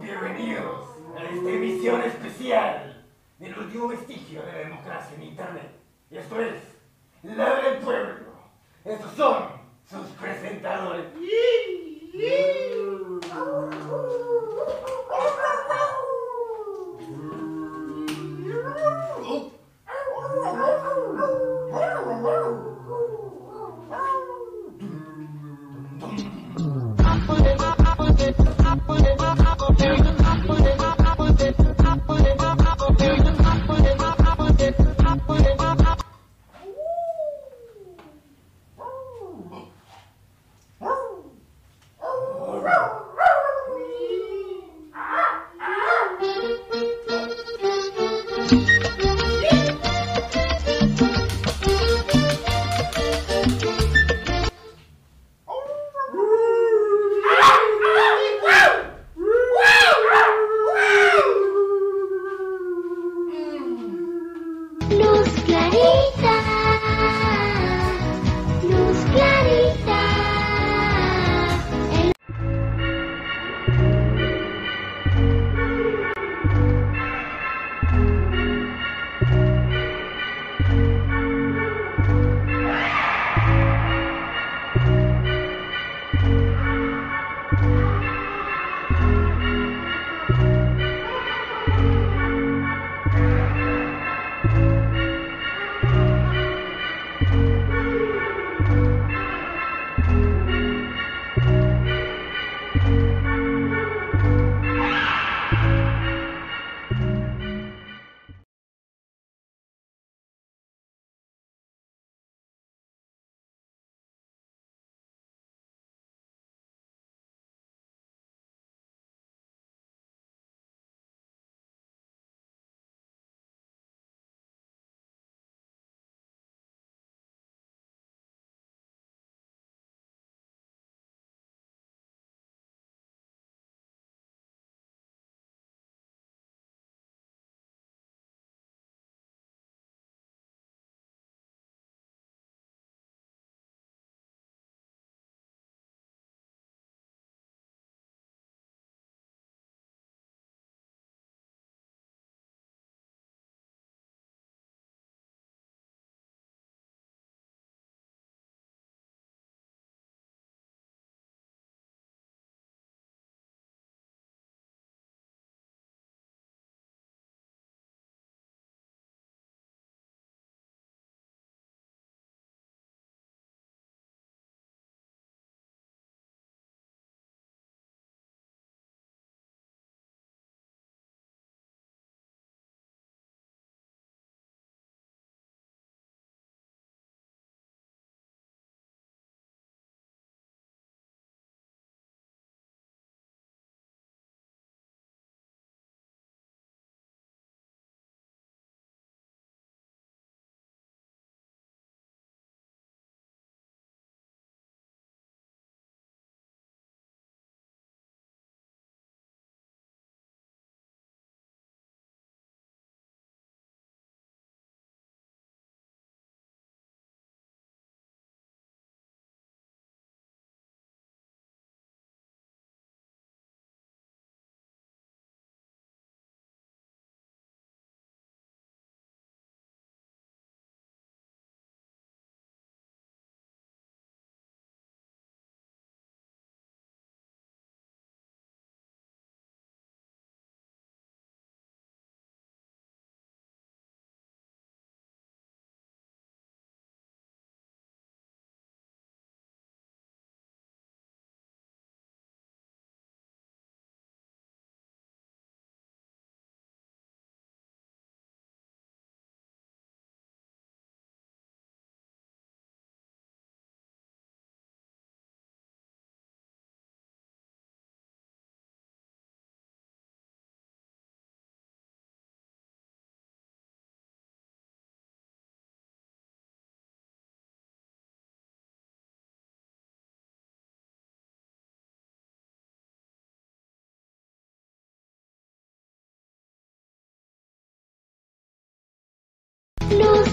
Bienvenidos a esta emisión especial del último vestigio de la democracia en Internet. Esto es La del Pueblo. Estos son sus presentadores.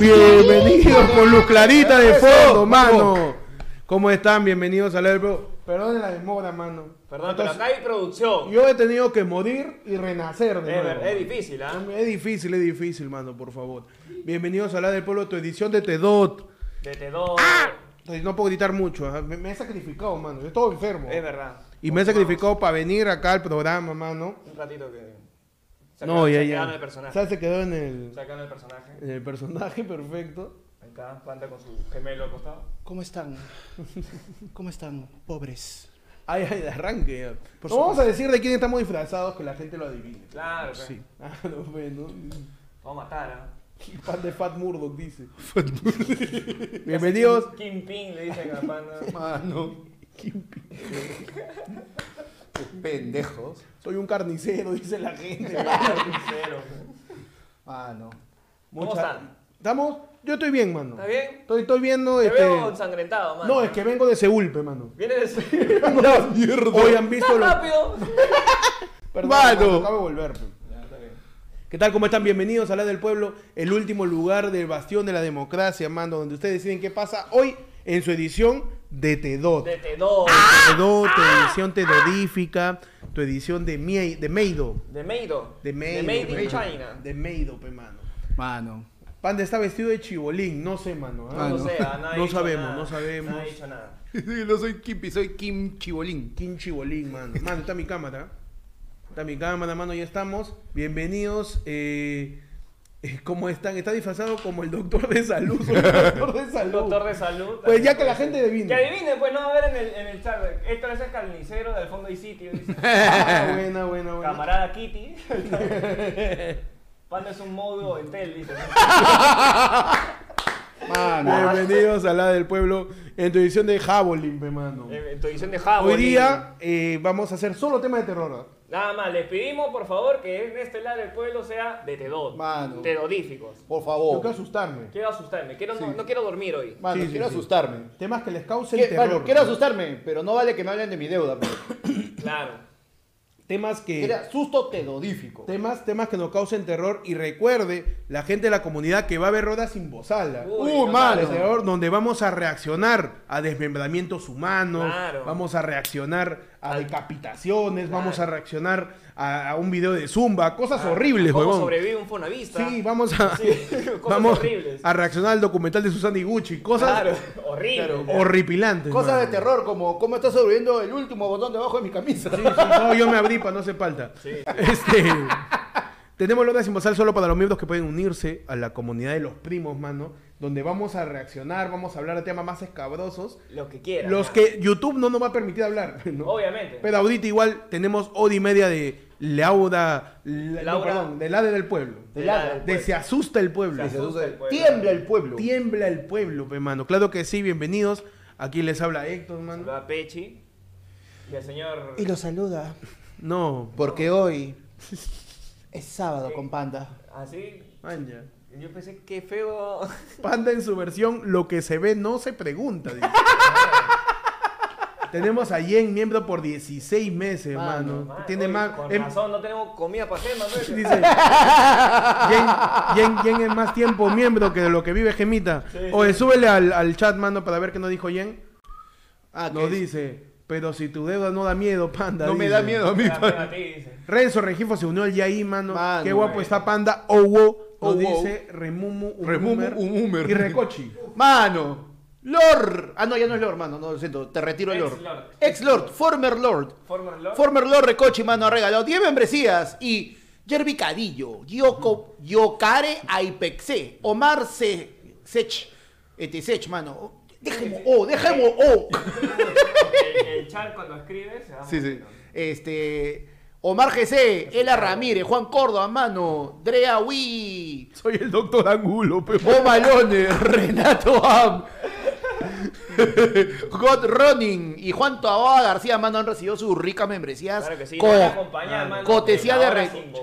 Bienvenidos con Luz Clarita de fondo, mano. ¿Cómo están? Bienvenidos a la Perdón la demora, mano. Perdón, pero Entonces, acá hay producción. Yo he tenido que morir y renacer de Es, nuevo. es difícil, ¿ah? Es difícil, es difícil, mano, por favor. Bienvenidos a la del pueblo, tu edición de Tedot. De T2. ¡Ah! No puedo gritar mucho. ajá. Me, me he sacrificado, mano. Yo estoy enfermo. Es verdad. Y me he sacrificado para venir acá al programa, mano. Un ratito que. Se No, ya, se ya. en el personaje. O sea, se quedó en el, Se en el personaje. en el personaje perfecto. Acá, Panda con su gemelo al costado. ¿Cómo están? ¿Cómo están, pobres? Ay, ay, de arranque. ya. Por no vamos a decir de quién estamos disfrazados, que la gente lo adivine. Claro, pues. Sí. Ah, no, bueno. Vamos a matar, ¿ah? Pan de Fat Murdoch dice. Bienvenidos. Kim Ping le dicen a Panda. Mano. Qué pendejos. Soy un carnicero, dice la gente. Cero. Mano. ¿Cómo Mucha- están? ¿Estamos? Yo estoy bien, mano. ¿Está bien? Estoy, estoy viendo Te este. veo ensangrentado, mano. No, es que vengo de Seúl, pe, mano. Viene de. Hoy han visto ¡Tan lo. rápido! Perdón, Mano. mano, acabo de volver, pe. Ya, está bien. ¿Qué tal? ¿Cómo están? Bienvenidos a La del Pueblo, el último lugar del bastión de la democracia, mano, donde ustedes deciden qué pasa hoy en su edición de Tedot. De T2. Tedot, tu edición tedodífica, tu edición de, Mie- de Meido. De Meido. De Meido. De Made in China. De Meido, pe, mano. Mano. Panda está vestido de chibolín, no sé, mano. ¿ah? Ah, No no. sé, ah, No sabemos, nada. no sabemos. Ha dicho nada. no soy Kimpi, soy Kim Chibolín. Kim Chibolín, mano. Mano, está mi cámara. Está mi cámara, mano, ya estamos. Bienvenidos. Eh, eh, ¿Cómo están? Está disfrazado como el doctor de salud. el doctor de salud. doctor de salud. Pues ya que la gente adivine. Que adivine, pues no, a ver en el, en el chat. Héctor es el carnicero del fondo y sitio. Dice. Ah, buena, buena, buena. Camarada Kitty. Panda es un modo Entel, dice. Mano. Bienvenidos a la del pueblo en tu edición de Jabolin, pe, mano. En tu edición de Jabo. Hoy día eh, vamos a hacer solo tema de terror. Nada más, les pedimos por favor que en este lado del pueblo sea de T2. Mano. Tedodíficos. Por Yo favor. quiero asustarme. Quiero asustarme, quiero, no, Sí. no quiero dormir hoy. Mano, Sí, sí, quiero sí. asustarme. Temas que les causen ¿Qué- terror. Mano, quiero asustarme, pero no vale que me hablen de mi deuda. pero Claro. Temas que... Era susto tedodífico. Temas, temas que nos causen terror y recuerde la gente de la comunidad que va a haber rodas sin bozala. Uy, Uh, no mano. terror donde vamos a reaccionar a desmembramientos humanos, Claro. vamos a reaccionar a decapitaciones, Claro. vamos a reaccionar a, a un video de zumba, cosas horribles, ¿Cómo huevón. sobrevive un fonavista? Sí, vamos a Sí, cosas vamos horribles. a reaccionar al documental de Susana Iguchi, cosas Claro, horrible. Claro. horripilantes. Cosas de terror como cómo está sobreviviendo el último botón debajo de mi camisa. Sí, sí, no, yo me abrí para no hacer falta. Sí, sí. Este, tenemos Lona sin bozal solo para los miembros que pueden unirse a la comunidad de los primos, mano, donde vamos a reaccionar, vamos a hablar de temas más escabrosos, Lo que quiera. los que YouTube no nos va a permitir hablar, ¿no? Obviamente. Pero ahorita igual tenemos hora y media de Lauda, la- no, perdón, de Lade del pueblo. De se asusta el pueblo. Se Se asusta el pueblo. Tiembla el pueblo. Tiembla el pueblo, pe, mano. Claro que sí, bienvenidos. Aquí les habla Héctor, mano. Saluda a Pechi. Y al señor. Y lo saluda. No, Porque hoy es sábado con Panda. Así. manja. Yo pensé que feo. Panda en su versión, lo que se ve no se pregunta. dice. Tenemos a Yen, miembro por 16 meses, Mano, mano. Man, Tiene oye, más. Con em- razón, no tenemos comida para hacer, Manuel. dice. Yen, Yen, Yen es más tiempo miembro que de lo que vive Gemita. Sí, Oye, súbele al, al chat, mano, para ver qué nos dijo Yen. Ah, Nos que- dice. Pero si tu deuda no da miedo, panda. No me da miedo a mí, pega Panda. a ti, dice. Renzo Regifo se unió al Yaí, mano. Mano, Qué guapo güey. está Panda. Owo nos Owo. dice Remumu, Remumu, Umumer Umumer. y Recochi. Mano. Lord. Ah, no, ya no es Lord, mano. No, lo siento. Te retiro el Lord. Ex-Lord. Ex-Lord. Former Lord. Former Lord. Former Lord Recochi, mano, ha regalado 10 membresías. Y Jerby Cadillo, Yoko, Yokare Aipexe, Omar Se, Sech, este Sech, mano. Dejemos O, dejemos O. el, el chat cuando escribe se da Sí, sí. Este. Omar GC, Ela Ramírez, Juan Córdoba, mano, Drea Wii, Soy el doctor Angulo, pe. Bo Malone, Renato Am, God Running y Juan Taboada García, mano, han recibido sus ricas membresías. Claro que sí. Co- Nos mano. cortesía de re-.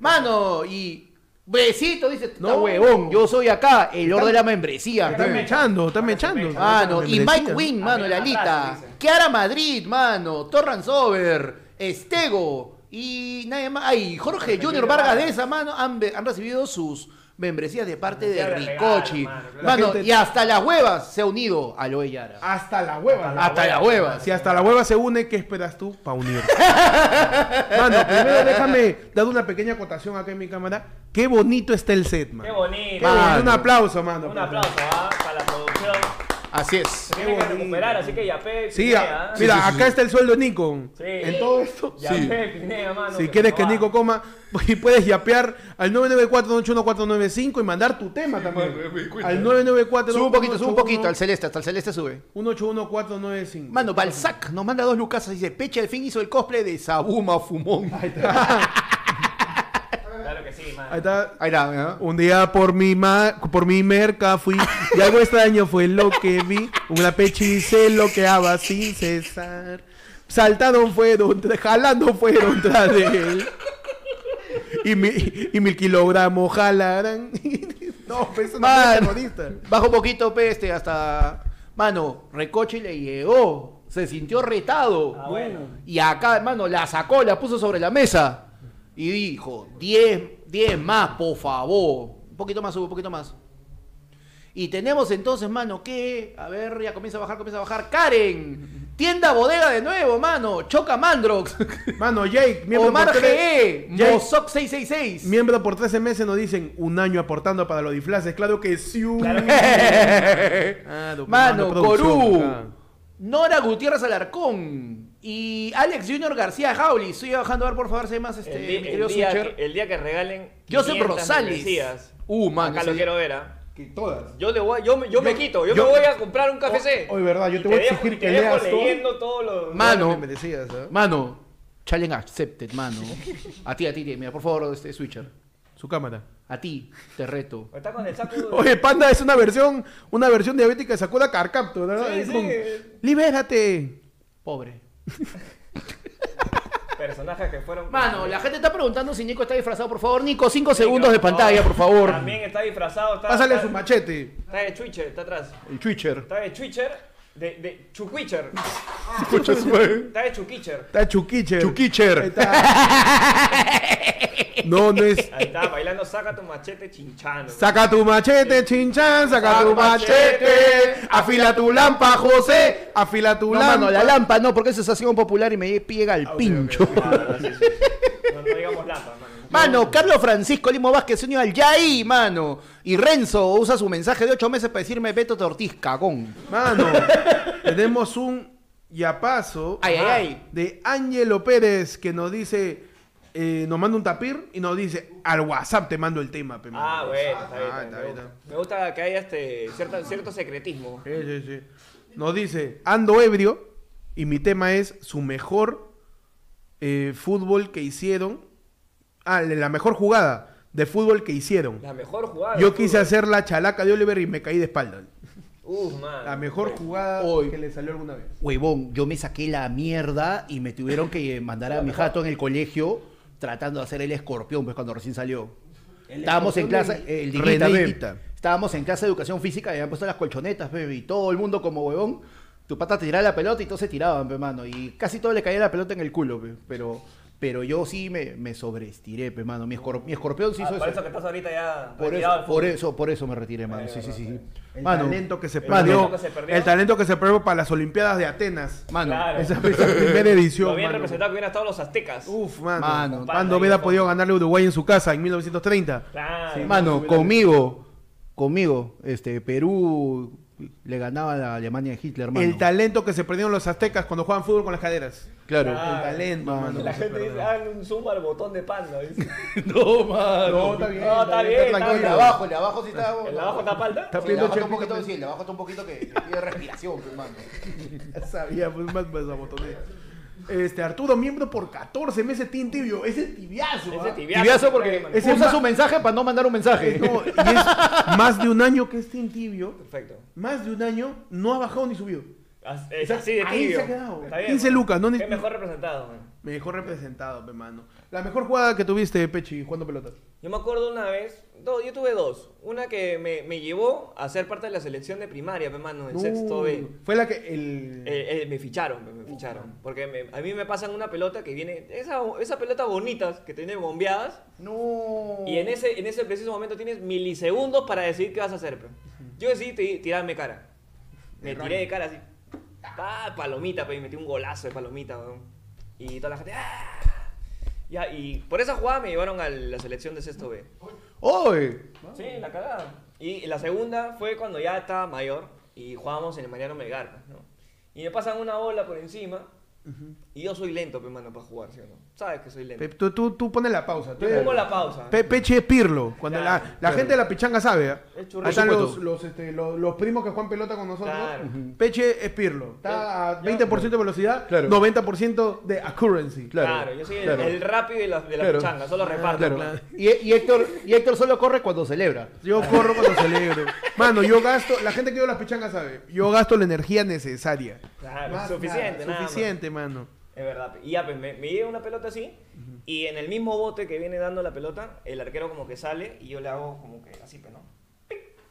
Mano, y besito, dice, no huevón, yo soy acá, el Lord de la membresía. Están mechando, están mechando. Mano, y. Mike Wing, mano, la Alita. Kiara Madrid, mano. Torran Sober, Estego y nadie más. Ay, Jorge Junior Vargas de esa mano han, han recibido sus membresías de parte de regalo, Ricochi. mano, claro. Mano, La gente- y hasta las huevas se ha unido a Loe Yara. Hasta la hueva. Hasta Hasta las huevas. Si hasta la hueva se une, ¿qué esperas tú para unirte? Mano, primero déjame dar una pequeña acotación acá en mi cámara. Qué bonito está el set, man. Qué bonito. Qué bonito. Un aplauso, mano. Un aplauso ¿ah? para la producción. Así es. Se tiene que recuperar, así que ya pe. Sí, Pinea, mira, Sí, sí, acá sí. está el sueldo de Nico. Sí. En todo esto. Ya Sí. pe, Pinea, mano. Si quieres que va. Nico coma, y puedes yapear al 994-981-495 y mandar tu tema también. Al 994 Sube un poquito, sube un poquito. Al celeste, hasta el celeste sube. 181-495. Mano, Balzac nos manda dos lucas y dice, Peche al fin hizo el cosplay de Sabuma Fumón. Ahí está. Claro que sí, mano. Ahí está. Ahí está, ¿no? Un día por mi ma- por mi merca fui y algo extraño fue lo que vi. Una pechi se loqueaba sin cesar. Saltaron fueron, jalando fueron tras de él. Y, mi- y mil kilogramos jalarán. No, pues eso no es terrorista. baja un poquito, este hasta... Mano, Recoche le llegó. Se sintió retado. Ah, bueno. Y acá, hermano, la sacó, la puso sobre la mesa. Y dijo, 10, 10 más, por favor. Un poquito más, sube un poquito más. Y tenemos entonces, mano, que... A ver, ya comienza a bajar, comienza a bajar. Karen. Tienda bodega de nuevo, mano. Choca Mandrox. Mano, Jake, miembro Omar por tres- GE. Jake, Mozoc 666. miembro por 13 meses nos dicen un año aportando para los disfraces. Claro que sí. Claro Ah, Mano, Corú. Nora Gutiérrez Alarcón. Y Alex Junior García Jauli. Estoy bajando a ver, por favor, si hay más, este, El, mi día que, el día que regalen. Joseph 500 Rosales. membresías. Uh, man, Acá lo día- quiero ver, ¿ah? Que todas. Yo, le voy, yo, me- yo, me Yo- quito, yo, yo- me voy a comprar un café C. Hoy, verdad, yo Y te voy a dejo- exigir que te dejo leas todo. leyendo todos los. Mano. Me merecías, ¿ah? Mano, challenge accepted, mano. A ti, a ti, mira, por favor, este Switcher. Su cámara. A ti, te reto. Está con el saco. de- Oye, Panda es una versión, una versión diabética de Sakura Carcaptor, ¿verdad? Sí, sí. con, ¡Libérate! Pobre. Personajes que fueron. Mano, la gente está preguntando si Nico está disfrazado, por favor. Nico, cinco segundos de pantalla, por favor. También está disfrazado. Está, Pásale está, su machete. Está de Twitcher, está atrás. El Twitcher. Está de Twitcher. De, de Chukwitcher. Escuchas, güey. Está de Chukwitcher. Está Chuquicher. Ahí Chuquicher. está. No, no es. Ahí está, bailando, saca tu machete chinchando. Saca tu machete, chinchan, saca tu machete. Afila tu lampa, José. Afila tu No, lampa. mano, la lámpara no, porque es sensación popular y me pega al pincho. Ah, sí, sí. No, no digamos lata, mano. Carlos Francisco Limo Vázquez se unió al Yai, mano. Y Renzo usa su mensaje de ocho meses para decirme Beto Ortiz, cagón. Mano, tenemos un yapazo Ay, ay, ay. de Ángelo Pérez que nos dice, eh, nos manda un tapir y nos dice, al WhatsApp te mando el tema. pe, mano". Ah, bueno, está bien. Ah, está está bien. me gusta que haya este cierto, cierto secretismo. Sí, sí, sí. Nos dice, ando ebrio y mi tema es su mejor eh, fútbol que hicieron. Ah, la mejor jugada de fútbol que hicieron. La mejor jugada. Yo quise fútbol. hacer la chalaca de Oliver y me caí de espalda. Uf, man. La mejor jugada Hoy. que le salió alguna vez. Huevón, yo me saqué la mierda y me tuvieron que mandar a mi jato en el colegio tratando de hacer el escorpión, pues cuando recién salió. Estábamos en clase, de el Diguita. Estábamos en clase de educación física y habían puesto las colchonetas, pe, y todo el mundo como huevón. Tu pata tiraba la pelota y todos se tiraban, pe, mano. Y casi todo le caía la pelota en el culo, pe. Pero, pero yo sí me, me sobreestiré, pe, mano. Mi, escor- mi escorpión sí Ah, hizo por eso. eso que estás ahorita ya. Por eso, por eso, por eso me retiré, mano. Sí, sí, sí. sí. El Mano, talento que se mano, perdió. que se perdió. El talento que se perdió para las Olimpiadas de Atenas. mano. Claro. Esa, esa primera edición. Lo bien mano. representado que hubieran estado los aztecas. Uf, mano. Mano. Cuando Panda hubiera podido ganarle a Uruguay en su casa en 1930. Claro. Mano, conmigo, conmigo, este, Perú le ganaba a la Alemania de Hitler, mano. El talento que se perdieron los aztecas cuando juegan fútbol con las caderas. Claro. Ah, el talento, mano. mano. La gente dice, hagan un zoom al botón de panda. dice. No, mano. No, está bien. No, está bien, está tranquilo. El de abajo, el de abajo sí está. ¿El de abajo está palda? Está Sí, el abajo está un poquito, sí, el de abajo está un poquito que, que pide respiración, pues, mano. Ya sabía, pues más más a botonera. Este, Arturo, miembro por 14 meses, Team Tibio. Ese es tibiazo. Ese ¿ah? tibiazo. Tibiazo porque. Ese usa su mensaje para no mandar un mensaje. No, y es más de un año que es Team Tibio. Perfecto. Más de un año no ha bajado ni subido. Es así de Ahí tibio. se ha quedado. Está bien, 15 mano. lucas, no Qué mejor representado, man. Mejor representado, pe mano. La mejor jugada que tuviste, Pechi, jugando pelota. Yo me acuerdo una vez, dos, yo tuve dos. Una que me, me llevó a ser parte de la selección de primaria, pe, mano, en sexto B. Fue la que el. Eh, eh, me ficharon, me, me ficharon. Porque me- a mí me pasan una pelota que viene, esa, esa pelota bonitas que tiene bombeadas, No. y en ese, en ese preciso momento tienes milisegundos para decidir qué vas a hacer. pe. Yo decidí ti- tirarme cara. Me tiré de cara así. Ah, palomita, pe, y metí un golazo de palomita, weón. Y toda la gente. ¡ah! Ya, y por esa jugada me llevaron a la selección de sexto B. ¡Oye! Sí, la cagada. Y la segunda fue cuando ya estaba mayor. y jugábamos en el Mariano Melgar, pues, ¿no? Y me pasan una bola por encima y yo soy lento, pe, mano, para jugar, ¿sí o no? Sabes que soy lento. Pe- Tú, tú, tú pones la pausa. tú Yo eres- pongo la pausa. Pe- Peche es Pirlo. Cuando Claro, la, la gente de la pichanga sabe. ¿ah? Es churro. Ahí están los, los, este, los, los primos que juegan pelota con nosotros. Claro. Peche es Pirlo. Está a Yo- 20% de velocidad, Claro. 90% de accuracy. Claro, Claro, yo soy el, claro. el rápido de la, de la Claro. pichanga, solo reparto. Claro. claro. Y, y Héctor, y Héctor solo corre cuando celebra. Yo corro cuando celebro. Mano, yo gasto, la gente que veo las pichangas sabe, yo gasto la energía necesaria. Claro, Más suficiente, nada, nada más. Suficiente, mano. Es verdad. Y ya, pues me, me llega una pelota así, y en el mismo bote que viene dando la pelota, el arquero como que sale, y yo le hago como que así, pero no.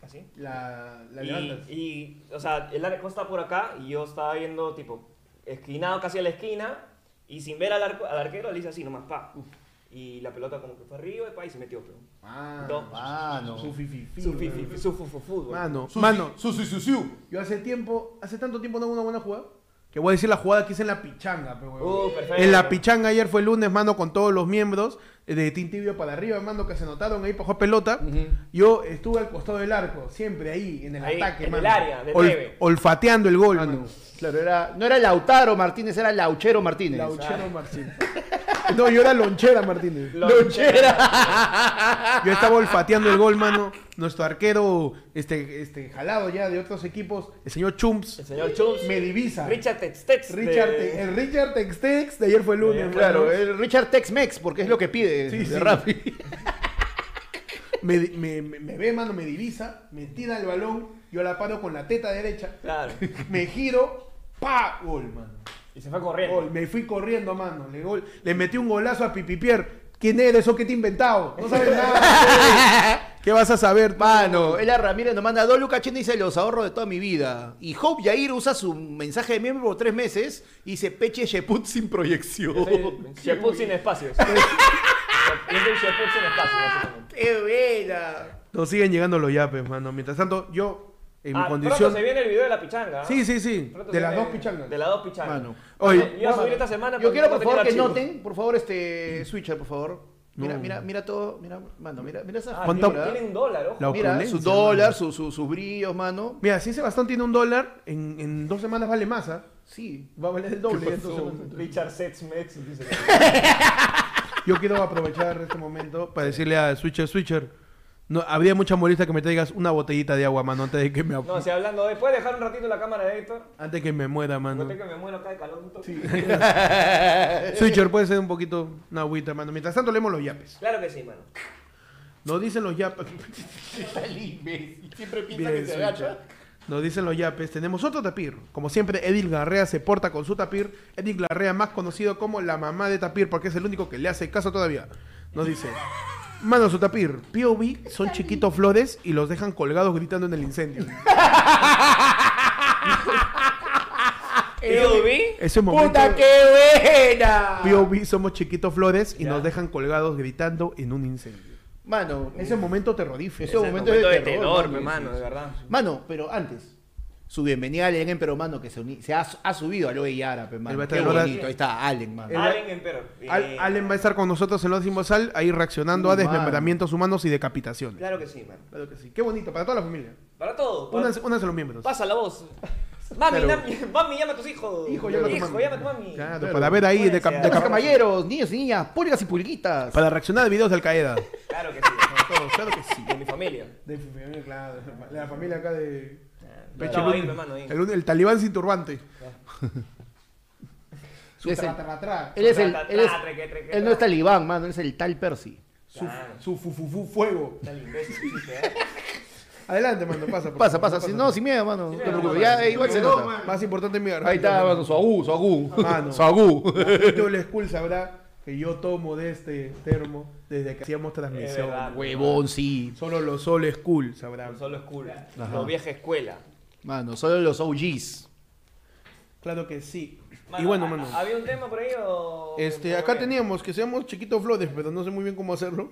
Así. La, la y, levantas. y, o sea, el arco está por acá, y yo estaba viendo, tipo, esquinado casi a la esquina, y sin ver al, arco- al arquero, le hice así nomás, pa. Y la pelota como que fue arriba, y pa, y se metió, pero. Ah, No. Mano. su fififi, Su, mano. fi- fi- su fútbol. Mano, Su- mano, Su, su, su, su. yo hace tiempo, hace tanto tiempo no hago una buena jugada, que voy a decir la jugada que hice en la pichanga, pe, huevón. Uh, perfecto. En la pichanga ayer fue el lunes, mano, con todos los miembros eh, de Team Tibio para arriba, mano, que se notaron ahí para jugar pelota. Yo estuve al costado del arco, siempre ahí, en el Ahí, ataque, en mano. el área, de Ol- olfateando el gol, Mano. mano. Claro, era, no era Lautaro Martínez, era Lauchero Martínez. Lauchero Martínez. No, yo era Lonchera Martínez. Lonchera. Yo estaba olfateando el gol, mano. Nuestro arquero, este, este, jalado ya de otros equipos, el señor Chumps, El señor Chums. me divisa. Richard Textex. Richard, el Richard Textex de ayer fue el lunes. ayer, Claro, el Richard Tex-Mex, porque es lo que pide Sí, de sí. Me, me- me ve, mano, me divisa, me tira el balón, yo la paro con la teta derecha, Claro. me giro, pa, gol, mano. Y se fue corriendo. Gol, me fui corriendo, mano. Le, gol- le metí un golazo a Pipipier. ¿Quién eres o qué te he inventado? No sabes nada. ¿Qué vas a saber? Mano, Ela Ramírez nos manda dos lucas Chen dice los ahorros de toda mi vida. Y Hope Yair usa su mensaje de miembro por tres meses y dice Peche Sheput sin proyección. Sheput sin espacios. Soy el Sheput sin espacios, básicamente. ¡Qué buena! Nos siguen llegando los yapes, mano. Mientras tanto, yo, en Ah, mi condición. Pronto se viene el video de la pichanga. Sí, sí, sí. Pronto De las viene- dos pichangas. De las dos pichangas. Mano. Oye, Yo a subir esta semana. Yo quiero por favor que archivo. noten, por favor, este Switcher, por favor. Mira, No. mira, mira todo, mira, mano, mira, mira esa Ah, ¿Cuánto- figura. Tiene un dólar, ojo. La Mira, su dólar, su- su- sus brillos, mano. Mira, si ese bastón tiene un dólar, en, en dos semanas vale más, ¿ah? Sí. Va a valer el doble. Richard Setzmex dice. Yo quiero aprovechar este momento para decirle a Switcher, Switcher, no, habría mucha molestia que me traigas una botellita de agua, mano, antes de que me, No, si hablando de. ¿Puedes dejar un ratito la cámara de Héctor? antes que me muera, mano. No que me muero acá de calor. un toque. Switcher, puede ser un poquito una agüita, mano. Mientras tanto, leemos los yapes. Claro que sí, mano. Nos dicen los yapes. Siempre piensa Bien, que se agacha. Nos dicen los yapes. Tenemos otro tapir. Como siempre, Edil Garrea se porta con su tapir. Edil Garrea, más conocido como la mamá de tapir, porque es el único que le hace caso todavía. Nos dice: Mano, su tapir. POV son chiquitos flores y los dejan colgados gritando en el incendio. ¿Yo vi? Ese momento. ¡Puta, qué buena! POV somos chiquitos flores y Ya. nos dejan colgados gritando en un incendio. Mano, Ese momento terrorífico. Ese Ese momento momento de de terror, mano, sí, de verdad. Mano, pero antes. Su bienvenida al Allen, pero mano, que se, uni- se ha, ha subido a Loe Él va mano. a estar Qué bonito. Ahí está Allen, mano. El- Allen Emperor. Al- Bien. Allen va a estar con nosotros en Los Sal, ahí reaccionando Uh, a desmembramientos humanos y decapitaciones. Claro que sí, mano. Claro que sí. Qué bonito, para toda la familia. Para todo. para- Únanse, únanse los miembros. Pasa la voz. Mami, Claro. mami, mami, llama a tus hijos. Hijo, llama a tu Hijo, mami. llama a tu mami. Claro, Claro. para ver ahí, y caballeros, niños y niñas, públicas y pulguitas. para reaccionar a videos de Al Qaeda. Claro que sí. Todos, claro que sí. De mi familia. De mi familia, claro. De la familia acá de. Yo ahí, ahí. El, el talibán sin turbante. Su Es el- tra- tra- tra- Él es el. Tra- tra- Él, es- tra- treque, treque, él no es talibán, mano, él es el tal Percy. Su, Claro. su fu, fu, fu, fuego. El imbécil, sí, ¿eh? Adelante, mano, pasa. por Pasa, pasa, si- no, sin miedo, mano. No te miedo, preocupes. no, Ya, no, eh, igual se No, nota. Más importante es mi garganta. Ahí está, mano. mano, su agú, su agú. Mano. Su agú. De Old School sabrá que yo tomo de este termo desde que hacíamos transmisión. verdad. Huevón, sí. Solo los Old School sabrán. Solo es cool. Ajá. Lo vieja escuela. Mano, solo los OGs. Claro que sí. Mano, y bueno, ¿ha- mano. ¿Había un tema por ahí o.? Este, acá teníamos que seamos chiquitos flores, pero no sé muy bien cómo hacerlo.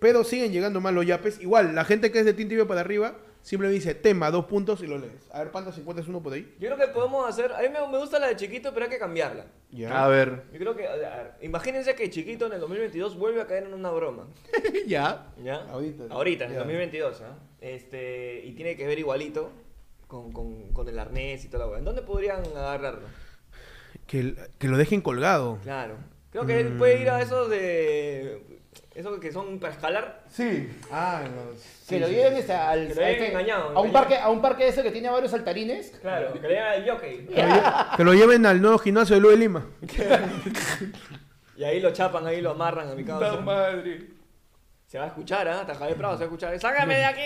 Pero siguen llegando más los yapes. Igual, la gente que es de Tintibio para arriba siempre dice tema, dos puntos y lo lees. A ver, Panda, si encuentras uno por ahí. Yo creo que podemos hacer. A mí me, me gusta la de chiquito, pero hay que cambiarla. A ver. Yo creo que. a ver, imagínense que chiquito en el 2022 vuelve a caer en una broma. ya. ¿Ya? Ahorita. Ahorita, en el Ya. 2022, ¿ah? Este, y tiene que ver igualito con, con, con el arnés y toda la weá. ¿En dónde podrían agarrarlo? Que, que lo dejen colgado. Claro. Creo que él puede ir a esos de. Esos que son para escalar. Sí. Ah, no. Que lo lleven este, al, Que lo a, este- engañado, a un engañado. parque, a un parque ese que tiene varios saltarines. Claro, que le den al jockey. Que lo, lle- que lo lleven al nuevo gimnasio de Luz de Lima. Y ahí lo chapan, ahí lo amarran a mi causa. madre. Se va a escuchar, ¿ah? Hasta Javier Prado se va a escuchar. ¡Sácame de aquí!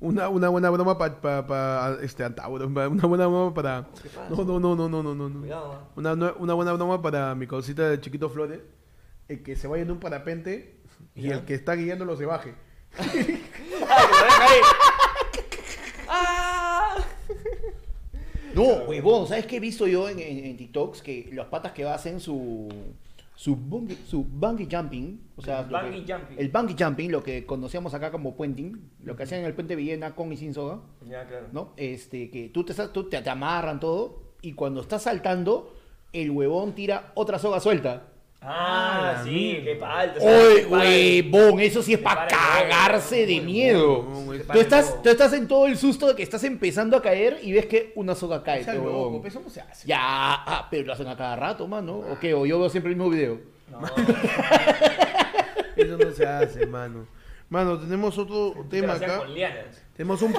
Una, una buena broma para este Antauro, una buena broma para. No, no, no, no, no, no, no. Cuidado, ¿ah? Una, una buena broma para mi causita de Chiquito Flores. El que se vaya en un parapente y Ya. el que está guiándolo se baje. ¡Ah, que lo deja ahí! ¡Ah! No, huevón, ¿sabes qué he visto yo en, en, en TikToks? Que los patas que hacen su. Su bungee, su bungee jumping, o sea, que- jumping. el bungee jumping, lo que conocíamos acá como puenting, lo que hacían en el puente Villena con y sin soga, Ya, claro. ¿no? Este, que tú te, tú te, te amarran todo y cuando estás saltando, el huevón tira otra soga suelta. Ah, Ah, sí, qué palto. ¡Oye, huevón! Eso sí es para cagarse de miedo. Tú estás, huevo. tú estás en todo el susto de que estás empezando a caer y ves que una soga cae, O sea, pe, loco, huevón. eso no se hace. Ya, ah, pero lo hacen a cada rato, mano. ¿O qué? O yo veo siempre el mismo video. No, Eso no se hace, mano. Mano, tenemos otro te tema acá. Tenemos un,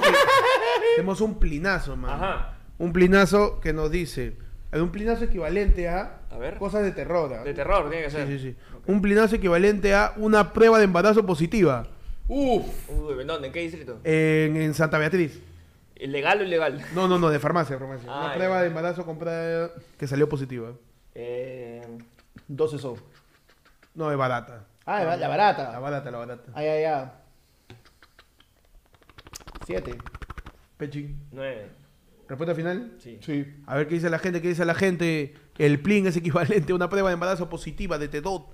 tenemos un plinazo, mano. Ajá. Un plinazo que nos dice. Un plinazo equivalente a, A ver. cosas de terror. ¿ah? De terror tiene que Sí, ser. sí, sí. Un plinazo equivalente a una prueba de embarazo positiva Uf. Uy, ¿en dónde? ¿En qué distrito? en, en Santa Beatriz. ¿Legal o ilegal? No, no, no, de farmacia, farmacia. Ah, una ya. prueba de embarazo comprada que salió positiva. Eh, 12 son. No, es barata. Ah, la La barata. barata, la barata. Ay, ay, ay. 7. Pechín. nueve. ¿Respuesta final? Sí. Sí. A ver qué dice la gente, qué dice la gente. El plin es equivalente a una prueba de embarazo positiva de TEDOT.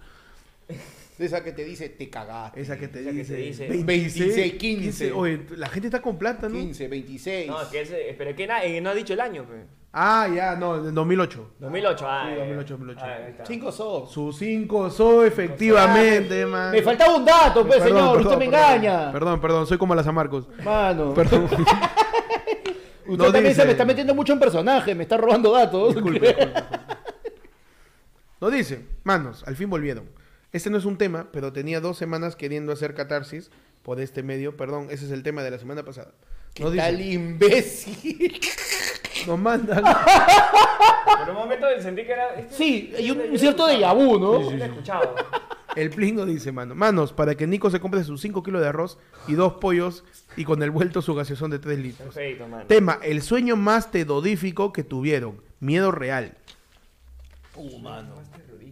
Esa que te dice, te cagaste. Esa que te Esa que dice. te dice 26, 15. Oye, la gente está con plata, ¿no? 15, 26. No, que ese, espera, que na- eh, no ha dicho el año, pe. Ah, ya, no, en 2008. 2008, ah. Sí, eh. 2008, 2008. Ah, ahí está. 5 son. Sus 5 so, efectivamente, man. Me faltaba un dato, pues, Perdón, señor. perdón, Usted me perdón. engaña. Perdón, perdón, soy como las Amarcos. Mano. Perdón. Usted No también dice. se me está metiendo mucho en personaje. Me está robando datos. Disculpe, disculpe. Nos dice, manos, al fin volvieron. Este no es un tema, pero tenía dos semanas queriendo hacer catarsis por este medio. Perdón, ese es el tema de la semana pasada. ¿Qué Nos tal dice, imbécil? nos mandan. Por un momento sentí que era. este- Sí, hay un, cierto déjà vu, ¿no? Lo he escuchado. El plin nos dice, mano, manos, para que Nico se compre sus 5 kilos de arroz y dos pollos y con el vuelto su gaseosón de 3 litros. Perfecto, man. Tema, el sueño más tedodífico que tuvieron. Miedo real. Uh, mano.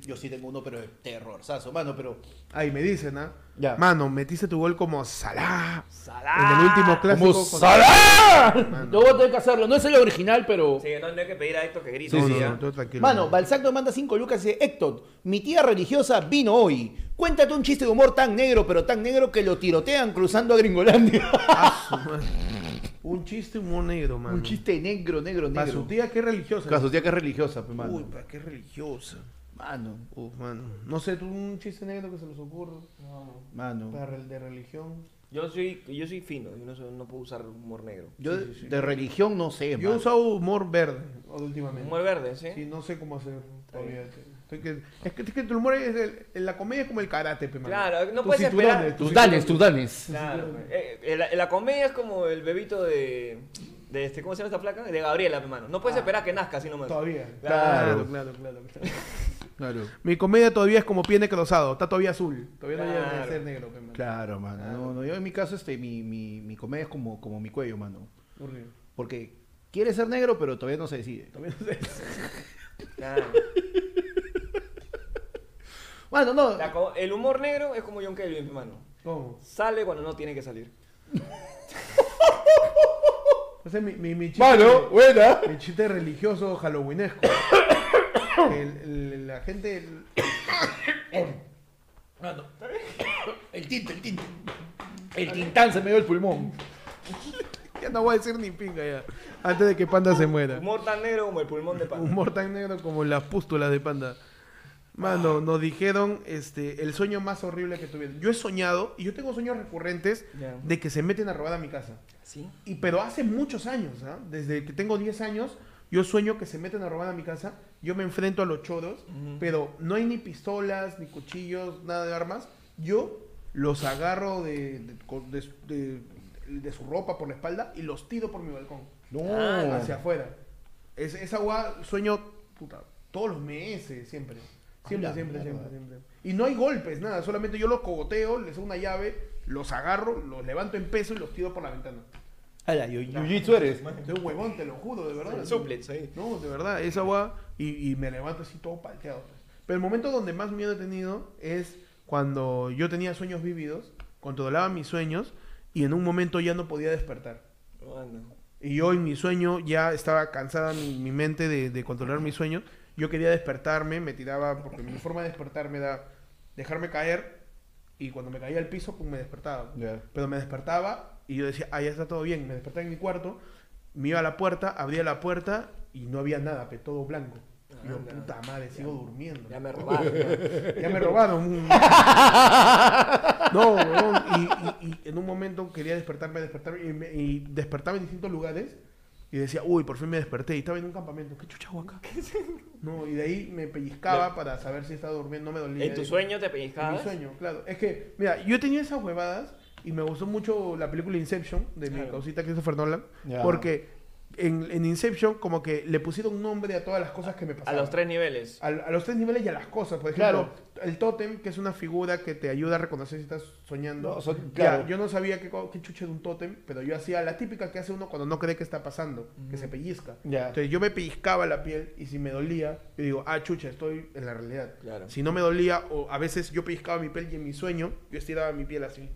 Yo sí tengo uno, pero de terrorzazo, mano, pero. Ahí me dicen, ¿ah? Ya. Mano, metiste tu gol como Salah. Salah. En el último clásico. ¡Como con- Salah! Mano. Yo voy a tener que hacerlo. No es el original, pero. Sí, no, no hay que pedir a Héctor que grite. No, sí, no, ¿ah? no, todo tranquilo. Mano, Balzac nos manda 5 lucas y dice, Héctor, mi tía religiosa vino hoy. Cuéntate un chiste de humor tan negro, pero tan negro que lo tirotean cruzando a Gringolandia. Un chiste humor negro, mano. un chiste negro, negro, Para negro. su tía, qué religiosa. Para su tía que es religiosa, pues, mano. Uy, para qué religiosa. Mano, Uf, mano. No sé, tú un chiste negro que se les ocurra. mano. Para el de religión. Yo soy, yo soy fino, yo no, soy- no puedo usar humor negro. Yo Sí, sí, sí. de religión no sé, Yo he usado humor verde últimamente. Humor verde, ¿sí? Sí, no sé cómo hacer todavía. Que- es, que, es que el humor es el- en la comedia es como el karate, pe. Claro, no Tus puedes esperar- Tus danes, tus danes. Claro. eh, eh, la, la comedia es como el bebito de, de este, ¿cómo se llama esta flaca? De Gabriela, hermano. No puedes esperar que nazca así nomás. Todavía. Claro. claro, claro, claro. Claro. Mi comedia todavía es como pie necrosado, está todavía azul. Todavía no llega a ser negro, pe, mano. Claro, mano. No, no, yo en mi caso, este, mi, mi, mi comedia es como, como mi cuello, mano. Porque quiere ser negro, pero todavía no se decide. Todavía no sé. Claro. Bueno, no. La co- el humor negro es como John Kelvin, hermano. ¿Cómo? Sale cuando no tiene que salir. Ese es mi, mi, mi chiste. Mano, buena. Mi chiste religioso halloweenesco. El- el- la gente. Mano. El tinte, el tinte. El tintán se me dio el pulmón. Ya no voy a decir ni pinga ya. Antes de que Panda se muera. Humor tan negro como el pulmón de pan. Humor tan negro como las pústulas de Panda. Mano, nos dijeron este, el sueño más horrible que tuvieron. Yo he soñado, y yo tengo sueños recurrentes Ya. de que se meten a robar a mi casa. ¿Sí? Y, pero hace muchos años, ¿ah? Desde que tengo 10 años, yo sueño que se meten a robar a mi casa. Yo me enfrento a los choros, Ujú. pero no hay ni pistolas, ni cuchillos, nada de armas. Yo los agarro de, de, con- de- de- de su ropa por la espalda y los tiro por mi balcón. No. Ah, Hacia afuera. Es, esa agua sueño puta, todos los meses, siempre. Siempre, siempre, siempre, siempre. Y no hay golpes, nada. Solamente yo los cogoteo, les doy una llave, los agarro, los levanto en peso y los tiro por la ventana. Ala, yu- jiu-jitsu eres. Soy un huevón, te lo juro, de verdad. Suplets ahí. No, de verdad, esa agua y, y me levanto así todo palteado. pues. Pero el momento donde más miedo he tenido es cuando yo tenía sueños vívidos, controlaba mis sueños y en un momento ya no podía despertar. Mano. Y yo en mi sueño ya estaba cansada mi, mi mente de, de controlar mis sueños. Yo quería despertarme, me tiraba, porque mi forma de despertarme era dejarme caer y cuando me caía al piso, pues me despertaba. Ya. Pero me despertaba y yo decía, ah, ya está todo bien. Me despertaba en mi cuarto, me iba a la puerta, abría la puerta y no había nada, pe, todo blanco. Y yo, Anda. puta madre, sigo durmiendo. Ya me robaron. Ya me robaron. no, huevón. Y, y- y en un momento quería despertarme, despertarme. Y, me- y despertaba en distintos lugares. Y decía, uy, por fin me desperté. Y estaba en un campamento. ¿Qué chucha hago acá? No, y de ahí me pellizcaba para saber si estaba durmiendo. No me dolía. ¿En tu sueño te En mi sueño, claro. Es que, mira, yo tenía esas huevadas. Y me gustó mucho la película Inception de mi Claro. causita Christopher Nolan. Porque en, en Inception, como que le pusieron nombre a todas las cosas que me A pasaban. los tres niveles. A, a los tres niveles y a las cosas. Por ejemplo, el tótem, que es una figura que te ayuda a reconocer si estás soñando. No, son- Ya, claro. yo no sabía qué, qué chucha era un tótem, pero yo hacía la típica que hace uno cuando no cree que está pasando, que se pellizca. Entonces yo me pellizcaba la piel y si me dolía, yo digo, ah, chucha, estoy en la realidad. Claro. Si no me dolía, o a veces yo pellizcaba mi piel y en mi sueño, yo estiraba mi piel así.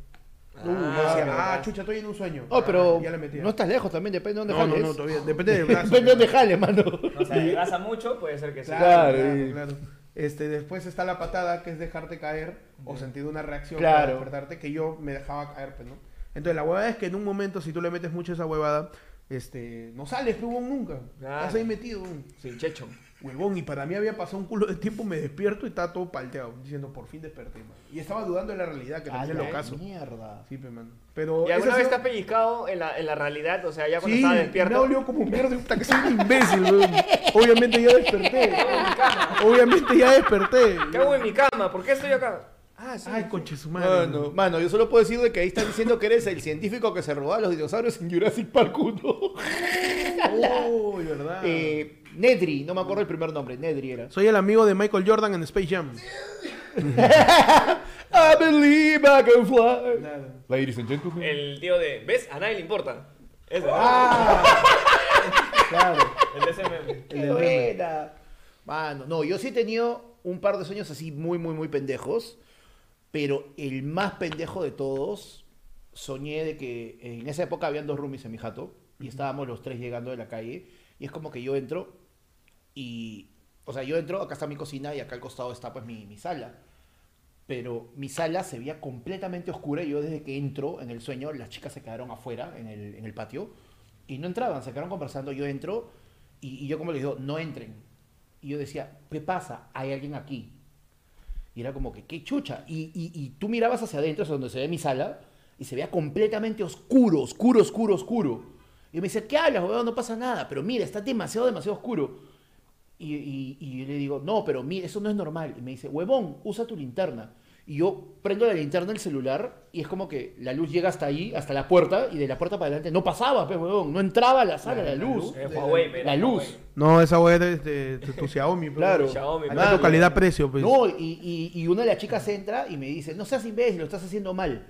Ah, decía, verdad. ah, chucha, estoy en un sueño. Oh, pero Ah, ya le metía. no estás lejos también, depende de dónde no, no, jales. no, todavía. Depende del brazo. Depende de dónde jales, mano. No se adelgaza mucho, puede ser que sí. Claro, Claro, claro, y- claro. Este, después está la patada, que es dejarte caer o sentir una reacción Claro. para despertarte, que yo me dejaba caer, pues, ¿no? Entonces, la huevada es que en un momento, si tú le metes mucho a esa huevada, este, no sales, huevón, nunca. Claro. Estás ahí metido. Sin checho. Huevón. Y para mí había pasado un culo de tiempo, me despierto y estaba todo palteado, diciendo, por fin desperté, man. Y estaba dudando de la realidad, que A también la es lo caso. mierda. Sí, pe, man. Pero ¿Y alguna esa vez te has pellizcado en la, en la realidad? O sea, ya cuando Sí, estaba me despierto. dolió como mierda, puta, que soy un imbécil, weón. Obviamente ya desperté. Obviamente ya desperté. ¿Qué hago en mi cama? ¿Por qué estoy acá? Ah, sí. Ay, conche su madre. Mano, yo solo puedo decir de que ahí están diciendo que eres el científico que se robaba los dinosaurios en Jurassic Park 1. Oh, verdad. eh, Nedry, no me acuerdo el primer nombre, Nedry era. Soy el amigo de Michael Jordan en Space Jam. I believe I can fly. Claro. Ladies and gentlemen. El tío de. ¿Ves? A nadie le importa. Ese. Ah, claro. El de ese meme. ¡Qué buena! Mano, no, yo sí he tenido un par de sueños así muy, muy, muy pendejos. Pero el más pendejo de todos, soñé de que en esa época habían dos roomies en mi jato. Y estábamos los tres llegando de la calle. Y es como que yo entro y... O sea, yo entro, acá está mi cocina y acá al costado está pues mi, mi sala. Pero mi sala se veía completamente oscura y yo desde que entro en el sueño, las chicas se quedaron afuera en el, en el patio y no entraban, se quedaron conversando. Yo entro y, yo como les digo, no entren. Y yo decía, ¿qué pasa? Hay alguien aquí. Y era como que, qué chucha. Y, y, y tú mirabas hacia adentro, es donde se ve mi sala, y se veía completamente oscuro, oscuro, oscuro, oscuro. Y yo me decía, ¿qué hablas, weón? No pasa nada. Pero mira, está demasiado, demasiado oscuro. Y, y- y yo le digo, no, pero mira, eso no es normal. Y me dice, huevón, usa tu linterna. Y yo prendo la linterna del celular y es como que la luz llega hasta ahí, hasta la puerta, y de la puerta para adelante no pasaba, pues, huevón. No entraba a la sala la, luz. Eh, Huawei, La luz. Huawei. No, esa weá es de, de tu Xiaomi. pues. Claro. Xiaomi, tu calidad-precio, pues. No, y, y- y una de las chicas entra y me dice, no seas imbécil, lo estás haciendo mal.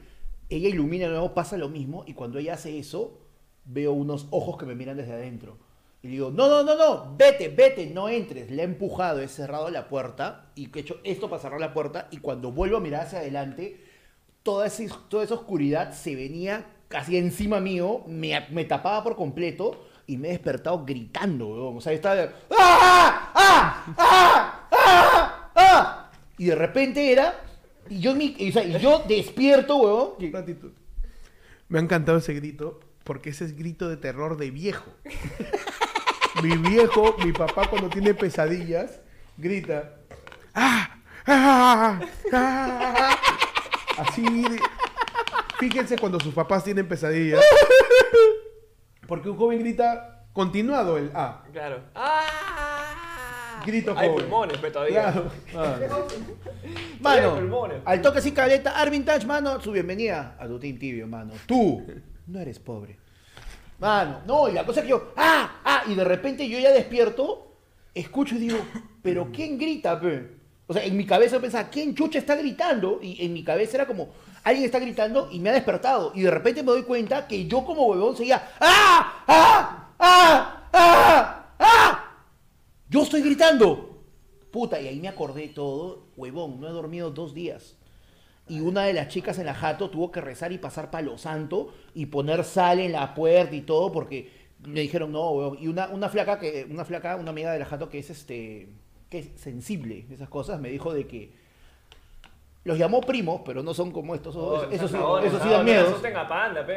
Ella ilumina de nuevo, pasa lo mismo, y cuando ella hace eso, veo unos ojos que me miran desde adentro. Y le digo, no, no, no, no, vete, vete, no entres. Le he empujado, he cerrado la puerta, y he hecho esto para cerrar la puerta, y cuando vuelvo a mirar hacia adelante, toda esa, toda esa oscuridad se venía casi encima mío, me, me tapaba por completo, y me he despertado gritando, weón. O sea, yo estaba... de, ¡Ah! ¡Ah! ¡Ah! ¡Ah! ¡Ah! Y de repente era... Y yo, mi- o sea, y yo despierto, weón. Un ratito. Me ha encantado ese grito porque ese es grito de terror de viejo. mi viejo, mi papá cuando tiene pesadillas, grita, ¡ah! ¡Ah! ¡Ah! Así. de- Fíjense cuando sus papás tienen pesadillas. Porque un joven grita continuado el A. Claro. ¡Ah! Grito Hay pulmones, pero todavía. Claro. Mano, pulmones. al toque sin caleta, Armin Touch, mano, su bienvenida a tu Team Tibio, mano. Tú no eres pobre. Mano, no, y la cosa es que yo, ¡ah! ¡ah! Y de repente yo ya despierto, escucho y digo, ¿pero quién grita, pe? O sea, en mi cabeza pensaba, ¿quién chucha está gritando? Y en mi cabeza era como, alguien está gritando y me ha despertado. Y de repente me doy cuenta que yo como huevón seguía, ¡ah! ¡ah! ¡ah! ¡ah! ¡ah! Yo estoy gritando. Puta, y ahí me acordé todo, huevón, no he dormido dos días. Y una de las chicas en la jato tuvo que rezar y pasar palo santo y poner sal en la puerta y todo porque me dijeron no, huevón. Y una, una flaca que, una flaca, una amiga de la jato que es este, que es sensible de esas cosas, me dijo de que los llamó primos, pero no son como estos, Oh, eso, eso sí, cagones, eso sí no, da no miedo.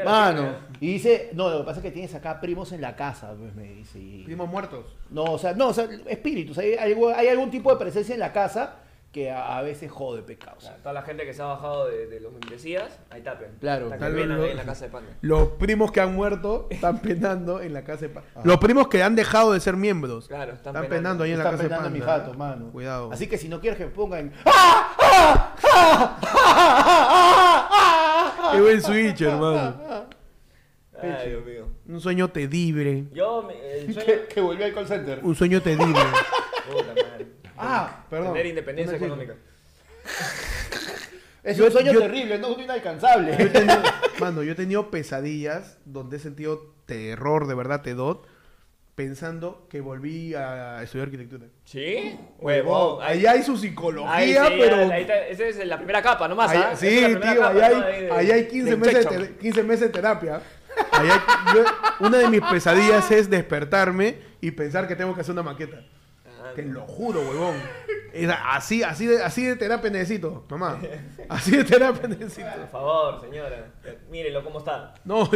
Mano, y dice, no, lo que pasa es que tienes acá primos en la casa, pues me dice. y- Primos muertos. no, o sea, no, o sea, espíritus. Hay, hay, hay algún tipo de presencia en la casa que a, a veces jode pecados. O sea, toda la gente que se ha bajado de, de los membresías, ahí tapen. Claro. Está que penan ahí en la casa de Panda. Los primos que han muerto están penando en la casa de Panda. Los primos que han dejado de ser miembros. Claro, están están, penando. penando ahí en la Están casa de penando Panda. mi jato, mano. Cuidado. Así que si no quieres que me pongan. ¡Ah! ¡Ah! ¡Ah! ¡Ah! ¡Ah! ¡Ah! Qué buen switch, hermano. Ay, Dios mío. Un sueño terrible. Yo, me- el sueño. Que, que volvió al call center. Un sueño terrible. Puta madre. Ah, perdón. Tener independencia Una económica. Es Yo- un sueño yo- terrible, no uno inalcanzable. Yo he tenido- mano, yo he tenido pesadillas donde he sentido terror, de verdad, tedot, pensando que volví a estudiar arquitectura. ¿Sí? Huevón, ahí hay su psicología, ahí sí, pero... ahí está- esa es la primera capa nomás, ahí- ¿ah? Esa sí, es la primera tío, capa, ahí hay, ¿no? de- ahí hay 15, de meses de, Checho. ter- 15 meses de terapia. Ahí hay- yo- una de mis pesadillas es despertarme y pensar que tengo que hacer una maqueta. Te lo juro, huevón. Es así, así, de, así de terapia necesito, mamá. Así de terapia necesito. Por favor, señora. Mírelo cómo está. No,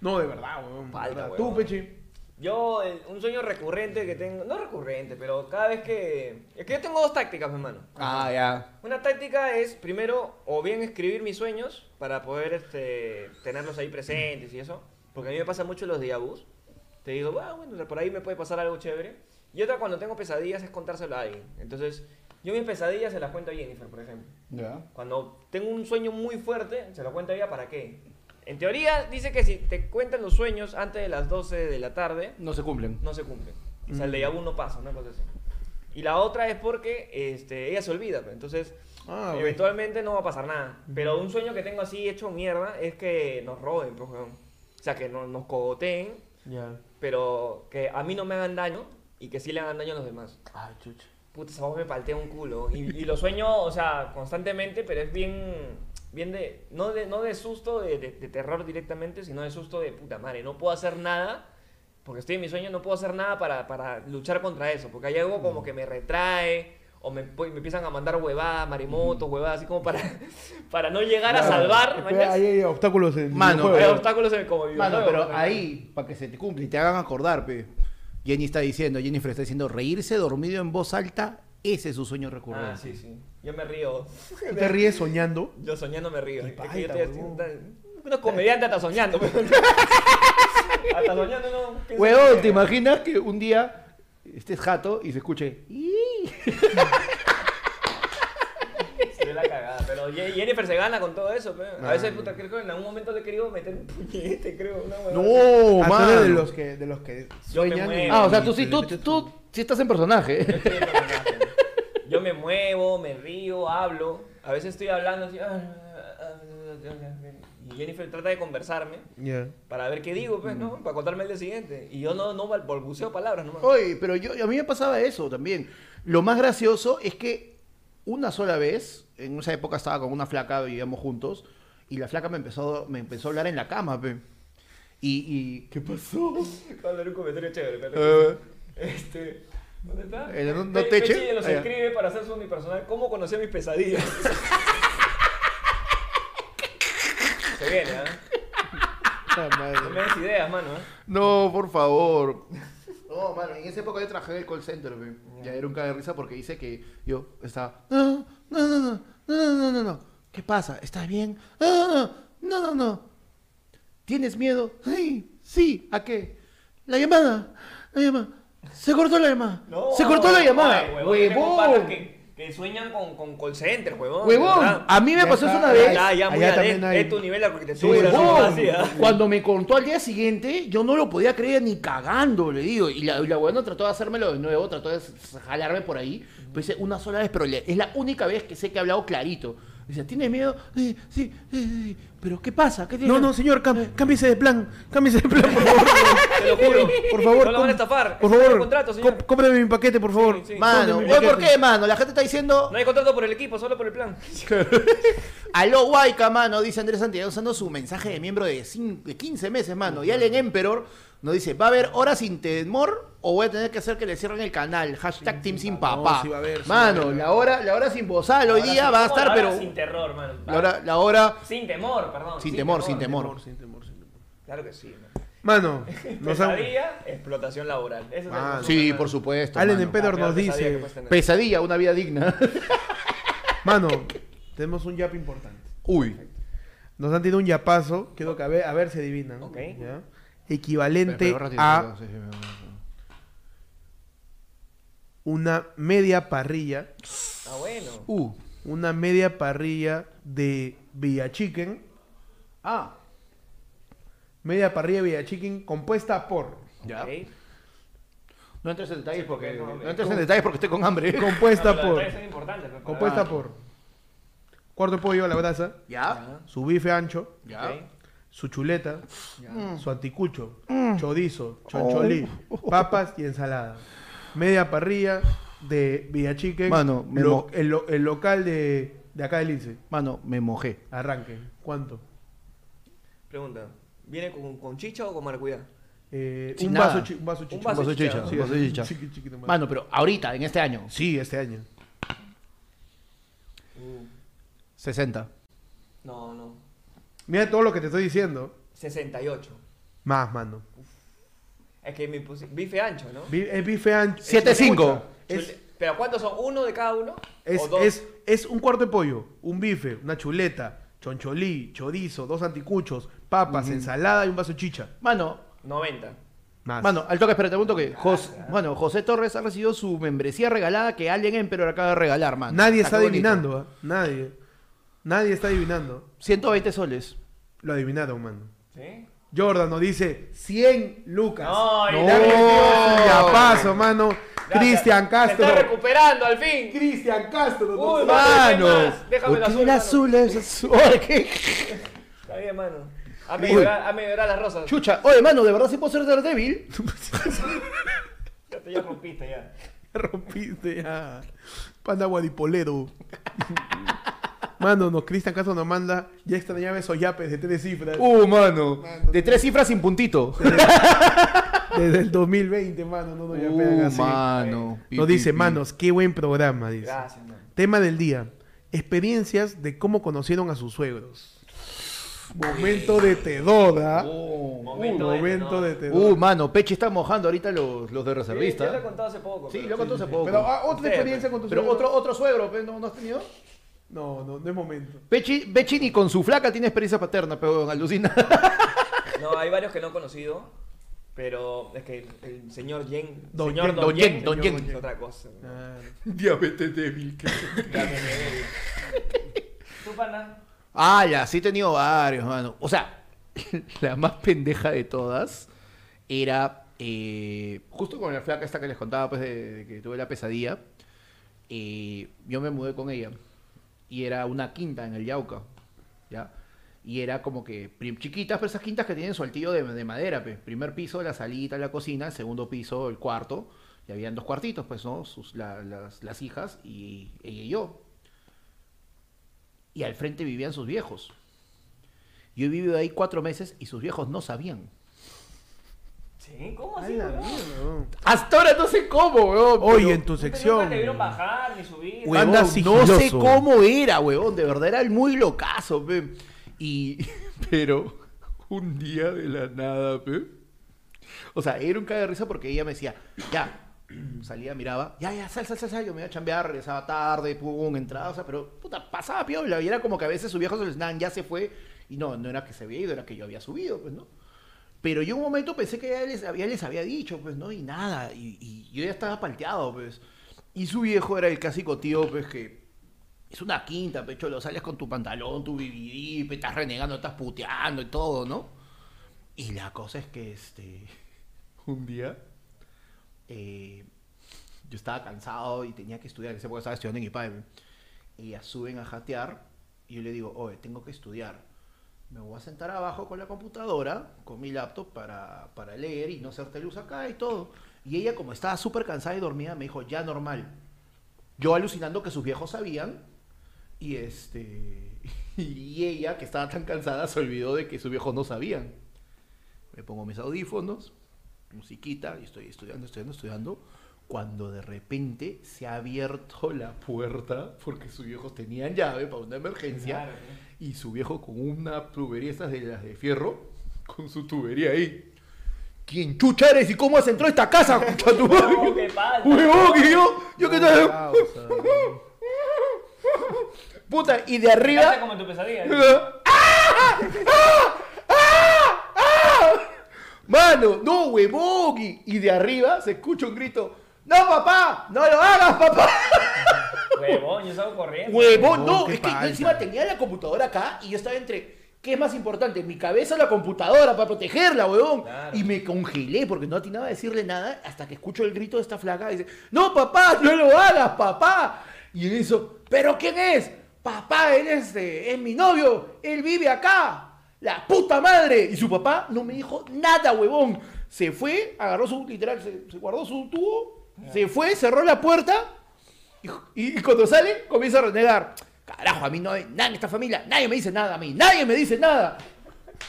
no, de verdad, huevón. Falta, verdad. huevón. Tú, Pechi. Yo, el- un sueño recurrente que tengo, no recurrente, pero cada vez que... Es que yo tengo dos tácticas, mi hermano. Ah, ya. Una táctica es, primero, o bien escribir mis sueños para poder este, tenerlos ahí presentes y eso. Porque a mí me pasa mucho los vus. Te digo, "Ah, bueno, por ahí me puede pasar algo chévere. Y otra, cuando tengo pesadillas, es contárselo a alguien. Entonces, yo mis pesadillas se las cuento a Jennifer, por ejemplo. Ya. Cuando tengo un sueño muy fuerte, se lo cuento a ella para qué. En teoría, dice que si te cuentan los sueños antes de las 12 de la tarde, No se cumplen. no se cumplen. O sea, el déjà vu no pasa, una cosa así. Y la otra es porque este, ella se olvida, pues. entonces Ah, eventualmente no va a pasar nada. Pero un sueño que tengo así hecho mierda es que nos roben, pues. O sea, que no- nos cogoteen, Ya. pero que a mí no me hagan daño y que sí le hagan daño a los demás. Ay, chucha. Puta, esa voz me paltea un culo. Y, y lo sueño, o sea, constantemente, pero es bien, bien de, no de, no de susto, de, de- de terror directamente, sino de susto de puta madre. No puedo hacer nada, porque estoy en mi sueño, no puedo hacer nada para, para luchar contra eso, porque hay algo como que me retrae, o me, me empiezan a mandar huevadas, maremotos, huevadas, así como para, para no llegar a salvar. Ahí hay obstáculos en Mano, el Hay juego. obstáculos en como Mano, pero ¿no? ahí, para que se te cumpla y te hagan acordar, pe. Jenny está diciendo, Jennifer está diciendo, reírse dormido en voz alta, ese es su sueño recurrente. Ah, sí, sí. Yo me río. ¿Tú te ríes soñando? Yo soñando me río. Es que yo Unos comediantes hasta soñando. hasta soñando no. Huevón, ¿te imaginas que un día estés jato y se escuche? "Ii"? Se ve la cagada. Pero Jennifer se gana con todo eso. pe. A veces, Ah. puta, creo que en algún momento le he querido meter un puñete, creo. No, Ah, mano. eres de los que, de los que Yo me sueñan. muevo. Ah, o sea, tú sí, tú, tú sí estás en personaje. Yo estoy en personaje. Yo me muevo, me río, hablo. A veces estoy hablando así. ah, Y Jennifer trata de conversarme Ya. para ver qué digo, pues, ¿no? Para contarme el día siguiente. Y yo no, no bal- balbuceo palabras nomás. Oye, pero yo, a mí me pasaba eso también. Lo más gracioso es que una sola vez, en esa época estaba con una flaca, vivíamos juntos, y la flaca me empezó, me empezó a hablar en la cama, pe. Y, y ¿qué pasó? Cuando era un comentario chévere, espérate. Eh, Este. ¿Dónde está? Eh, no- te eche. Pechi nos escribe para hacer su unipersonal. ¿Cómo conocí a mis pesadillas? Se viene, madre. No me des ideas, mano. ¿eh? no, por favor. No, mano, en esa época yo trabajé en el call center, pe. Ya era un caga de risa porque dice que yo estaba. No, no, no, no, no, no, no, no. ¿Qué pasa? ¿Estás bien? No, no, no, no, no. ¿Tienes miedo? Sí, sí. ¿A qué? La llamada. La llamada. Se cortó la llamada. No, Se cortó la llamada. ay, huevón, Que, sueñan con, con call center, huevón. Huevón. ¿verdad? A mí me Ya pasó eso una vez. Ya, ya, muy Allá adentro. también hay- Es tu nivel de arquitectura. Huevón. ¿ah? Cuando me contó al día siguiente, yo no lo podía creer ni cagando, le digo. Y la, la trató de hacérmelo de nuevo, trató de jalarme por ahí. Pues dice, una sola vez, pero es la única vez que sé que he hablado clarito. Dice, ¿tienes miedo? Sí, sí, sí, sí. ¿Pero qué pasa? ¿Qué tiene? No, no, señor, cam- cámbiese de plan. Cámbiese de plan, por favor. Te lo juro. Por favor. No lo van a com- estafar. Por es favor, contrato, señor. com- cómprame mi paquete, por favor. Sí, sí. Mano, Cómprame mi oye, ¿por paquete. qué, mano? La gente está diciendo... No hay contrato por el equipo, solo por el plan. Aló, Guayca, mano, dice Andrés Santiago usando su mensaje de miembro de, cin- de 15 meses, mano. Y Allen Emperor nos dice, ¿va a haber horas sin temor o voy a tener que hacer que le cierren el canal? Hashtag Team Sin Papá. sí va a haber, sí mano, va a haber. la hora, la hora sin bozal hoy día va a estar, Ahora pero... Sin terror, mano. La hora, la hora Sin temor, perdón. Sin temor, sin temor. Sin temor, sin temor. Claro que sí. man. Mano, han- Pesadilla, explotación laboral. Ese es el Ah, Sí, mano. por supuesto. Allen mano. Peor nos dice. Pesadilla, una vida digna. mano, tenemos un yap importante. Uy. Nos han tirado un yapazo, quiero que a ver, a ver si adivinan. Ok. ¿ya? Equivalente a una media parrilla, Ah, bueno. Uh. una media parrilla de Villa Chicken, Ah. media parrilla de Villa Chicken compuesta por, Ya. No entres en detalles Sí, porque no- no entres en detalles porque estoy con hambre. compuesta No, por, pero- compuesta Ah. por cuarto de pollo a la brasa, Ya. su bife ancho, Ya. Su chuleta, Mm. su anticucho, chorizo, choncholí, papas y ensalada. Media parrilla de Villa Chicken, Mano, me lo- mo- el, lo- el local de, de acá del Lince. Mano, me mojé. Arranque. ¿Cuánto? Pregunta. ¿Viene con, con chicha o con maracuyá? Eh, un, vaso un vaso chicha. Un vaso chicha, Sí, un vaso chicha. chiqui- chiquito, mano. Mano, pero ahorita, en este año. Sí, este año. Uh, 60. no, no. Mira todo lo que te estoy diciendo. 68. Más, mano. Es que me puse... Bife ancho, ¿no? Bi- Es bife ancho. Siete, Escucha, cinco. Es, Chule- ¿Pero cuántos son? ¿Uno de cada uno? es, ¿O dos? es, es un cuarto de pollo, un bife, una chuleta, choncholí, chorizo, dos anticuchos, papas, ensalada y un vaso de chicha. Mano, 90. Más. mano, al toque, espérate un toque. Jos- Mano, José Torres ha recibido su membresía regalada que Allen Emperor acaba de regalar, mano. Nadie Ah, está qué bonito. adivinando, ¿ah? Nadie. Nadie está adivinando. 120 soles. Lo adivinaron, mano. ¿Sí? Jordan nos dice 100 lucas. No, y- yapazo, mano. Ya, Cristian Castro. Se está recuperando al fin. Cristian Castro. Uy, mano. Déjame ¿por el qué azul, el mano. azul es azul? Está bien, mano. Hazme llorar las rosas. Chucha, oye, mano, ¿de verdad sí puedo ser Daredevil? Ya te ya rompiste ya. Rompiste ya. Panda guadipolero. Mano, nos Cristian Castro nos manda. Ya extrañaba esos yapes de tres cifras. Uh, mano. De tres cifras sin puntito. Desde el 2020, mano. No nos yapean Uh, así. mano. Pi, Nos pi, dice, pi. manos, qué buen programa. Dice. Gracias, mano. Tema del día. Experiencias de cómo conocieron a sus suegros. Momento de tedoda. Uh, Momento de momento tedoda. de tedoda. uh, mano, Pechi está mojando ahorita los, los de Sí, yo reservista. te he contado hace poco. Sí, pero- lo contó hace poco. Pero ah, otra experiencia con tus Pero suegros. otro, otro suegro, pe, ¿no, ¿no has tenido? No, no, no es momento. Pechi, Pechi ni con su flaca tiene experiencia paterna, pero alucina. No, hay varios que no he conocido. Pero es que el señor Yen. Don señor Yen, Don Yen, Don Yen. Es otra cosa. Ah, Diabetes débil. ¿Tú, pana? Ah, ya, sí he tenido varios, mano. O sea, la más pendeja de todas era eh, justo con la flaca esta que les contaba, pues, de, de que tuve la pesadilla. eh, yo me mudé con ella y era una quinta en el Yauca, ¿ya? Y era como que chiquitas, pero esas quintas que tienen su altillo de, de madera, pues. Primer piso, la salita, la cocina, segundo piso, el cuarto. Y habían dos cuartitos, pues, ¿no? Sus, la- las, las hijas y ella y yo. Y al frente vivían sus viejos. Yo he vivido ahí cuatro meses y sus viejos no sabían. Sí, ¿cómo así? weón? Hasta ahora no sé cómo, weón. Hoy pero- en tu Nunca sección. te vieron bajar ni subir. Weón, Anda, Anda no sé cómo era, weón. De verdad era muy locazo, pe. Y, pero, un día de la nada, pe. O sea, era un caga de risa porque ella me decía, ya, salía, miraba, ya, ya, sal, sal, sal, sal, yo me iba a chambear, regresaba tarde, pum, entrada, o sea, pero, puta, pasaba piola, y era como que a veces su viejo se les dan, ya se fue, y no, no era que se había ido, era que yo había subido, pues, ¿no? Pero yo un momento pensé que ya les había, les había dicho, pues, ¿no? Y nada, y, yo ya estaba palteado, pues. Y su viejo era el clásico tío, pues, que es una quinta, pecho, lo sales con tu pantalón, tu BBD, pe, estás renegando, estás puteando y todo, ¿no? Y la cosa es que, este, un día, eh, yo estaba cansado y tenía que estudiar, en esa época estaba estudiando en IPAE, y ya suben a jatear, y yo le digo, oye, tengo que estudiar. Me voy a sentar abajo con la computadora, con mi laptop, para, para leer y no hacerte luz acá y todo. Y ella, como estaba súper cansada y dormida, me dijo, ya normal. Yo alucinando que sus viejos sabían, y este. Y ella, que estaba tan cansada, se olvidó de que sus viejos no sabían. Me pongo mis audífonos, musiquita, y estoy estudiando, estudiando, estudiando. Cuando de repente se ha abierto la puerta, porque sus viejos tenían llave para una emergencia, Claro, y su viejo con una tubería estas de las de fierro, con su tubería ahí. ¿Quién chucha eres y cómo has entrado a esta casa? concha tu madre? No, qué pasa. Huevón, que yo, yo que tal. Causa. Puta, y de arriba. como en tu pesadilla. ¡Ah! ¡Ah! ¡Ah! ¡Ah! Mano, no, huevón. Y de arriba se escucha un grito. ¡No, papá! ¡No lo hagas, papá! Huevón, yo salgo corriendo. Huevón, No, es que yo encima tenía la computadora acá y yo estaba entre. ¿Qué es más importante? Mi cabeza o la computadora para protegerla, huevón. Claro. Y me congelé porque no atinaba a decirle nada hasta que escucho el grito de esta flaca y dice, no, papá, no lo hagas, papá. Y en eso, ¿pero quién es? Papá, él es, eh, es mi novio, él vive acá. La puta madre. Y su papá no me dijo nada, huevón. Se fue, agarró su, literal, se, se guardó su tubo, se fue, cerró la puerta y, y cuando sale, comienza a renegar. Carajo, a mí no hay nadie en esta familia, nadie me dice nada a mí, nadie me dice nada.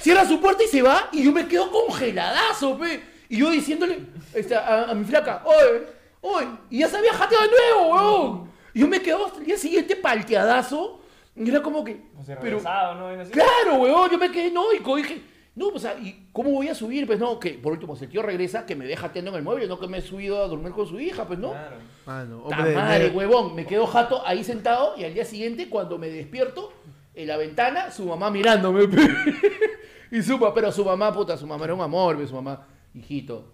Cierra su puerta y se va y yo me quedo congeladazo, pe. Y yo diciéndole este, a, a mi flaca, oye, oye, y ya se había jateado de nuevo, weón. Y yo me quedo hasta el día siguiente palteadazo. Y era como que. O sea, pero, ¿no? Claro, weón, yo me quedé noico, dije, no, pues, o sea, ¿y cómo voy a subir? Pues no, que por último, si el tío regresa, que me deja jateando en el mueble, no que me he subido a dormir con su hija, pues no. Claro. Mano, Ta hombre de madre, huevón, me quedo jato ahí sentado y al día siguiente, cuando me despierto, en la ventana, su mamá mirándome. y su mamá, pero su mamá, puta, su mamá era un amor, pe, su mamá, hijito.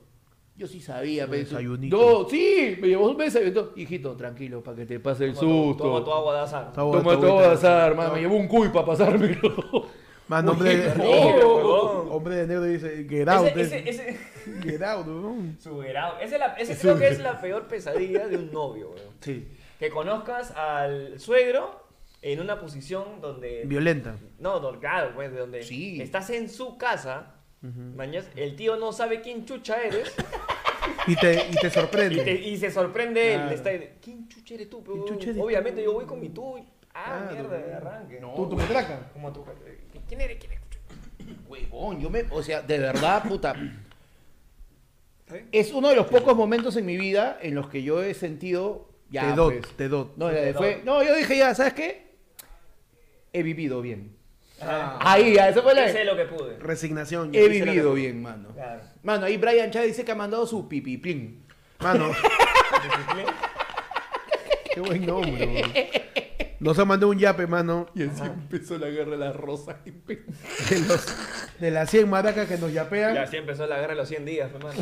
Yo sí sabía, pe, desayunito. No, sí, me llevó un todo. Hijito, tranquilo, para que te pase el Toma tu- susto. Toma tu agua de azar. Toma está todo bueno. a azar, hermano. Me llevó un cuy para pasármelo. Mano, hombre, de, Oh. huevón. hombre de negro dice, get out. Ese, eh. ese, ese, Get out, weón. su verado. Ese, es la- ese creo que es la peor pesadilla de un novio, weón. Sí. Que conozcas al suegro en una posición donde... Violenta. No, don- claro, pues, de donde Sí. estás en su casa, mañas, el tío no sabe quién chucha eres Y te, y te y, sorprende. te- y se sorprende él. Claro. Está ¿Quién chucha eres tú? pe, ¿Quién huevón?" chucha eres Obviamente tú? yo voy con mi tú. y- Ah, Claro, mierda, de arranque. Tú, tu metraca. Como tú. ¿Quién eres? ¿Quién eres? Huevón, yo me. O sea, de verdad, puta. Es uno de los pocos momentos en mi vida en los que yo he sentido. Ya, te dot, pues, te dot. No, te fue- dot. no, yo dije ya, ¿sabes qué? He vivido bien. Ah, Ahí, ya, eso fue la. hice lo que pude. Resignación. He vivido bien, mano. Claro. Mano, ahí Brian Chávez dice que ha mandado su pipiplín. Mano. Qué buen nombre, Nos ha mandado un yape, mano. Y así empezó la guerra de las rosas. De, los, de las 100 maracas que nos yapean. Ya así empezó la guerra de los 100 días, hermano.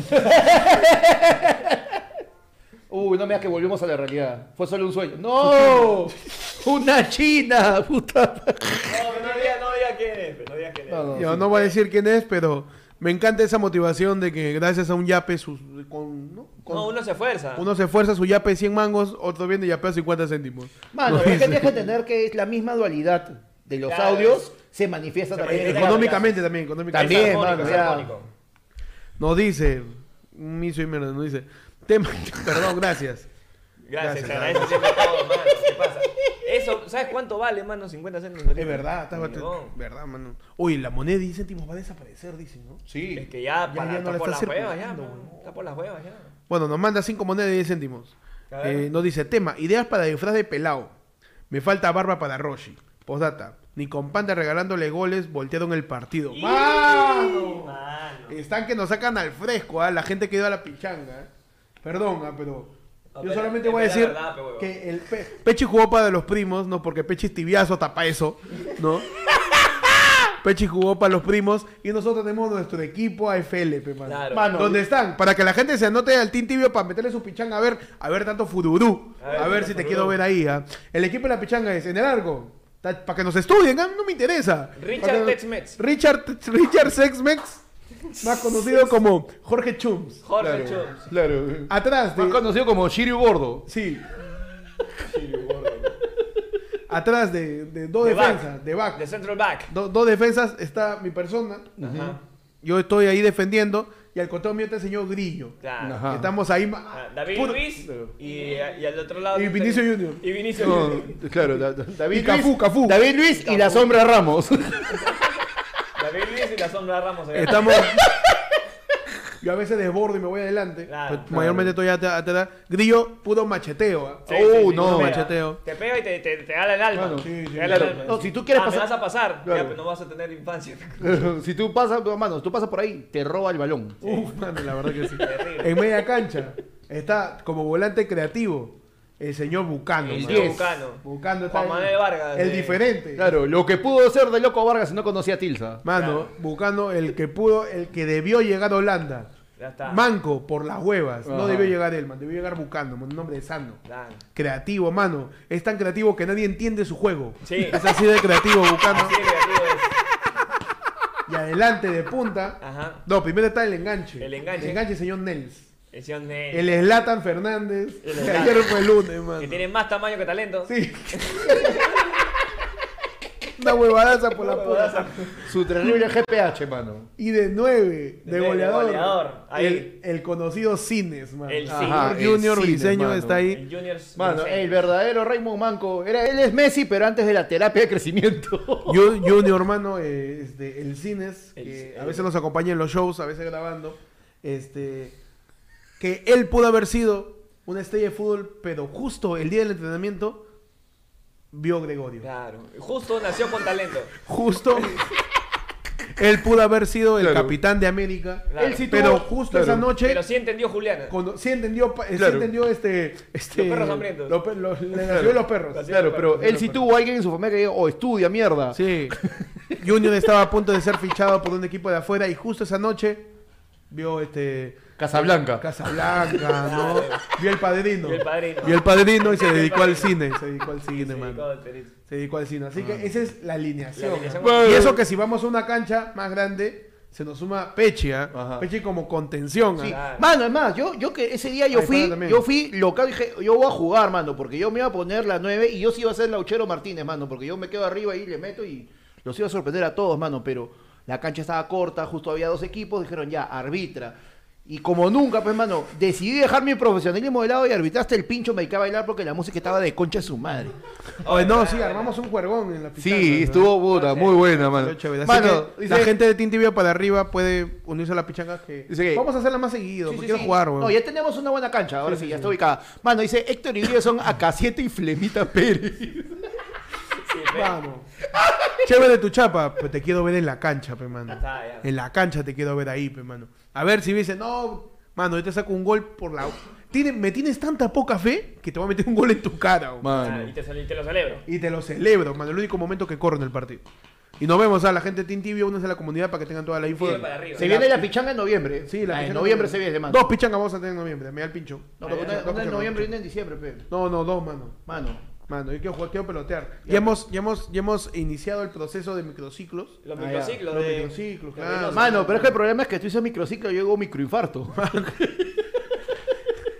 Uy, no me digas que volvimos a la realidad. Fue solo un sueño. ¡No! ¡Una china! ¡Puta! No, pero no digas no diga quién es, pero no digas quién es. No, no. Yo sí. no voy a decir quién es, pero me encanta esa motivación de que gracias a un yape, sus, con, ¿no? Con- No, uno se esfuerza. uno se esfuerza su yape 100 mangos, otro viene y yapea 50 céntimos. Mano, No, es que dice- tienes que entender que es la misma dualidad de los Claro, audios se manifiesta se también. manifiesta- Económicamente también, económicamente. También, mano, ya. Nos dice, un miso y mierda, nos dice, tema, perdón, gracias. Gracias, Gracias, siempre todo, mano. ¿Qué pasa? Eso, ¿sabes cuánto vale, mano? 50 céntimos. Es verdad, está verdad, mano. Uy, la moneda de 10 céntimos va a desaparecer, dicen, ¿no? Sí. Es que ya, Ya- para, ya no está la por está las huevas ya. Está por las huevas ya. Bueno, nos manda 5 monedas de 10 céntimos. Eh, nos dice, tema, ideas para disfraz de pelao. Me falta barba para Roshi. Postdata. ni con Panda regalándole goles voltearon el partido. ¡Mano! Mano. Están que nos sacan al fresco, ¿ah? la gente que iba a la pichanga. ¿eh? Perdón, ¿ah? pero yo solamente voy a decir que el Pe- Pechi jugó para los primos, no porque Pechi es tibiazo, tapa eso, ¿no? Pechi jugó para los primos y nosotros tenemos nuestro equipo AFL, pe, mano. Claro. Mano, ¿Dónde están? Para que la gente se anote al Team Tibio para meterle su pichanga a ver, a ver tanto fururú. A ver, A ver tanto si te fururú. quiero ver ahí. ¿ah? El equipo de la pichanga es en el largo. Para que nos estudien, ¿ah? no me interesa. Richard Tex-Mex. Richard, Richard Sexmex, más conocido como Jorge Chums. Jorge Claro, Chums. claro. Atrás Más de. conocido como Shiryu Gordo. Sí. Atrás de, de dos De back. defensas, de back. De central back. Do- dos defensas está mi persona. Ajá. Yo estoy ahí defendiendo. Y al costado mío está el señor Grillo. Claro. Ajá. Estamos ahí. Ah, David puro- Luis y, y al otro lado. Y Vinicio Junior. Y Vinicio No, Junior. claro, da- da- David Y Cafú, Luis, Cafú. David Luis y la sombra Ramos. David Luis y la sombra Ramos. allá. Estamos. Yo a veces desbordo y me voy adelante. Claro. pero Mayormente estoy at- atrás. Grillo, puro macheteo. ¿ah? Sí, Oh, sí, sí, no. te. Macheteo. Te pega y te, te, te da el alma. Mano, sí, sí, Te da el claro. alma. No, si tú quieres Ah, pasar- me vas a pasar. Claro. Ya, pero no vas a tener infancia. si tú pasas, mano, tú pasas por ahí, te roba el balón. Uf, mano, la verdad que sí. Terrible. En media cancha está como volante creativo el señor Bucano. El diez. Bucano. Bucano está Juan. Manuel Vargas. El de- diferente. Claro, lo que pudo ser de Loco Vargas si no conocía a Tilsa. Mano, Claro. Bucano, el que pudo, el que debió llegar a Holanda. Ya está. Manco, por las huevas. No debió llegar él, man. Debió llegar Bucano, un nombre sano. Claro. Creativo, mano. Es tan creativo que nadie entiende su juego. Sí. Es así de creativo, Bucano. Así de creativo es. Y adelante de punta. Ajá. No, primero está el enganche. El enganche. El enganche, señor Nels. El señor Nel, El Slatan Fernández. El que ayer fue el lunes, mano. Que tiene más tamaño que talento. Sí. Una huevadaza por la puta. Su terrible GPH, mano. Y de 9, de, De- de goleador. El, el conocido Cines, mano. El Ajá, el Junior El Cines, Briseño mano. está ahí. El Junior. Mano, el verdadero Raymond Manco. Era, él es Messi, pero antes de la terapia de crecimiento. Ju- Junior, hermano, eh, este, el Cines, El- que a el- veces nos acompaña en los shows, a veces grabando, este, que él pudo haber sido una estrella de fútbol, pero justo el día del entrenamiento vio Gregorio. Claro. Justo nació con talento. Justo él pudo haber sido el Claro. capitán de América, Claro. Él sí pero justo claro. esa noche Pero sí entendió Juliana. cuando sí entendió, pa- sí Claro. entendió este, este Los perros hambrientos. pe- le nació los perros. Claro, pero él sí tuvo alguien en su familia que dijo, oh, estudia, mierda. Sí. Junior estaba a punto de ser fichado por un equipo de afuera y justo esa noche vio este Casablanca. Casablanca, ¿no? Vio el padrino. Vio el Padrino. Vio el padrino y se dedicó al cine. Se dedicó al cine, Sí, man. todo el perito. Se dedicó al cine. Así que esa es la alineación. La alineación. ¿no? Bueno. Y eso que si vamos a una cancha más grande, se nos suma Pechi, ¿ah? Ajá. Pechi como contención. ¿ah? Sí. Claro. Mano, es más, yo, yo que ese día yo fui, yo fui local, dije, yo voy a jugar, mano, porque yo me iba a poner la 9 y yo sí iba a ser Lauchero Martínez, mano, porque yo me quedo arriba y le meto y los iba a sorprender a todos, mano, pero la cancha estaba corta, justo había dos equipos, dijeron ya, arbitra. Y como nunca, pues, mano, decidí dejar mi profesionalismo de lado y arbitraste el pincho, me dediqué a bailar porque la música estaba de concha de su madre. Oye, no, sí, armamos un juergón en la pizarra. Sí, ¿no? estuvo puta, muy buena, mano. Así Mano, que dice- la gente de Tintibio para arriba puede unirse a la pichanga que... Vamos a hacerla más seguido, Sí, porque sí, quiero sí. jugar, weón. No, ya tenemos una buena cancha, ahora Sí, sí, sí, ya sí. está ubicada. Mano, dice Héctor y son AK7 y Flemita Pérez. Mano. Chévere tu chapa, pero te quiero ver en la cancha, pe, mano. En la cancha te quiero ver ahí, pe, mano. A ver si me dice, no, mano, yo te saco un gol por la... Tiene- me tienes tanta poca fe que te voy a meter un gol en tu cara, weón. Ah, Mano. y te, y te lo celebro. Y te lo celebro, mano. El único momento que corro en el partido. Y nos vemos a la gente de Tintibio, únense a la comunidad para que tengan toda la info. Sigue para arriba. Se viene la pichanga en noviembre. Sí, la Ah, en noviembre se viene, mano. Dos pichangas vamos a tener en noviembre, me da el pincho. No, pero Ah, una, en noviembre y una en diciembre, pe. No, no, dos, mano. Mano. Mano, yo quiero jugar, quiero pelotear. Ya, hemos, ya, hemos, ya hemos iniciado el proceso de microciclos. Los Ah, microciclos Los de. microciclos, claro. Mano, pero es que el problema es que tú dices microciclo y yo digo microinfarto.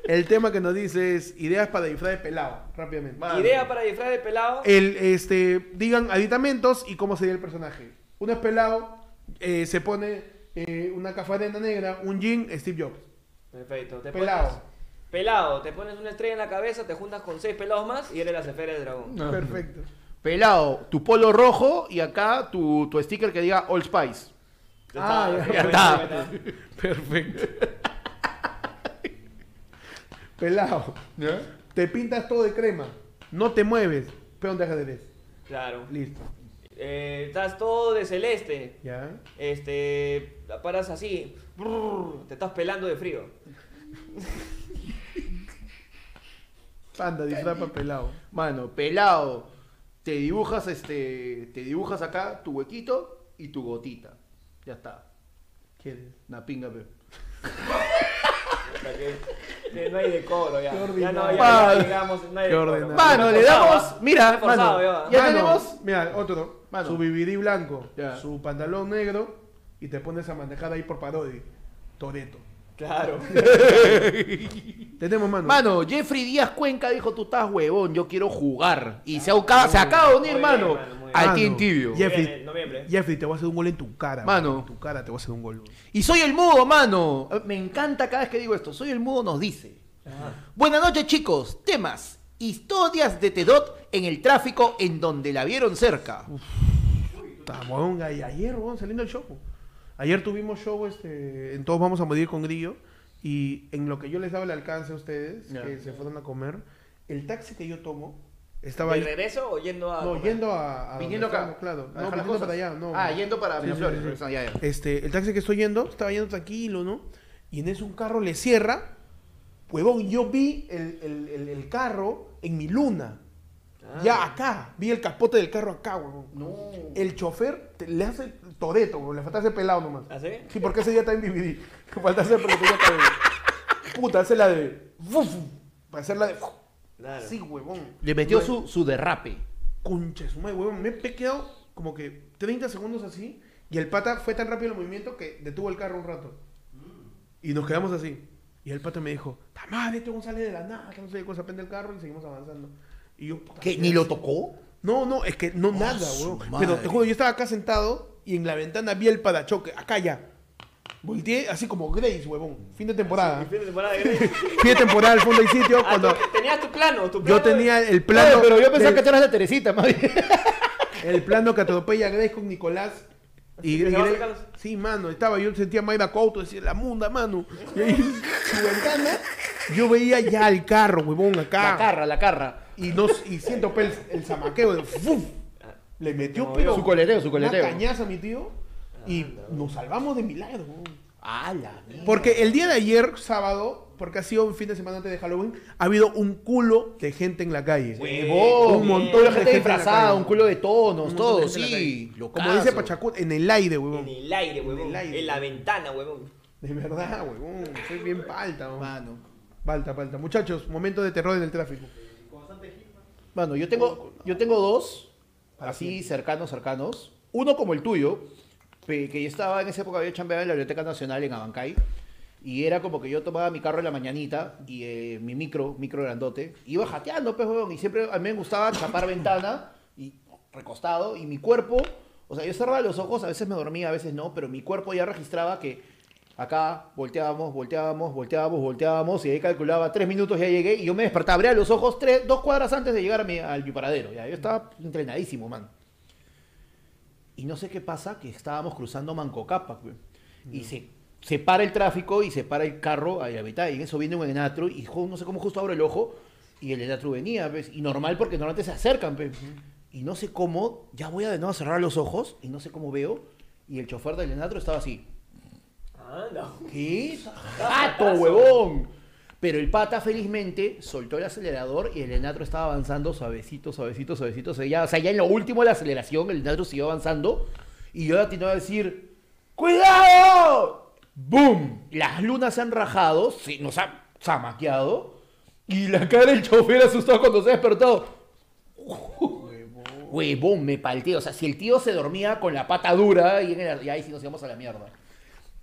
El tema que nos dice es ideas para disfraz de pelado, rápidamente. Mano. Idea para disfraz de pelado. El, este, digan aditamentos y cómo sería el personaje. Uno es pelado, eh, se pone eh, una cafarena negra, un jean, Steve Jobs. Perfecto. Te Pelado. Pelado. Te pones una estrella en la cabeza, te juntas con seis pelados más y eres la cefera del dragón. No. Perfecto. Pelado, tu polo rojo y acá tu, tu sticker que diga Old Spice. Ah, ya, ya está. Perfecto. pelado. Te pintas todo de crema. No te mueves. Peón de ajedrez. Claro. Listo. Eh, estás todo de celeste. ¿Ya? Este, paras así, brrr, te estás pelando de frío. Panda, disfrapa pelado. Mano, pelado. Te dibujas este. Te dibujas acá tu huequito y tu gotita. Ya está. ¿Quieres? Una pinga, pe. O sea que, que no hay decoro ya. Qué Ya no, ya, ya no hay Qué decoro. Mano, le damos. ¿ah? Mira, Forzado, mano. ya. Ya Mano, tenemos. Mira, otro. Mano. Su BBD blanco, Ya. su pantalón negro y te pones a manejar ahí por Parodi. Toreto. Claro. Tenemos mano. Mano, Jeffrey Díaz Cuenca dijo: Tú estás huevón, yo quiero jugar. Y se, acaba, se acaba de unir, mano. Al Team Tibio. Jeffrey, en noviembre. Jeffrey, te voy a hacer un gol en tu cara. Mano. En tu cara te voy a hacer un gol. Y soy el mudo, mano. Me encanta cada vez que digo esto. Soy el mudo nos dice. Buenas noches, chicos. Temas. Historias de Tedot en el tráfico en donde la vieron cerca. Estamos, y ayer, saliendo el show. Ayer tuvimos show, este, en Todos Vamos a Morir con Grillo. Y en lo que yo les daba el alcance a ustedes, Ya. que se fueron a comer, el taxi que yo tomo estaba ¿De ahí. regreso o yendo a.? No, comer? yendo a. a Viniendo acá. estábamos, Claro. No, las cosas. para allá. No. Ah, yendo para Sí, Miraflores. sí, sí. regresando, ya, ya. Este, el taxi que estoy yendo, estaba yendo tranquilo, ¿no? Y en eso un carro le cierra. Huevón, yo vi el, el- el- el carro en mi luna. Ah. Ya acá. Vi el capote del carro acá, huevón. No. El chofer te- le hace toreto, huevón. Le falta hacer pelado nomás. ¿Ah, sí? Sí, porque ese día está en DVD. Le falta hacer que... Puta, hace la de... Para hacer la de... Claro. Sí, huevón. Le metió su, su derrape. Concha, su madre, huevón. Me he quedado como que 30 segundos así. Y el pata fue tan rápido el movimiento que detuvo el carro un rato. Y nos quedamos así. Y el pata me dijo, ¡Ta madre, este sale de la nada! Que no sé qué cosa, prende el carro y seguimos avanzando. Y yo, ¿Qué? ¿qué ¿Ni lo tocó? No, no, es que no nada, su huevón. madre. Pero te juro, yo estaba acá sentado y en la ventana vi el parachoque. Acá ya. Volteé así como Grace, huevón. Fin de temporada. Y fin de temporada de Grey. Fin de temporada, al fondo hay sitio. Ah, Cuando tenías tu plano, tu plano. yo tenía el plano. Oye, pero yo pensaba del- que tú eras la Teresita, bien. El plano que atropella a Grace con Nicolás. Y, ¿Que se y Grace- sí, mano, estaba, yo sentía a Mayra Couto, decía, la munda, mano. Y ahí, su ventana, yo veía ya el carro, huevón, acá. La carra, la carra. Y, no, y siento pues, el, el zamaqueo de ¡fuf! Le metió, pero. Su coleteo, su coleteo. Una cañaza a mi tío. Y nos salvamos de milagro. Ah, la. Porque el día de ayer, sábado, porque ha sido un fin de semana antes de Halloween, ha habido un culo de gente en la calle. Huevón, Un montón de gente disfrazada, un culo de tonos, todo, sí. Como dice Pachacut, en el aire, huevón. En el aire, huevón. En el la ventana, huevón. De verdad, huevón. Soy bien palta, huevón. Mano. Palta, palta. Muchachos, momento de terror en el tráfico. Mano, yo tengo, yo tengo dos, así cercanos, cercanos. Uno como el tuyo, que yo estaba en esa época, había chambeado en la Biblioteca Nacional en Abancay. Y era como que yo tomaba mi carro en la mañanita y eh, mi micro, micro grandote, iba jateando, pues, huevón, y siempre a mí me gustaba chapar ventana y recostado, y mi cuerpo, o sea, yo cerraba los ojos, a veces me dormía, a veces no, pero mi cuerpo ya registraba que acá volteábamos, volteábamos, volteábamos, volteábamos, y ahí calculaba tres minutos, ya llegué, y yo me despertaba, abría los ojos tres, dos cuadras antes de llegar a mi, al mi paradero, ya, yo estaba entrenadísimo, man. Y no sé qué pasa, que estábamos cruzando Mancocapa, güey. Y se, se para el tráfico y se para el carro a la mitad. Y en eso viene un enatro y jo, no sé cómo justo abro el ojo y el enatro venía, ¿ves? Y normal porque normalmente se acercan, ¿ves? Y no sé cómo, ya voy a de nuevo a cerrar los ojos y no sé cómo veo. Y el chofer del enatro estaba así. Anda. ¿Qué? ¡Gato, huevón! Pero el pata felizmente soltó el acelerador y el enatro estaba avanzando suavecito, suavecito, suavecito. O sea, ya, o sea, ya en lo último de la aceleración el enatro siguió avanzando y yo atinó a decir ¡Cuidado! ¡Boom! Las lunas se han rajado, sí, nos ha zamaqueado y la cara del chofer asustado cuando se despertó. Huevón, me palteé. O sea, si el tío se dormía con la pata dura y, en el- y ahí sí nos íbamos a la mierda.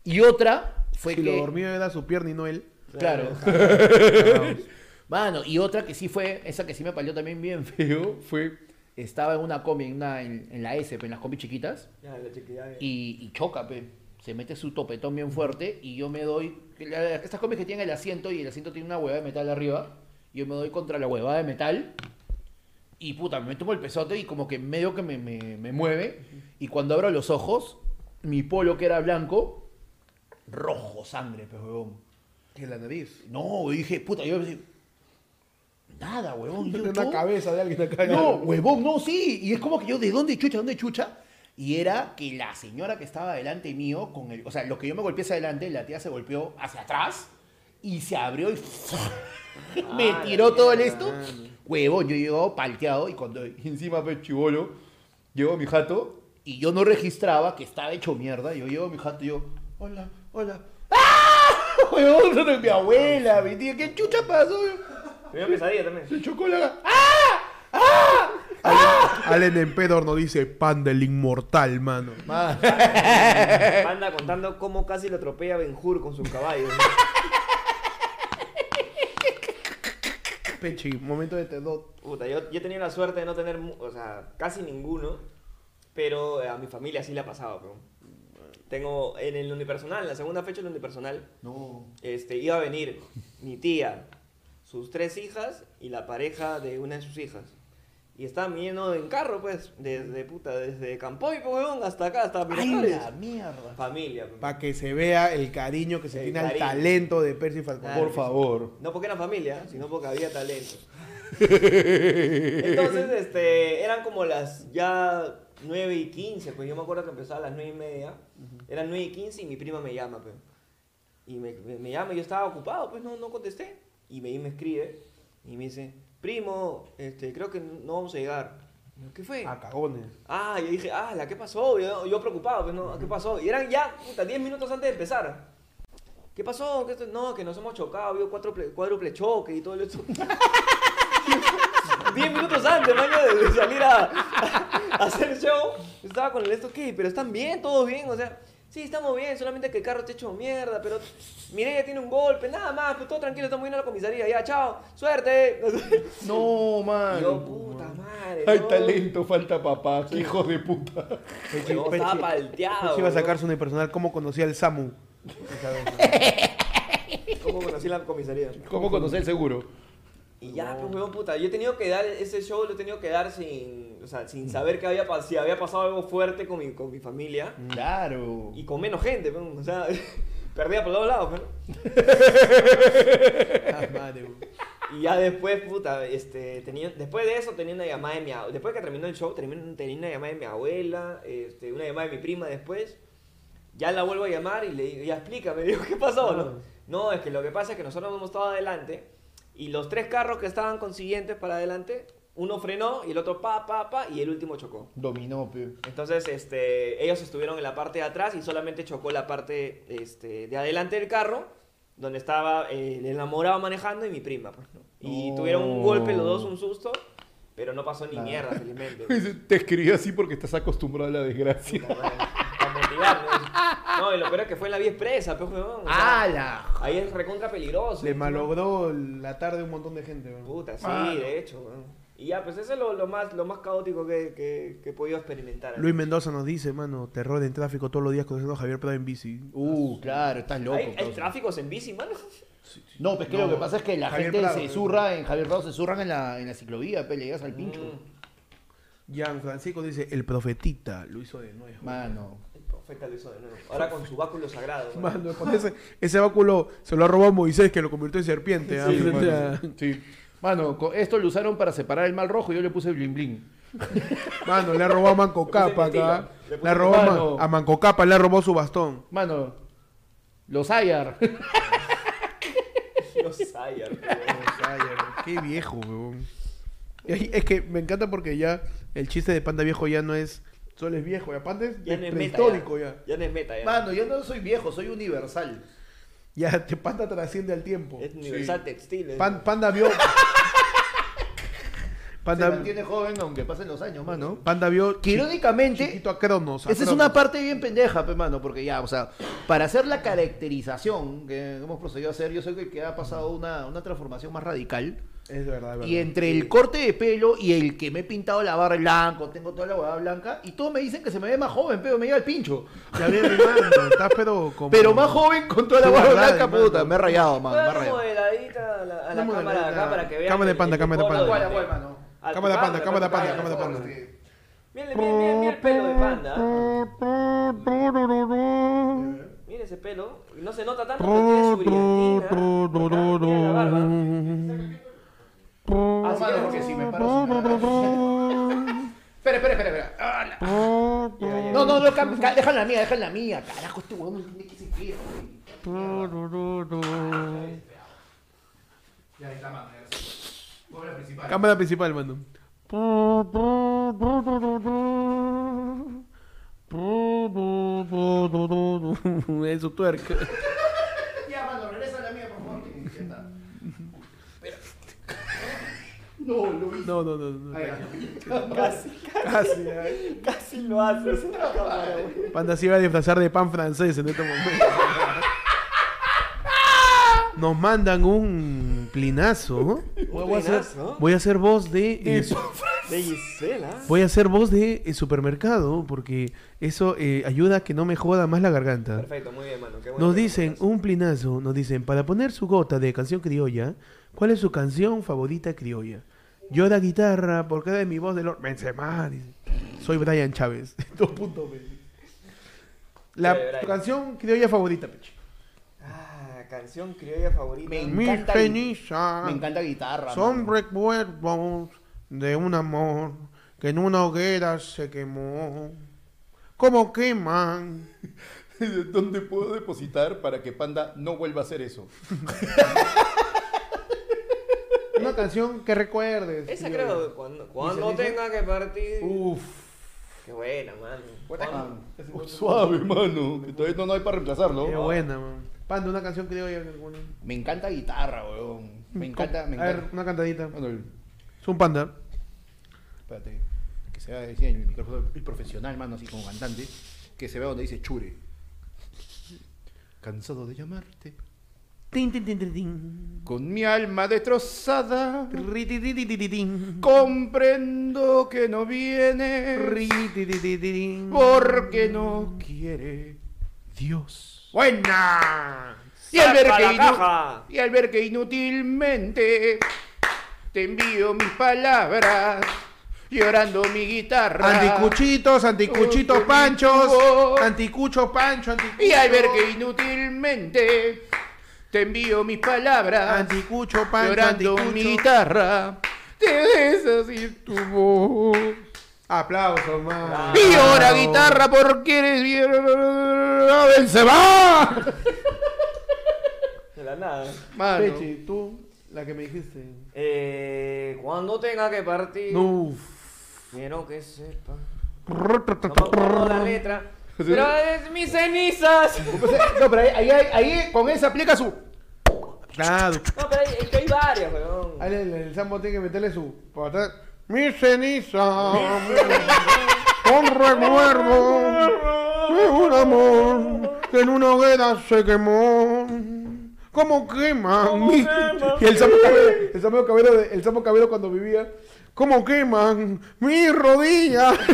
Y otra fue Si que... lo dormido era su pierna y no él. Claro. Mano, y otra que sí fue, esa que sí me palió también bien feo, fue, estaba en una combi, en, una, en, en la S, en las combis chiquitas, Ya, la chiquilla. y, y choca, pe. se mete su topetón bien fuerte, y yo me doy, estas combis que tienen el asiento, y el asiento tiene una hueva de metal arriba, yo me doy contra la huevada de metal, y puta, me tomo el pesote, y como que medio que me, me, me mueve, y cuando abro los ojos, mi polo que era blanco, rojo sangre, pe, huevón. Que la nariz. No, dije, puta, yo nada, huevón. Yo, una ¿no? cabeza de alguien acá. No, huevón, no, sí. Y es como que yo, ¿de dónde chucha, dónde chucha? Y era que la señora que estaba delante mío, con el, o sea, lo que yo me golpeé hacia adelante, la tía se golpeó hacia atrás y se abrió y me Ah, tiró todo el esto. Huevón, yo llego palteado y cuando y encima pues chivolo, llego a mi jato y yo no registraba que estaba hecho mierda. Yo llego a mi jato y yo, hola, hola. ¡Ah! Huevón, mi abuela, mi tía, ¿qué chucha pasó? Me dio pesadilla también. Se chocó la... ¡Ah! Allen Empedor nos dice pan del inmortal, mano. Ma- Panda contando cómo casi lo atropella Benjur con sus caballos. ¿no? Pechi, momento de terror. Puta, yo, yo he tenido la suerte de no tener, o sea, casi ninguno, pero a mi familia sí le ha pasado, pero Tengo en el unipersonal, en la segunda fecha del unipersonal, No. este, iba a venir mi tía, sus tres hijas y la pareja de una de sus hijas. Y estaban viniendo en carro, pues, desde puta, desde Campoy, pues, weón, hasta acá, hasta ¡Ay, Miraflores. la mierda! Familia, pues. Para que se vea el cariño que se El tiene al cariño. talento de Percy Falcón. Claro Por favor. No porque eran familia, sino porque había talento. Entonces, este, eran como las ya 9 y 15, pues yo me acuerdo que empezaba a las 9 y media. Eran 9 y 15 y mi prima me llama, pues. Y me, me, me llama y yo estaba ocupado, pues no, no contesté. Y me, me escribe y me dice, primo, este, creo que no vamos a llegar. Y ¿Qué fue? A cagones. Ah, yo dije, ah, ¿la qué pasó? Yo, yo preocupado, pues, ¿no? ¿Qué pasó? Y eran ya, puta, 10 minutos antes de empezar. ¿Qué pasó? ¿Qué no, que nos hemos chocado, había cuádruple, choque y todo eso. 10 minutos antes, maño, de, salir a, a hacer show, estaba con el esto, ¿qué? Pero están bien, todos bien, o sea, sí, estamos bien, solamente que el carro te hecho mierda, pero Mireya tiene un golpe, nada más, pues todo tranquilo, estamos yendo a la comisaría, ya, chao, suerte. No, man. yo, puta madre. Hay no. talento, falta papá. Qué hijo de puta. Pechi, Yo estaba palteado. Pechi iba a sacar su unipersonal cómo conocía al Samu. ¿Cómo conocí la comisaría? ¿Cómo conocer el seguro? Y ya, pues, weón, puta, yo he tenido que dar, ese show lo he tenido que dar sin, o sea, sin saber que había, si había pasado algo fuerte con mi, con mi familia Claro. y con menos gente, pues, o sea, perdía por todos lados, pues. Ah, madre, weón. Y ya después, puta, este, tenía, después de eso tenía una llamada de mi abuela, después que terminó el show, tenía una llamada de mi abuela, este, una llamada de mi prima después, ya la vuelvo a llamar y le digo, ya explícame, digo, ¿qué pasó? No, no, es que lo que pasa es que nosotros hemos estado adelante y los tres carros que estaban consiguientes para adelante, uno frenó y el otro pa, pa, pa, y el último chocó. Dominó, pe. Entonces, este, ellos estuvieron en la parte de atrás y solamente chocó la parte este, de adelante del carro, donde estaba eh, el enamorado manejando y mi prima. Pues, ¿no? Y No. tuvieron un golpe los dos, un susto, pero no pasó ni mierda, felizmente. Te escribí así porque estás acostumbrado a la desgracia. No, y lo peor es que fue en la vía expresa, pues, huevón, o sea, ¡Hala! Ahí es recontra peligroso. Le malogró la tarde a un montón de gente. weón. Puta, sí, Mano. de hecho. weón. Y ya, pues eso es lo, lo más, lo más caótico que, que, que he podido experimentar. Luis Mendoza nos dice, mano, terror en tráfico todos los días conociendo a Javier Prado en bici. Uh, claro, estás loco. ¿Hay, hay tráficos en bici, mano? No, pues que No, lo que pasa es que la Javier gente Prado, se Javier zurra en Javier Prado, se zurran en la, en la ciclovía, pe, le llegas al pincho. Mm. Jan Francisco dice, el profetita lo hizo de nuevo. Mano. De nuevo. Ahora con su báculo sagrado. ¿no? Mano, con ese, ese báculo se lo ha robado Moisés, que lo convirtió en serpiente. ¿ah? Sí, mano. a- Sí. Mano, co- esto lo usaron para separar el mal rojo y yo le puse bling bling. Mano, le ha robado a Manco Capa acá. Le Le ha robado a mano. Ma- a Manco Capa, le ha robado su bastón. Mano, los Ayar. Los Sayar, Qué viejo, weón. Es que me encanta porque ya el chiste de panda viejo ya no es solo es viejo, ya panda es Ya no es meta. prehistórico ya. Ya no es meta, ya. Mano, yo no soy viejo, soy universal. Ya te panda trasciende al tiempo. Es universal textil. ¿eh? Pan- panda vio Se Panda, mantiene joven aunque pasen los años, mano. Panda vio Que irónicamente, chiquito a Cronos. a esa es Cronos. una parte bien pendeja, pe, mano, porque ya, o sea, para hacer la caracterización que hemos procedido a hacer, yo soy el que ha pasado una, una transformación más radical. Es verdad, es verdad. Y entre el corte de pelo y el que me he pintado la barra blanco, tengo toda la huevada blanca, y todos me dicen que se me ve más joven, pero me llega el pincho. Ya bien, hermano, estás pero como... Pero más joven con toda la Sí, verdad, blanca, hermano. puta. Me he rayado, mano, me he Una rayado. modeladita a la, a la cámara de acá para que vean. Cámara de panda, cámara de panda. Cámara de panda, cámara de panda, cámara de panda. Mira, mira, mira, mira el pelo de panda. Mira ese pelo. No se nota tanto, pero tiene su brillantina. Mira la barba. mano, quieres- porque si me paro... Espera, espera, espera, No, no, no, deja la mía, deja la mía. Carajo, este huevón tiene que ser feo. Ya, ahí está, la principal. Cámara principal, mano. Es su tuerca. Ya, mano, regresa a la mía, por favor. que Ya está. No, hice. No, no, no. no. Casi, Casi, ay. casi lo haces cámara. Panda se iba a disfrazar de pan francés en este momento. Nos mandan un plinazo. Voy a hacer, plinazo? voy a hacer voz de. De Gisela. voy a hacer voz de eh, supermercado porque eso eh, ayuda a que no me joda más la garganta. Perfecto, muy bien, mano. Qué Nos dicen, un plinazo, nos dicen, para poner su gota de canción criolla, ¿cuál es su canción favorita criolla? Yo la guitarra, porque de mi voz de Lord Benzema, dice. Soy Brian Chávez. Dos puntos. La Eh, canción criolla favorita, peche. Canción criolla favorita. Me encanta- ceniza Me encanta guitarra. son mano. recuerdos de un amor que en una hoguera se quemó. ¿Cómo queman? ¿Dónde puedo depositar para que Panda no vuelva a hacer eso? Una canción que recuerdes. Esa creo, cuando, cuando tenga que partir. Uf. Qué buena, mano. Ah, Oh, suave, mano, que todavía no, no hay para reemplazarlo. Qué buena, man. Panda, una canción criolla. alguna- Me encanta guitarra, weón. Me encanta, me A ver, encanta. una cantadita. Es un panda. Espérate, que se vea decía el micrófono el profesional, mano, así como cantante, que se vea donde dice chure. Cansado de llamarte, Tin, tin, tin, con mi alma destrozada, comprendo que no viene porque no quiere Dios. ¡Buena! Y al, ver ¡Saca que la inu- caja! y al ver que inútilmente te envío mis palabras, llorando mi guitarra. Anticuchitos, anticuchitos panchos. Anticucho pancho, anticucho. Y al ver que inútilmente te envío mis palabras, Anticucho pancho, llorando anticucho. mi guitarra, te desasir tu voz. Aplausos, man. Y ahora guitarra porque eres bien. ¡Se va! De la nada. Mano. Pechi, tú, la que me dijiste. Eh, cuando tenga que partir. No. Quiero que sepa. No me acuerdo la letra. Pero es mis cenizas. No, pero ahí, ahí, ahí con esa aplica su. Claro. No, pero hay, hay varias, weón. Ahí el, el Sambo tiene que meterle su. Mi ceniza. con recuerdo de un amor que en una hoguera se quemó. ¿Cómo queman? Mi- Y el Sambo Cabero, el Sambo Cabero, de- el Sambo Cabero cuando vivía. ¿Cómo queman mis rodillas?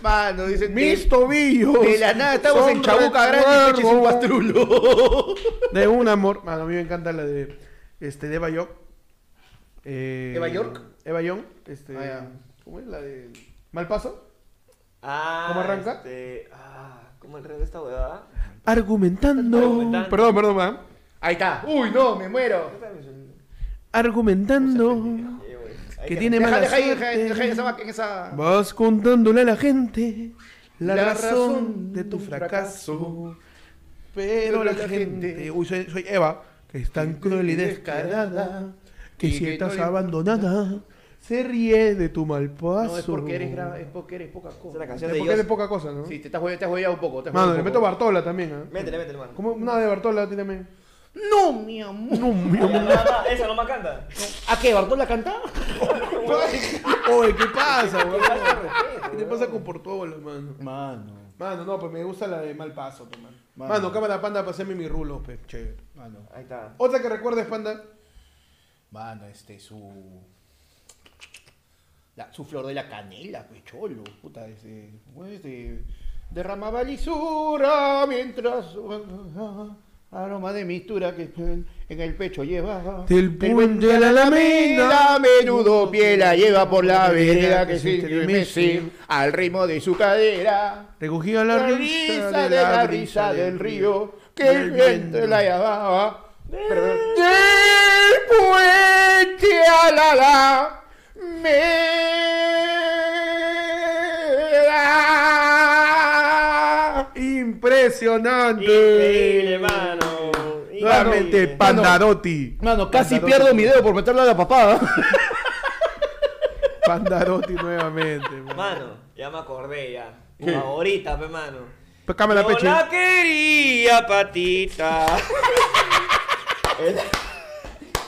Mano, dicen. Mis tobillos. De la nada estamos en Chabuca Grande y es un pastrulo. De un amor. Mano, a mí me encanta la de. Este, de. Eh, ¿Eva York? Eva Young. Este. Ah, ya. ¿Cómo es la de. Malpaso? Ah, ¿Cómo arranca? Este, ah, ¿cómo el rey de esta huevada? Argumentando. Argumentando. Perdón, perdón, man. Ahí está. Uy, no, me muero. Argumentando. Que tiene Deja, mala deja ahí, deja, deja esa, en esa. Vas contándole a la gente la, La razón, razón de tu fracaso. fracaso. Pero la, la gente, gente- uy, soy, soy Eva, que es tan cruel y descarada, que si que estás no abandonada, se ríe de tu mal paso. No, es porque eres, gra- es porque eres poca Esa es cosa. la Es canción de porque eres poca cosa, ¿no? Sí, te has jue- te has hueveado un poco. te has Mano, le meto. Bartola también, ¿ah? Métele, métele, mano. ¿Cómo? Una de Bartola, tírame. No, mi amor. No, mi amor. Ah, Esa no me canta. ¿A qué? ¿Bartola canta? Oye, ¿qué pasa, respeto, ¿Qué te pasa con Portola, mano? Mano. Mano, no, pues me gusta la de mal paso, pues, mano. Mano. Mano, cámara panda para hacerme mi rulo, pues, chévere. Mano. Ahí está. Otra que recuerdes, panda. Mano, este, su. La, su flor de la canela, pues cholo. Puta, ese. Pues, de, derramaba lisura mientras. ah, aroma de mistura que en el pecho llevaba. Del puente a la alameda. A menudo piel la lleva por la vereda que se estremece. al ritmo de su cadera. Recogía la, La risa de la risa del río que el viento la llamaba. Pero- Fuente a la la. Me. Impresionante. Increíble, mano. Nuevamente. Pandarotti. Mano, casi Pandarotti. pierdo mi dedo por meterle a la papada. Pandarotti nuevamente. man. Mano, ya me acordé ya. ¿Qué? favorita, pe, mano. Pécame la Yo peche. la quería, patita.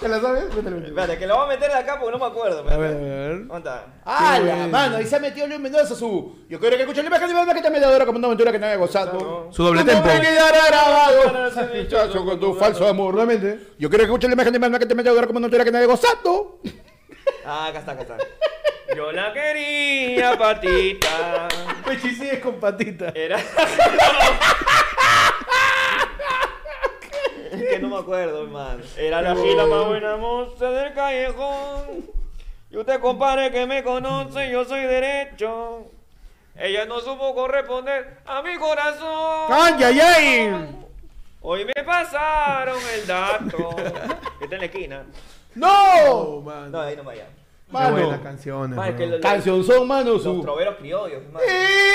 ¿Te la sabes? Espérate, que lo voy a meter de acá porque no me acuerdo. A ver, a ver. ¿Dónde está? ¡Hala! bueno. Mano, ahí se ha metido León Mendoza su. Yo quiero que escuchen la imagen de Batman que también le adora como una aventura que no haya gozado. Su doble ¿Cómo tempo. me quedará grabado? Muchacho, con tu falso amor. Nuevamente. Yo quiero que escuchen la imagen de Batman que también le adora como una aventura que no haya gozado. Ah, acá está, acá está. Yo la quería, patita. Pechi sigues con patita. Era. Es que no me acuerdo, hermano. Era la gila más buena moza del callejón. Y usted, compadre, que me conoce, yo soy derecho. Ella no supo corresponder a mi corazón. ¡Ay, ay, ay! Hoy me pasaron el dato. Que está en la esquina. ¡No! Oh, mano. No, ahí no vaya. Mano. buenas canciones. Que los, Canción son, mano, los su. troveros criollos.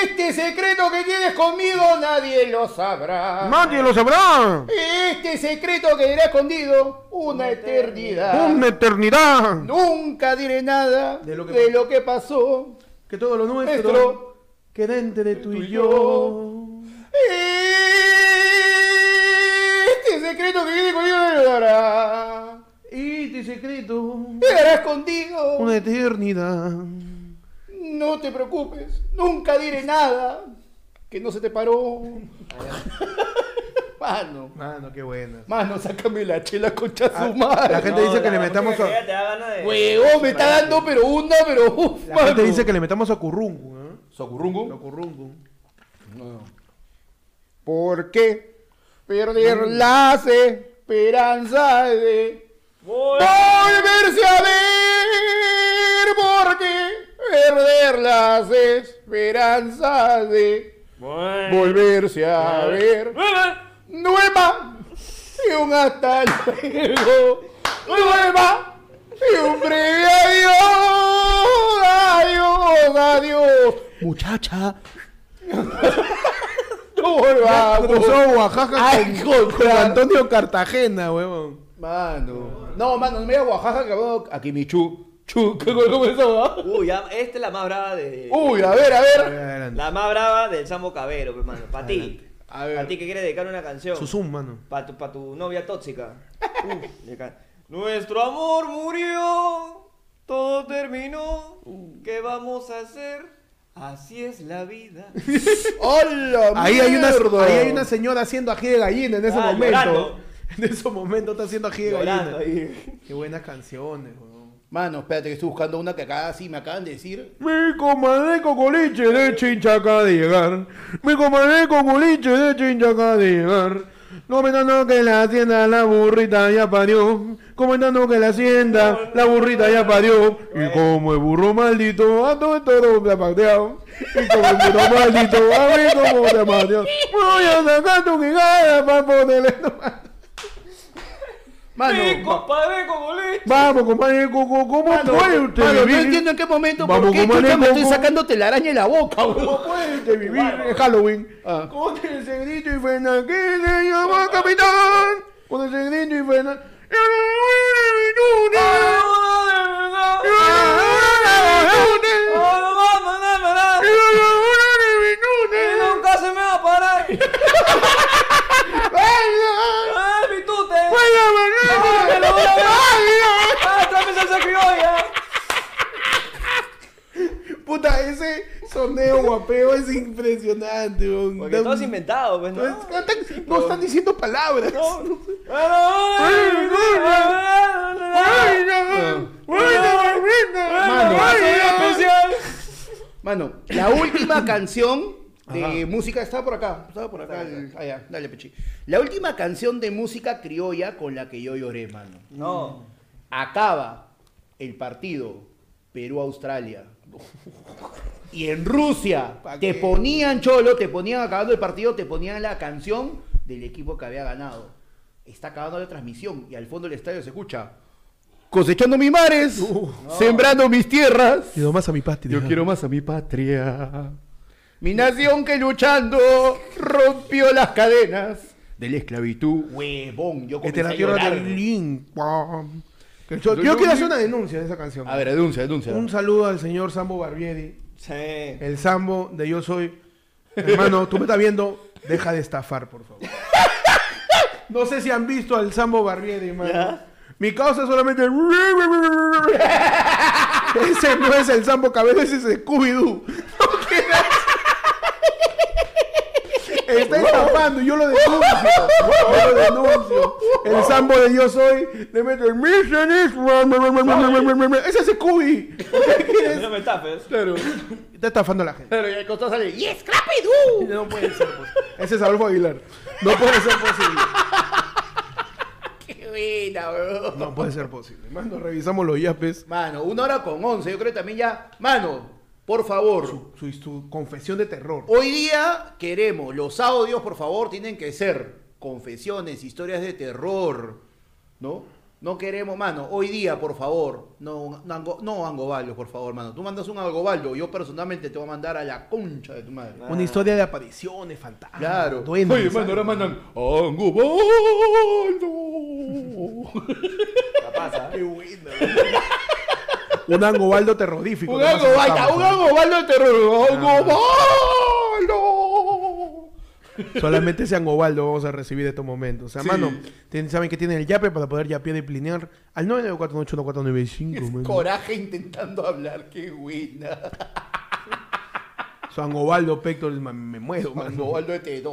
Este secreto que tienes conmigo nadie lo sabrá. Nadie lo sabrá. Este secreto quedará escondido una eternidad. Una eternidad. Nunca diré nada De de lo lo que que, pasó. Que todo lo nuestro Nuestro. queda entre tú y yo. Este secreto que tienes conmigo nadie lo dará. Y este secreto, Quedará escondido. una eternidad. No te preocupes. Nunca diré nada que no se te paró. Mano. Mano, qué buena. Mano, sácame la chela concha Ah, su madre. la gente dice que le metamos a- te da ganas de- Huevón, me está dando pero una, pero uf, La gente dice que le metamos a Currungu, ¿eh? ¿Socurrungu? Currungu. ¿Por qué perder las esperanzas de volverse a ver? ¿Por qué perder las esperanzas de Bueno. volverse a ver? Nueva y un hasta luego. Nueva y un breve adiós. Adiós, adiós. Muchacha. No volvamos. Cruzó Oaxaca Ay, con, con contra- Antonio Cartagena, huevón. Mano. No, mano, no me voy a Oaxaca que vamos a Quimichú. Chu, ¿qué cómo es eso, ah? Uy, ya, esta es la más brava de. Uy, a ver, a ver. La más brava del Sambo Cabero, hermano. Para ti. A ver. Para ti que quieres dedicar una canción. Su zoom, mano. Para tu, pa' tu novia tóxica. Uf, Nuestro amor murió. Todo terminó. ¿Qué vamos a hacer? Así es la vida. ¡Hola, Ahí hay, una, ahí hay una señora haciendo ají de gallina en ese Ah, momento. llorando. En ese momento está haciendo ají de gallina. ahí. Qué buenas canciones, huevón. Mano, espérate que estoy buscando una que acá sí me acaban de decir. Mi comadre con coliche de chinchaca de llegar. Mi comadre con coliche de chinchaca de llegar. Comentando que la hacienda la burrita ya parió. Comentando que la hacienda la burrita ya parió. Y como el burro maldito a todo esto me ha pateado. Y como el burro maldito a mí como te ha pateado. Voy a sacar tu quijada para ponerle tomar. Mano, compadre leche. Vamos, compadre Coco, ¿cómo mano, puede usted mano, no vivir? entiendo en qué momento, Vamos, por qué comadre, chucha me estoy sacando telaraña en la boca, weón. ¿Cómo puede usted vivir en Halloween? Ah. Con ese grito y que se llama capitán. Con ese grito y frena. Y nunca parar. ¡Ay, mi tute! ¡Ah, me lo voy a ver! ¡Ah, tráeme salsa criolla! Puta, ese soneo guapeo es impresionante. weón. Porque todo es inventado, pues, ¿no? No, es- están- no están diciendo palabras. Mano, la última canción de música estaba por acá, estaba por acá, el- allá, dale pechi. La última canción de música criolla con la que yo lloré, mano. No. Acaba el partido Perú-Australia. Y en Rusia ¿Pa' te qué? ponían cholo, te ponían acabando el partido, te ponían la canción del equipo que había ganado. Está acabando la transmisión y al fondo del estadio se escucha. cosechando mis mares, sembrando mis tierras. Quiero más a mi patria. Yo quiero más a mi patria. Mi nación que luchando rompió las cadenas de la esclavitud. Huevón, yo Esta es la comencé a tierra llorar. del. Que Yo, yo quiero hacer una denuncia de esa canción. A ver, denuncia, denuncia. Un saludo al señor Sambo Barbieri, Sí. el Sambo de Yo Soy. Hermano, tú me estás viendo, deja de estafar, por favor. No sé si han visto al Sambo Barbieri, hermano. Mi causa es solamente. Ese no es el Sambo Cabello, ese es Scooby-Doo. No quieras- Está estafando y yo lo denuncio. Yo lo denuncio. El Sambo de Yo Soy le mete el Mission is Ese es Scooby. No me tapes. Claro, Está estafando a la gente. claro, y el costado sale. ¡Y Scrappy-Doo! No puede ser posible. Ese es Adolfo Aguilar. No puede ser posible. ¡Qué buena, weón! No puede ser posible. Mano, revisamos los yapes. Mano, una hora con once. Yo creo que también ya. Mano, por favor. Su, su confesión de terror. Hoy día queremos, los audios, por favor, tienen que ser confesiones, historias de terror, ¿no? No queremos, mano, hoy día, por favor, no, no, Ango- no Angobaldo, por favor, mano. Tú mandas un Angobaldo, yo personalmente te voy a mandar a la concha de tu madre. Una historia de apariciones, fantasmas. Claro. duendes, Oye, mano, ahora mandan Angobaldo. La pasa. Qué buena. Un angobaldo terrorífico. Un Angobaldo, un. Angobaldo de terror. ¡Angobaldo! Solamente ese angobaldo vamos a recibir en estos momentos. O sea, Sí. mano, saben que tienen el yape para poder yapear y plinear al 994181495. mano. Coraje intentando hablar, qué buena. Su angobaldo Pector, me, muero, mano. Angobaldo de.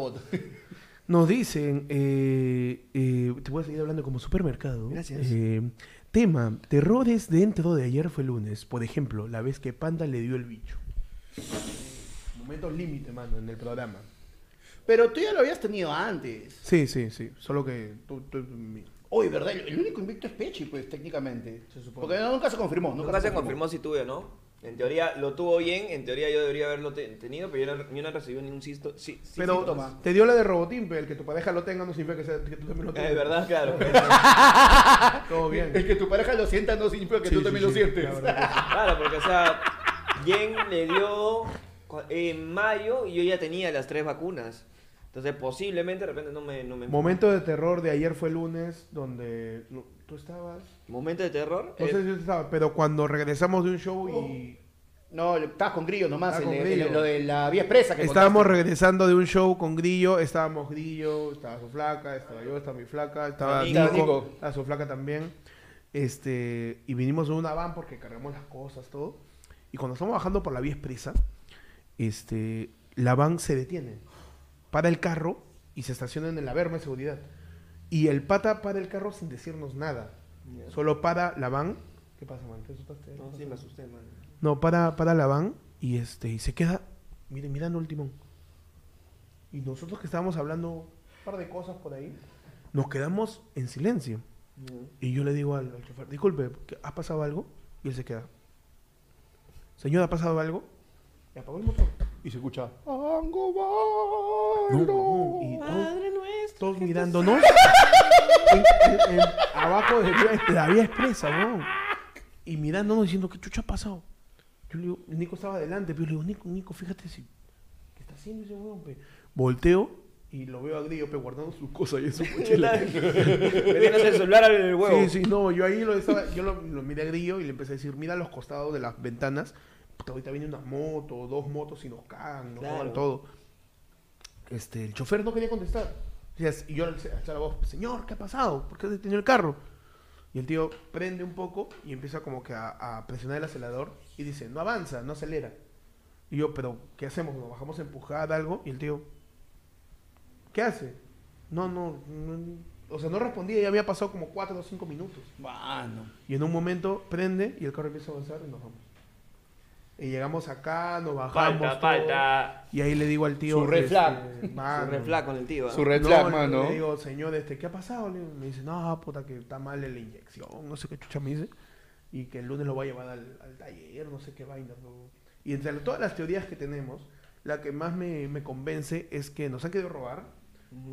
Nos dicen, eh, eh, te voy a seguir hablando como supermercado. Gracias. Eh, tema, terrores dentro de ayer fue lunes. Por ejemplo, la vez que Panda le dio el bicho. Momentos límite, mano, en el programa. Pero tú ya lo habías tenido antes. Sí, sí, sí. Solo que tú... tú- mi- Oye, ¿verdad? El único invicto es Pechi, pues, técnicamente. Se supone. Porque no- nunca se confirmó. Nunca, Nunca se confirmó si tuve no. En teoría lo tuvo bien, en teoría yo debería haberlo te- tenido, pero yo no, yo no recibí ningún cisto, sí, sí, Pero síntoma. te dio la de Robotín, pero el que tu pareja lo tenga no significa que, sea- que tú también lo tengas. Es verdad, claro. Todo bien. El que tu pareja lo sienta no significa que Sí, tú sí, también sí, lo sientes. Claro, porque o sea, Jen le dio en mayo y yo ya tenía las tres vacunas. Entonces posiblemente de repente no me... No me Momento de terror de ayer fue lunes, donde no, tú estabas... Momento de terror. No eh, sé si tú estabas, pero cuando regresamos de un show y... No, estabas con Grillo nomás, Ah, el con de- Grillo. el- lo de la vía expresa. Que Estábamos contaste. regresando de un show con Grillo, estábamos Grillo, estaba su flaca, estaba yo, estaba mi flaca, estaba Nico. Nico, estaba su flaca también. Este, y vinimos en una van porque cargamos las cosas, todo. Y cuando estamos bajando por la vía expresa, este, la van se detiene, para el carro y se estaciona en la verma de seguridad. Y el pata para el carro sin decirnos nada. Solo para la van. ¿Qué pasa, man? ¿Te asustaste? No, sí me asusté, man. No, para, para la van y este y se queda, mire, mirando el timón. Y nosotros que estábamos hablando un par de cosas por ahí, nos quedamos en silencio. Y yo le digo al, al chofer, disculpe, ¿qué- ¿ha pasado algo? Y él se queda. Señor, ¿ha pasado algo? Y apagó el motor. Y se escucha. No, Angobaldo. no, y todos, todos mirándonos en- en- en- abajo de la, vía expresa, weón. Y mirándonos diciendo, ¿qué chucha ha pasado? Yo le digo, Nico estaba adelante, pero yo le digo, Nico, Nico, fíjate si. ¿Qué está haciendo ese weón? pe?". Volteo y lo veo a Grillo, pe, guardando sus cosas y en su mochila. El celular al huevo. Sí, sí, no, yo ahí lo estaba, yo lo, lo miré a Grillo y le empecé a decir, mira los costados de las ventanas, puta, ahorita viene una moto, dos motos y nos cagan, nos Claro. todo. Este, el chofer no quería contestar. Y yo le alcé la voz, señor, ¿qué ha pasado? ¿Por qué ha detenido el carro? Y el tío prende un poco y empieza como que a, a presionar el acelerador y dice, no avanza, no acelera. Y yo, pero, ¿qué hacemos? ¿Nos bajamos a empujar algo? Y el tío, ¿qué hace? No, no, no, o sea, no respondía, ya había pasado como 4 o 5 minutos. Y en un momento prende y el carro empieza a avanzar y nos vamos. Y llegamos acá, nos bajamos. Falta, todo, falta. Y ahí le digo al tío. Su red este, flag. mano, Su refla con el tío. ¿ah? Su red no, flag, le- mano. Le digo, señor, este, ¿qué ha pasado? Le digo, me dice, no, puta, que está mal en la inyección, no sé qué chucha me dice. Y que el lunes lo va a llevar al, al taller, no sé qué vaina. ¿no? Y entre todas las teorías que tenemos, la que más me, me convence es que nos han querido robar,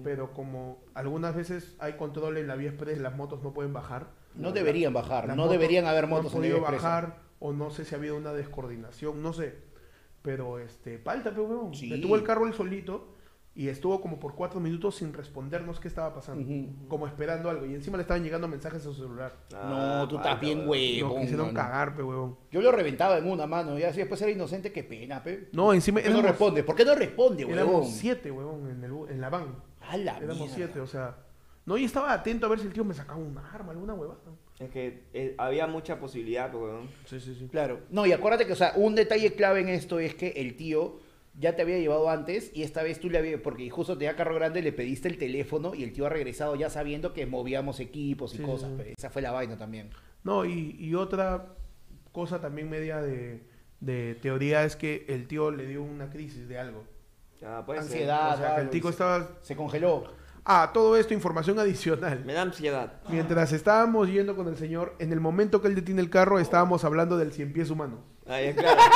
pero como algunas veces hay control en la vía express, las motos no pueden bajar. No deberían bajar, no motos deberían haber no han motos en la podido vía expresa. bajar o no sé si ha habido una descoordinación, no sé. Pero este, palta, pero weón. Sí. Detuvo el carro él solito y estuvo como por cuatro minutos sin respondernos qué estaba pasando. Como esperando algo. Y encima le estaban llegando mensajes a su celular. No, tú estás bien, Nos huevón. quisieron mano. cagar, pe, huevón. Yo lo reventaba en una mano, ya si después era inocente, qué pena, pe. No, encima ¿Por qué no éramos, responde? ¿Por qué no responde, éramos huevón? siete, huevón, en, el, en la van. A la Éramos mierda. siete, o sea. No, y estaba atento a ver si el tío me sacaba un arma, alguna huevada. Es que eh, había mucha posibilidad, pues, weón. Sí, sí, sí. Claro. No, y acuérdate que, o sea, un detalle clave en esto es que el tío ya te había llevado antes y esta vez tú le habías, porque justo tenía carro grande, le pediste el teléfono y el tío ha regresado ya sabiendo que movíamos equipos y Sí, cosas. sí, pe. Esa fue la vaina también. No, y, y otra cosa también media de, de teoría es que el tío le dio una crisis de algo. Ah, puede ser. Ansiedad. o sea, que el se- estaba... Se congeló. Ah, todo esto, información adicional. Me da ansiedad. Mientras estábamos yendo con el señor, en el momento que él detiene el carro, estábamos hablando del cien pies humano. Ah, ya, claro.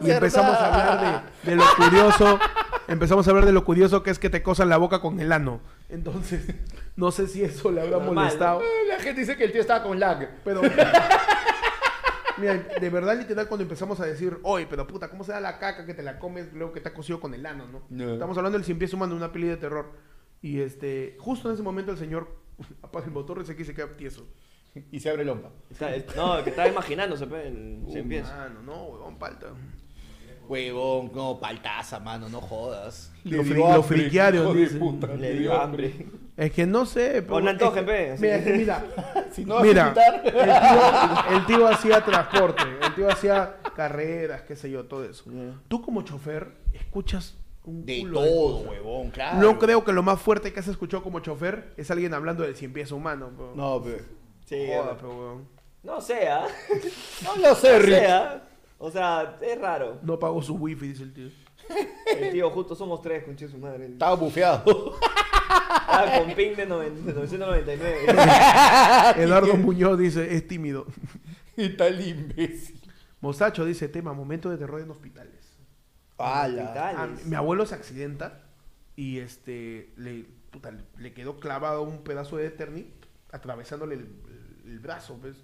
Y empezamos a hablar de, de lo curioso. Empezamos a hablar de lo curioso que es que te cosan la boca con el ano. Entonces, no sé si eso le habrá Normal, molestado. La gente dice que el tío estaba con lag. Pero. Mira, de verdad, literal, cuando empezamos a decir, oye, pero puta, ¿cómo se da la caca que te la comes luego que te ha cosido con el ano, no? No. Estamos hablando del cien pies humano, una peli de terror. Y este, justo en ese momento el señor apaga el motor y se, se queda tieso. Y se abre el lompa. Está- es- no, que estaba imaginándose, pues, el Uh, cien pies. Mano, no, huevón, palta. Huevón, no, paltaza, mano, no jodas. Lo, fri- lo friquearon, hijo de dice. puta, Le dio hambre. Es que no sé, pero. No antojen, es que- pe. Mira, es que mira, Si no Mira, el tío, el tío hacía transporte, el tío hacía carreras, qué sé yo, todo eso. Tú como chofer escuchas un De culo todo, huevón, claro. No creo que lo más fuerte que has escuchado como chofer es alguien hablando del cien pies humano. pero- No, pe. Sí, pero, weón. no sea. No lo sé, No Rick. sea. O sea, es raro. No pagó su wifi, dice el tío. El tío, justo somos tres, conche su madre. Estaba bufeado. Ah, con ping de, noven- de 999. Eduardo Muñoz dice, es tímido. y tal imbécil. Mostacho dice, tema, momento de terror en hospitales. Ah, mi abuelo se accidenta y este le, puta, le quedó clavado un pedazo de Eternit atravesándole el, brazo, pues.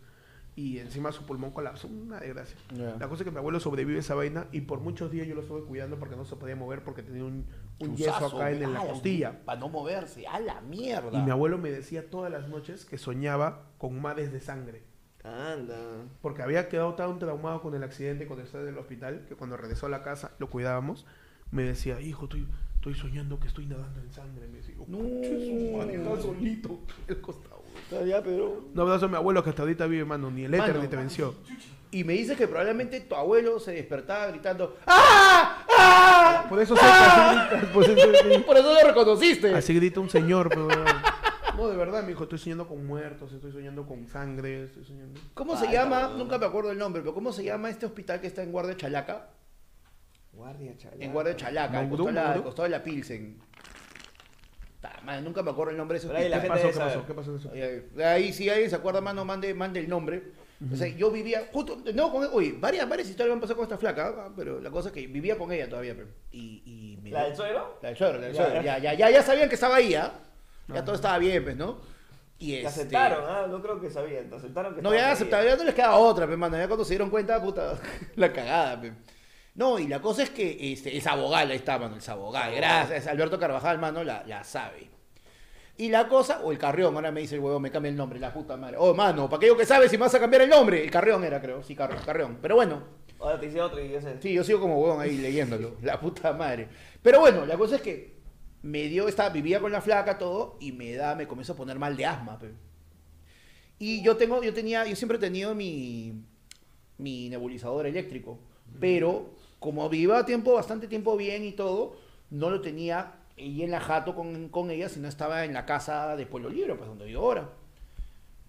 Y encima su pulmón colapsó, una desgracia. La cosa es que mi abuelo sobrevive a esa vaina y por muchos días yo lo estuve cuidando porque no se podía mover porque tenía un, un yeso acá en, en la costilla. Para no moverse. ¡A la mierda! Y mi abuelo me decía todas las noches que soñaba con mares de sangre. Anda. Porque había quedado tan traumado con el accidente cuando estaba en el hospital que cuando regresó a la casa, lo cuidábamos, me decía, hijo, estoy, estoy soñando que estoy nadando en sangre. Me decía, No. "Conche su madre, estaba solito el costado. Ya, pero... Un abrazo a mi abuelo que hasta ahorita vive, mano. Ni el éter ni te venció. Y me dice que probablemente tu abuelo se despertaba gritando ¡Ah! ¡Ah! Por eso así grita, por eso. Por eso lo reconociste. Así grita un señor, pero... No, de verdad, mi hijo, estoy soñando con muertos, estoy soñando con sangre, estoy soñando... ¿Cómo se llama? Nunca me acuerdo el nombre, pero ¿cómo se llama este hospital que está en Guardia Chalaca? Guardia chala. En Guardia Chalaca, al costado, de la- al Mongudú. costado de la Pilsen. Ta nunca me acuerdo el nombre de ese Pero ahí la hospital. ¿Qué gente pasó? ¿Qué pasó? ahí, si alguien se acuerda, mano, mande, mande el nombre. O sea, yo vivía justo, no, con, oye, varias, varias historias me han pasado con esta flaca, ah, pero la cosa es que vivía con ella todavía, pero, y, y me ¿La del suegro? La del suegro, la del Ya, suegro. ya. Ya, ya, sabían que estaba ahí, ¿ah? Ya todo estaba bien, pues, ¿no? Y Te este... aceptaron, ah, no creo que sabían. Te aceptaron que No, ya aceptaba, ya no les quedaba otra, pues, mano. Ya cuando se dieron cuenta, puta, la cagada, pues. No, y la cosa es que este, es abogada, ahí está, mano, el abogado. Gracias, Alberto Carvajal, mano, la, la sabe. Y la cosa, o el Carrión, ahora me dice el huevo, me cambia el nombre, la puta madre. Oh, mano, ¿para yo que sabes si me vas a cambiar el nombre? El Carrión era, creo, sí, Carrión, Carrión. Pero bueno, Ahora te hice otro y ese. Sí, yo sigo como huevón ahí leyéndolo. La puta madre. Pero bueno, la cosa es que me dio, estaba, vivía con la flaca, todo, y me da, me comenzó a poner mal de asma, pe. Y yo tengo, yo tenía, yo siempre he tenido mi, mi nebulizador eléctrico. Pero como vivía tiempo, bastante tiempo bien y todo, no lo tenía ahí en la jato con, con ella, sino estaba en la casa de Pueblo Libre, pues donde vivo ahora.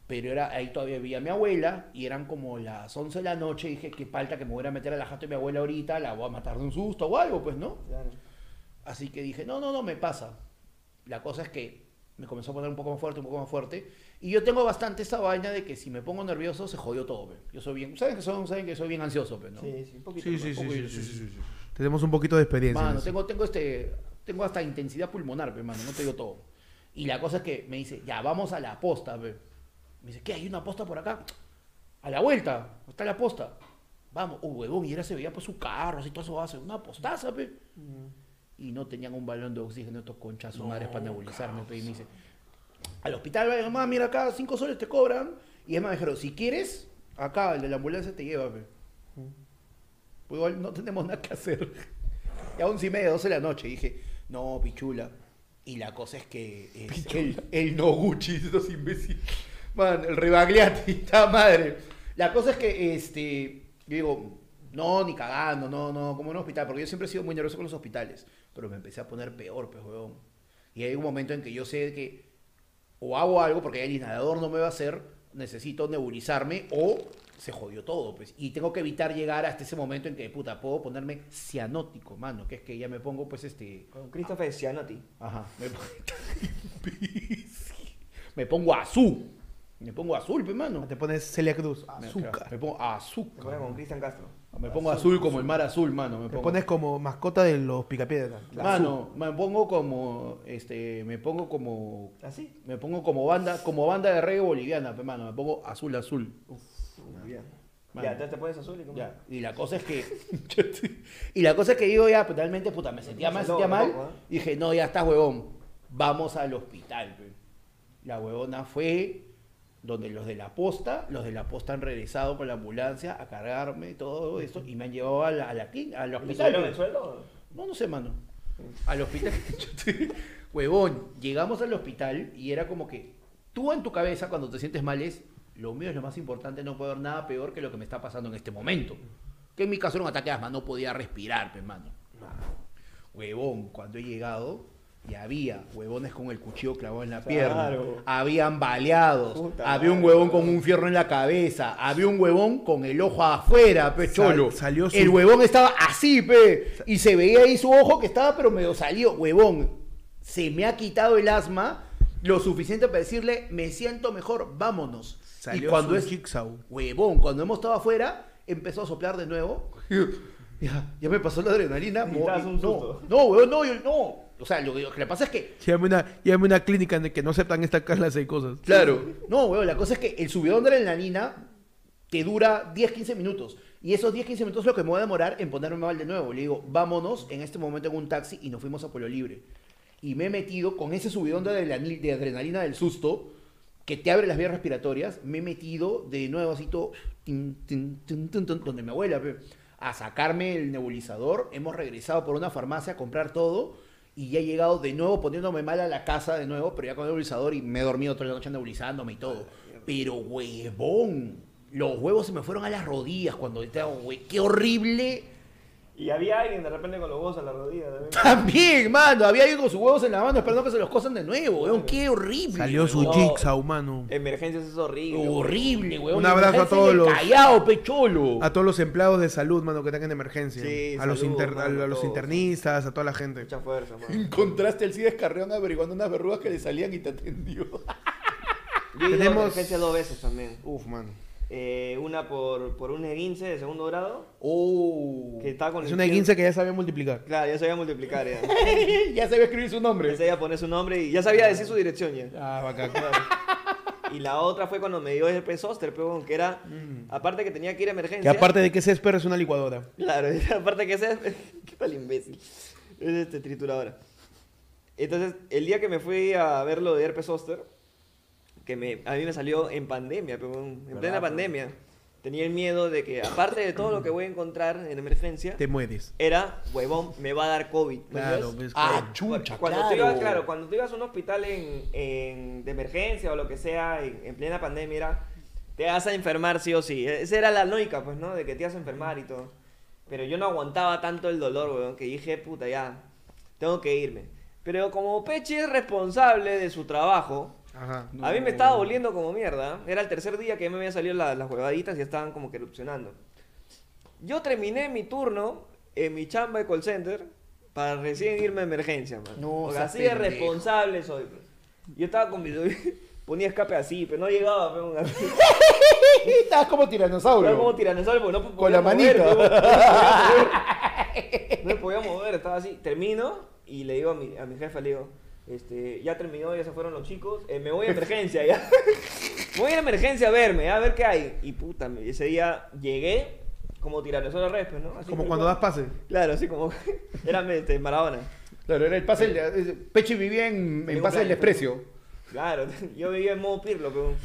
Pero era, ahí todavía vivía mi abuela y eran como las 11 de la noche. Y dije, qué falta que me voy a meter a la jato de mi abuela ahorita, la voy a matar de un susto o algo, pues, ¿no? Claro. Así que dije, no, no, no, me pasa. La cosa es que me comenzó a poner un poco más fuerte, un poco más fuerte. Y yo tengo bastante esa vaina de que si me pongo nervioso se jodió todo, pe. Yo soy bien, ¿saben que, son, saben que soy bien ansioso, pe, ¿no? Sí, sí, un poquito. Sí, más. sí, sí, sí, y- sí, sí, sí. Tenemos un poquito de experiencia. en Mano, tengo, tengo este tengo hasta intensidad pulmonar, pe, mano, no te digo todo. Y la cosa es que me dice, ya, vamos a la posta, pe. Me dice, ¿qué? ¿Hay una posta por acá? A la vuelta, está la posta. Vamos, oh, huevón, y era se veía pues su carro, así todo eso hace, una postaza, pe. Y no tenían un balón de oxígeno estos conchas su madres para nebulizarme, pe. Y me dice, al hospital, vaya, mamá, mira acá, cinco soles te cobran. Y es más, me dijeron, si quieres, acá el de la ambulancia te lleva, pe. Pues igual no tenemos nada que hacer. Y a once y media, doce de la noche, dije, no, pichula. Y la cosa es que eh, el, el Noguchi, estos imbéciles. Man, el Rebagliati, está madre. La cosa es que, este, yo digo, no, ni cagando, no, no, como un hospital, porque yo siempre he sido muy nervioso con los hospitales. Pero me empecé a poner peor, pues, huevón. Y hay un momento en que yo sé que o hago algo porque el inhalador no me va a hacer, necesito nebulizarme o se jodió todo, pues. Y tengo que evitar llegar hasta ese momento en que, puta, puedo ponerme cianótico, mano, que es que ya me pongo, pues, este... Con Christopher Cianotti. Ajá. Me, pongo- me pongo azul. Me pongo azul, pues, mano. Te pones Celia Cruz. Me- Azúcar. Me pongo Me pone azúcar. con Cristian Castro. Me pongo azul como el mar azul, mano. Me Te pongo, pones como mascota de los picapiedras. mano, me pongo como, este, me pongo como, ¿Así? me pongo como banda, como banda de reggae boliviana, pues, mano. Me pongo azul, azul. Bien. Mano. Ya, entonces te pones azul y como... Ya, y la cosa es que. y la cosa es que digo ya, pues realmente, puta, me sentía mal, sentía mal. ¿eh? Dije, no, ya está, huevón. Vamos al hospital, pe. La huevona fue donde los de la posta, los de la posta han regresado con la ambulancia a cargarme y todo esto y me han llevado a la, a la al ¿Le hospital. el sueldo? No, no sé, mano. Al hospital. Huevón, llegamos al hospital y era como que tú en tu cabeza cuando te sientes mal es, lo mío es lo más importante, no puedo haber nada peor que lo que me está pasando en este momento. Que en mi caso era un ataque de asma, no podía respirar, pues, mano. Huevón, cuando he llegado, ya había huevones con el cuchillo clavado en la pierna. Habían baleados. Puta había un madre, huevón con un fierro en la cabeza. Había un huevón con el ojo afuera, pe Sal- cholo. salió su- El huevón estaba así, pe. Y se veía ahí su ojo que estaba, pero medio salió. Huevón, se me ha quitado el asma lo suficiente para decirle, me siento mejor, vámonos. Salió y cuando es jigsaw. huevón, cuando hemos estado afuera, empezó a soplar de nuevo. Ya, ya me pasó la adrenalina. Y un no, susto. no, huevón, no, yo- no. O sea, lo que, lo que le pasa es que Llévame una, llévame una clínica en la que no aceptan esta clase de cosas. Claro. No, weón, la cosa es que el subidón de la adrenalina te dura 10-15 minutos. Y esos 10-15 minutos es lo que me voy a demorar en ponerme mal de nuevo. Le digo, vámonos en este momento en un taxi y nos fuimos a Pueblo Libre. Y me he metido con ese subidón de adrenalina, de adrenalina del susto que te abre las vías respiratorias. Me he metido de nuevo así todo, tin, tin, tin, tin, tin, donde mi abuela, a sacarme el nebulizador. Hemos regresado por una farmacia a comprar todo. Y ya he llegado de nuevo poniéndome mal a la casa de nuevo, pero ya con el nebulizador y me he dormido toda la noche nebulizándome y todo. Pero huevón, los huevos se me fueron a las rodillas cuando estaba, hue- qué horrible. Y había alguien de repente con los huevos a la rodilla. también. También, mano, había alguien con sus huevos en la mano esperando que se los cosan de nuevo, huevón, qué horrible. Salió su jigsaw, mano. Emergencias es horrible. Horrible, huevón. Un abrazo a todos los- Callao, pecholo. A todos los empleados de salud, mano, que están en emergencia. Sí, a los, salud, inter- a los todos. internistas, a toda la gente. Mucha fuerza, mano. Encontraste el Cides Carreón averiguando unas verrugas que le salían y te atendió. Yo he ido a Tenemos- emergencia dos veces también. Uf, mano. Eh, una por, por un E15 de segundo grado. Oh. Que estaba con Es el una pie- 15 que ya sabía multiplicar. Claro, ya sabía multiplicar ya. ya sabía escribir su nombre. Ya sabía poner su nombre y ya sabía decir su dirección ya. Ah, bacán. Y la otra fue cuando me dio el Zoster, pero que era, aparte que tenía que ir a Que emergencia. aparte de que Césped es una licuadora. Claro, aparte que sea. ¿Qué tal imbécil? Es este trituradora. Entonces, el día que me fui a ver lo de herpes zóster, que me, a mí me salió en pandemia, pero en en plena pandemia, tenía el miedo de que, aparte de todo lo que voy a encontrar en emergencia, Te mueres. era, huevón, me va a dar COVID. ¿me Claro, ves, Ah, claro. chucha, cuando claro. Tú ibas, claro, cuando tú ibas a un hospital en, en- de emergencia o lo que sea, en, en plena pandemia, era, te vas a enfermar sí o sí. Esa era la lógica, pues, ¿no? De que te ibas a enfermar y todo. Pero yo no aguantaba tanto el dolor, weón, que dije, puta, ya, tengo que irme. Pero como Pechi es responsable de su trabajo, Ajá. a mí me estaba doliendo como mierda. Era el tercer día que me habían salido la- las huevaditas y ya estaban como que erupcionando. Yo terminé mi turno en mi chamba de call center para recién irme a emergencia, man. No Porque así de responsable soy. pues. Yo estaba con mi... Ponía escape así, pero no llegaba. Pero, Estabas como tiranosaurio. era como tiranosaurio porque no Con podía la mover, manita. No me podía mover, estaba así. Termino y le digo a mi, a mi jefa, le digo, este, ya terminó, ya se fueron los chicos, eh, me voy a emergencia ya. me voy a emergencia a verme, a ver qué hay. Y puta, ese día llegué como tiranosaurio Rex, pues, ¿no? Así Como cuando das pase. Claro, así como, era este, Maradona. Claro, era el pase. del- Pechi vivía en, en pase del planes, desprecio. Claro, yo vivía en modo pirlo, pero...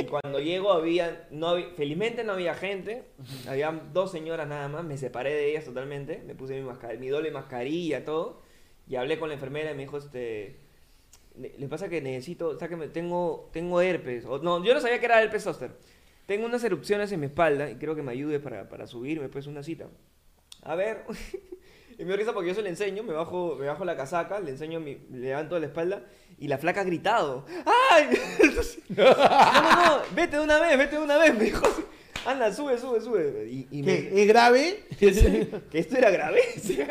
Y cuando llego había, no había, felizmente no había gente, había dos señoras nada más, me separé de ellas totalmente, me puse mi, mascar mi doble mascarilla, todo, y hablé con la enfermera y me dijo, este, le, pasa que necesito, sáqueme, tengo, tengo herpes, o, no, yo no sabía que era herpes zóster, tengo unas erupciones en mi espalda y creo que me ayude para, para subirme, pues, una cita. A ver, y me risa porque yo se le enseño, me bajo, me bajo la casaca, le enseño, mi, le levanto la espalda y la flaca ha gritado. ¡Ay! no, no, no, vete de una vez, vete de una vez, me dijo. Anda, sube, sube, sube. Y, y me- ¿Qué? ¿Es grave? que esto era grave. Sí.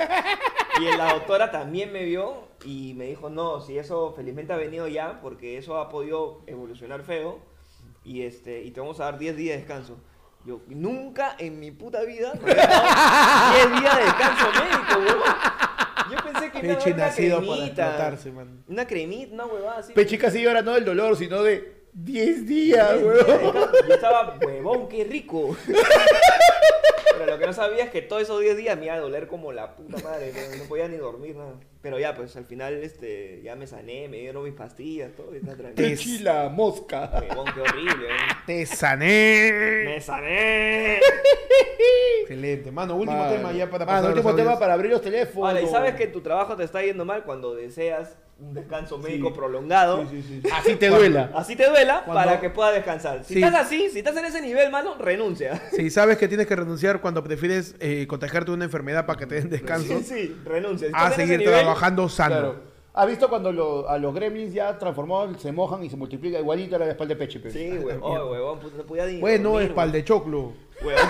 Y la doctora también me vio y me dijo, no, si eso felizmente ha venido ya, porque eso ha podido evolucionar feo y, este, y te vamos a dar 10 días de descanso. Yo, nunca en mi puta vida me había dado 10 días de descanso médico, huevón. Yo pensé que me una nacido para cremita. explotarse, man. Una cremita, una huevada así. Pechi casi llora no del dolor, sino de 10 días, 10 weón. Yo estaba, huevón, qué rico. Pero lo que no sabía es que todos esos 10 días me iba a doler como la puta madre, no, no podía ni dormir, nada. Pero ya, pues al final este, ya me sané, me dieron mis pastillas, todo, y está tranquilo. Pechi la mosca. Huevón, qué horrible, ¿eh? Te sané. ¡Me sané! Excelente. Mano, último tema ya para Mano, pasar a los último tema para abrir los teléfonos. Vale, y sabes que tu trabajo te está yendo mal cuando deseas un descanso médico Sí. prolongado. Sí, sí, sí. Así te duela. Así te duela Cuando- para que puedas descansar. Si Sí. estás así, si estás en ese nivel, mano, renuncia. Sí, sabes que tienes que renunciar cuando prefieres eh, contagiarte una enfermedad para que te den descanso Sí, sí, renuncia. Si a seguir nivel, trabajando sano. Claro. ¿Has visto cuando lo- a los gremlins ya transformados se mojan y se multiplica igualito a la espalda de Pechi? pe? Sí, huevón, oh, huevón, puta, Bueno, espalda de choclo. huevón.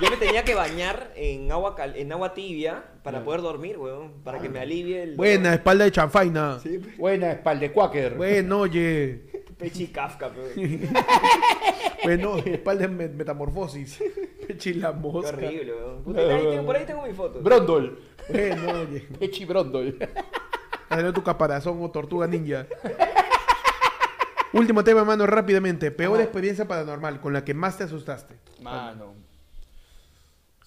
Yo me tenía que bañar en agua cal- en agua tibia para poder dormir, huevón, para que me alivie el Buena, espalda de chanfaina. Sí, Buena espalda de Quaker. Bueno, oye. pechi Kafka, pe. Bueno, espalda de met- metamorfosis. Pechi la Qué mosca. horrible, huevón. Puta, ahí tengo- por ahí tengo mi foto. Brondol. Bueno, oye. Pechi Brondol. Hazle tu caparazón o tortuga ninja. Último tema, mano, rápidamente. Peor experiencia paranormal con la que más te asustaste. Mano.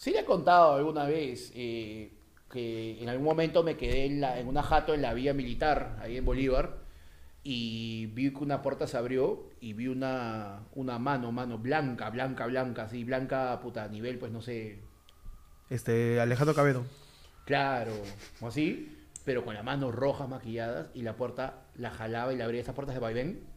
Sí le he contado alguna vez eh, que en algún momento me quedé en, la- en una jato en la vía militar, ahí en Bolívar, y vi que una puerta se abrió y vi una, una mano, mano blanca, blanca, blanca, así, blanca, puta, a nivel, pues no sé, Este, Alejandro Cabedo. claro, o así, pero con las manos rojas maquilladas y la puerta la jalaba y la abría, esas puertas de vaivén.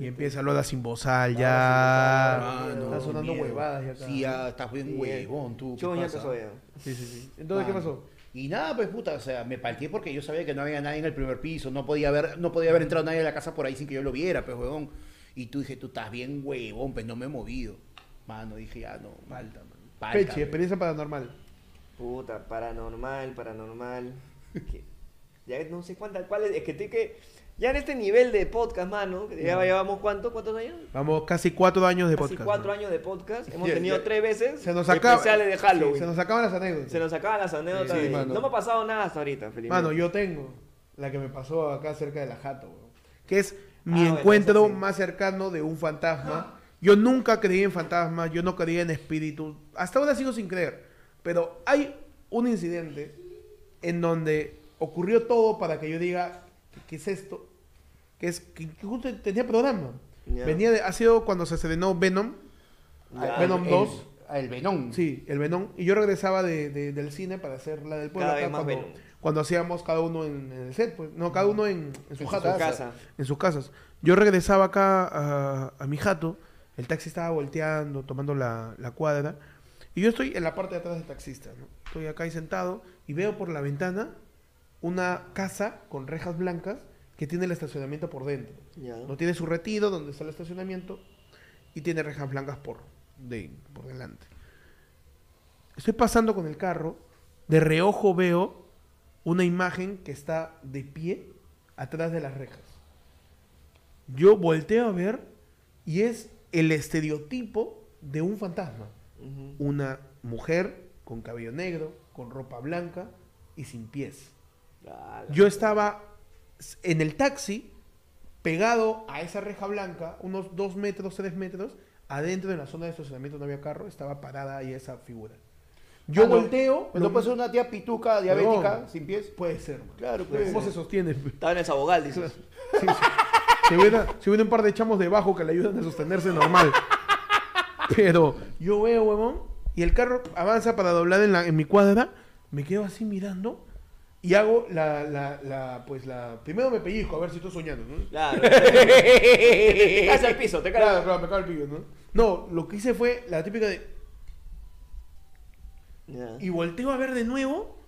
Y empieza Lola sin bozal, ya. Ah, Mano, Está sonando miedo. huevadas ya acá. Sí, ya estás bien Sí, huevón, tú. ¿qué Chon ya pasa? empezó ya. Sí, sí, sí. Entonces, ¿qué Mano. pasó? Y nada, pues puta, o sea, me palteé porque yo sabía que no había nadie en el primer piso, no podía haber, no podía haber entrado nadie a la casa por ahí sin que yo lo viera, pues huevón. Y tú dije, tú estás bien huevón, pues no me he movido. Mano, dije, ya no, falta, man. Falta, man. experiencia paranormal. Puta, paranormal, paranormal. Que- ya no sé cuántas, cuál es, es que estoy que. Ya en este nivel de podcast, mano, que ya llevamos cuánto, ¿cuántos años? Vamos, casi cuatro años de Casi podcast. cuatro años de podcast. Hemos tenido tres veces Se nos acaba. especiales de Halloween. sí, se nos acaban las anécdotas. Se nos acaban las anécdotas. Sí. No me ha pasado nada hasta ahorita, felizmente. Mano, yo tengo la que me pasó acá cerca de la Jato. Que es mi Ah, bueno, encuentro más cercano de un fantasma. Yo nunca creí en fantasmas, yo no creía en espíritus. Hasta ahora sigo sin creer. Pero hay un incidente en donde ocurrió todo para que yo diga, ¿qué es esto? Que es que que justo tenía programa. Venía de, ha sido cuando se estrenó Venom. Ya. Venom El- 2. El, Venom. Sí, el Venom. Y yo regresaba de, de- del cine para hacer la del pueblo Cada acá vez más cuando, Venom. cuando hacíamos cada uno en, en el set, pues. No, cada uno en, en su En su jato. Su casa. En sus casas. Yo regresaba acá a, a mi jato. El taxi estaba volteando, tomando la, la cuadra. Y yo estoy en la parte de atrás del taxista, ¿no? Estoy acá ahí sentado y veo por la ventana una casa con rejas blancas que tiene el estacionamiento por dentro. No tiene su retiro donde está el estacionamiento y tiene rejas blancas por, de, por delante. Estoy pasando con el carro, de reojo veo una imagen que está de pie atrás de las rejas. Yo volteo a ver y es el estereotipo de un fantasma. Una mujer con cabello negro, con ropa blanca y sin pies. Ah, Yo estaba en el taxi, pegado a esa reja blanca, unos dos metros, tres metros, adentro de la zona de estacionamiento no había carro, estaba parada ahí esa figura. Yo Ah, no. volteo, ¿No lo- puede ser una tía pituca diabética sin pies? Puede ser, man. Claro, puede ¿Cómo ser. se sostiene? Estaba en el sabogal, dices. Sí, sí. Si hubiera, si hubiera un par de chamos debajo que le ayudan a sostenerse normal. Pero yo veo, huevón, y el carro avanza para doblar en, la, en mi cuadra, me quedo así mirando y hago la, la, la, pues la... Primero me pellizco a ver si estoy soñando, ¿no? Claro. te caes al piso, te caes. Claro, claro, me cago el pillo, ¿no? No, lo que hice fue la típica de... Y volteo a ver de nuevo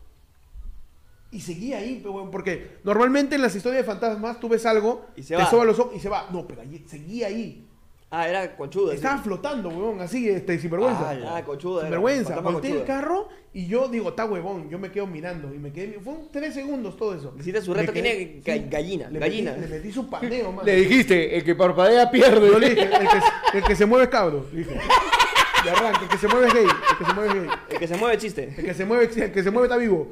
y seguí ahí, porque normalmente en las historias de fantasmas tú ves algo, Y se te va. soba los ojos y se va. No, pero allí- seguí ahí. Ah, era conchudo. Estaba flotando, huevón, así, este, sin vergüenza. Ah, ah, conchudo. sin era, vergüenza. Volteé el carro y yo digo, está huevón, yo me quedo mirando. Y me quedé, fue un tres segundos todo eso. Hiciste su reto, tiene ga- gallina, le gallina. Metí, le metí su paneo, man. Le dijiste, el que parpadea pierde. Yo le dije, el que, el que se mueve es cabro. le Dije. Arranca, el que se mueve es gay. El que se mueve es gay. El que se mueve chiste. El que se mueve, el que se mueve está vivo.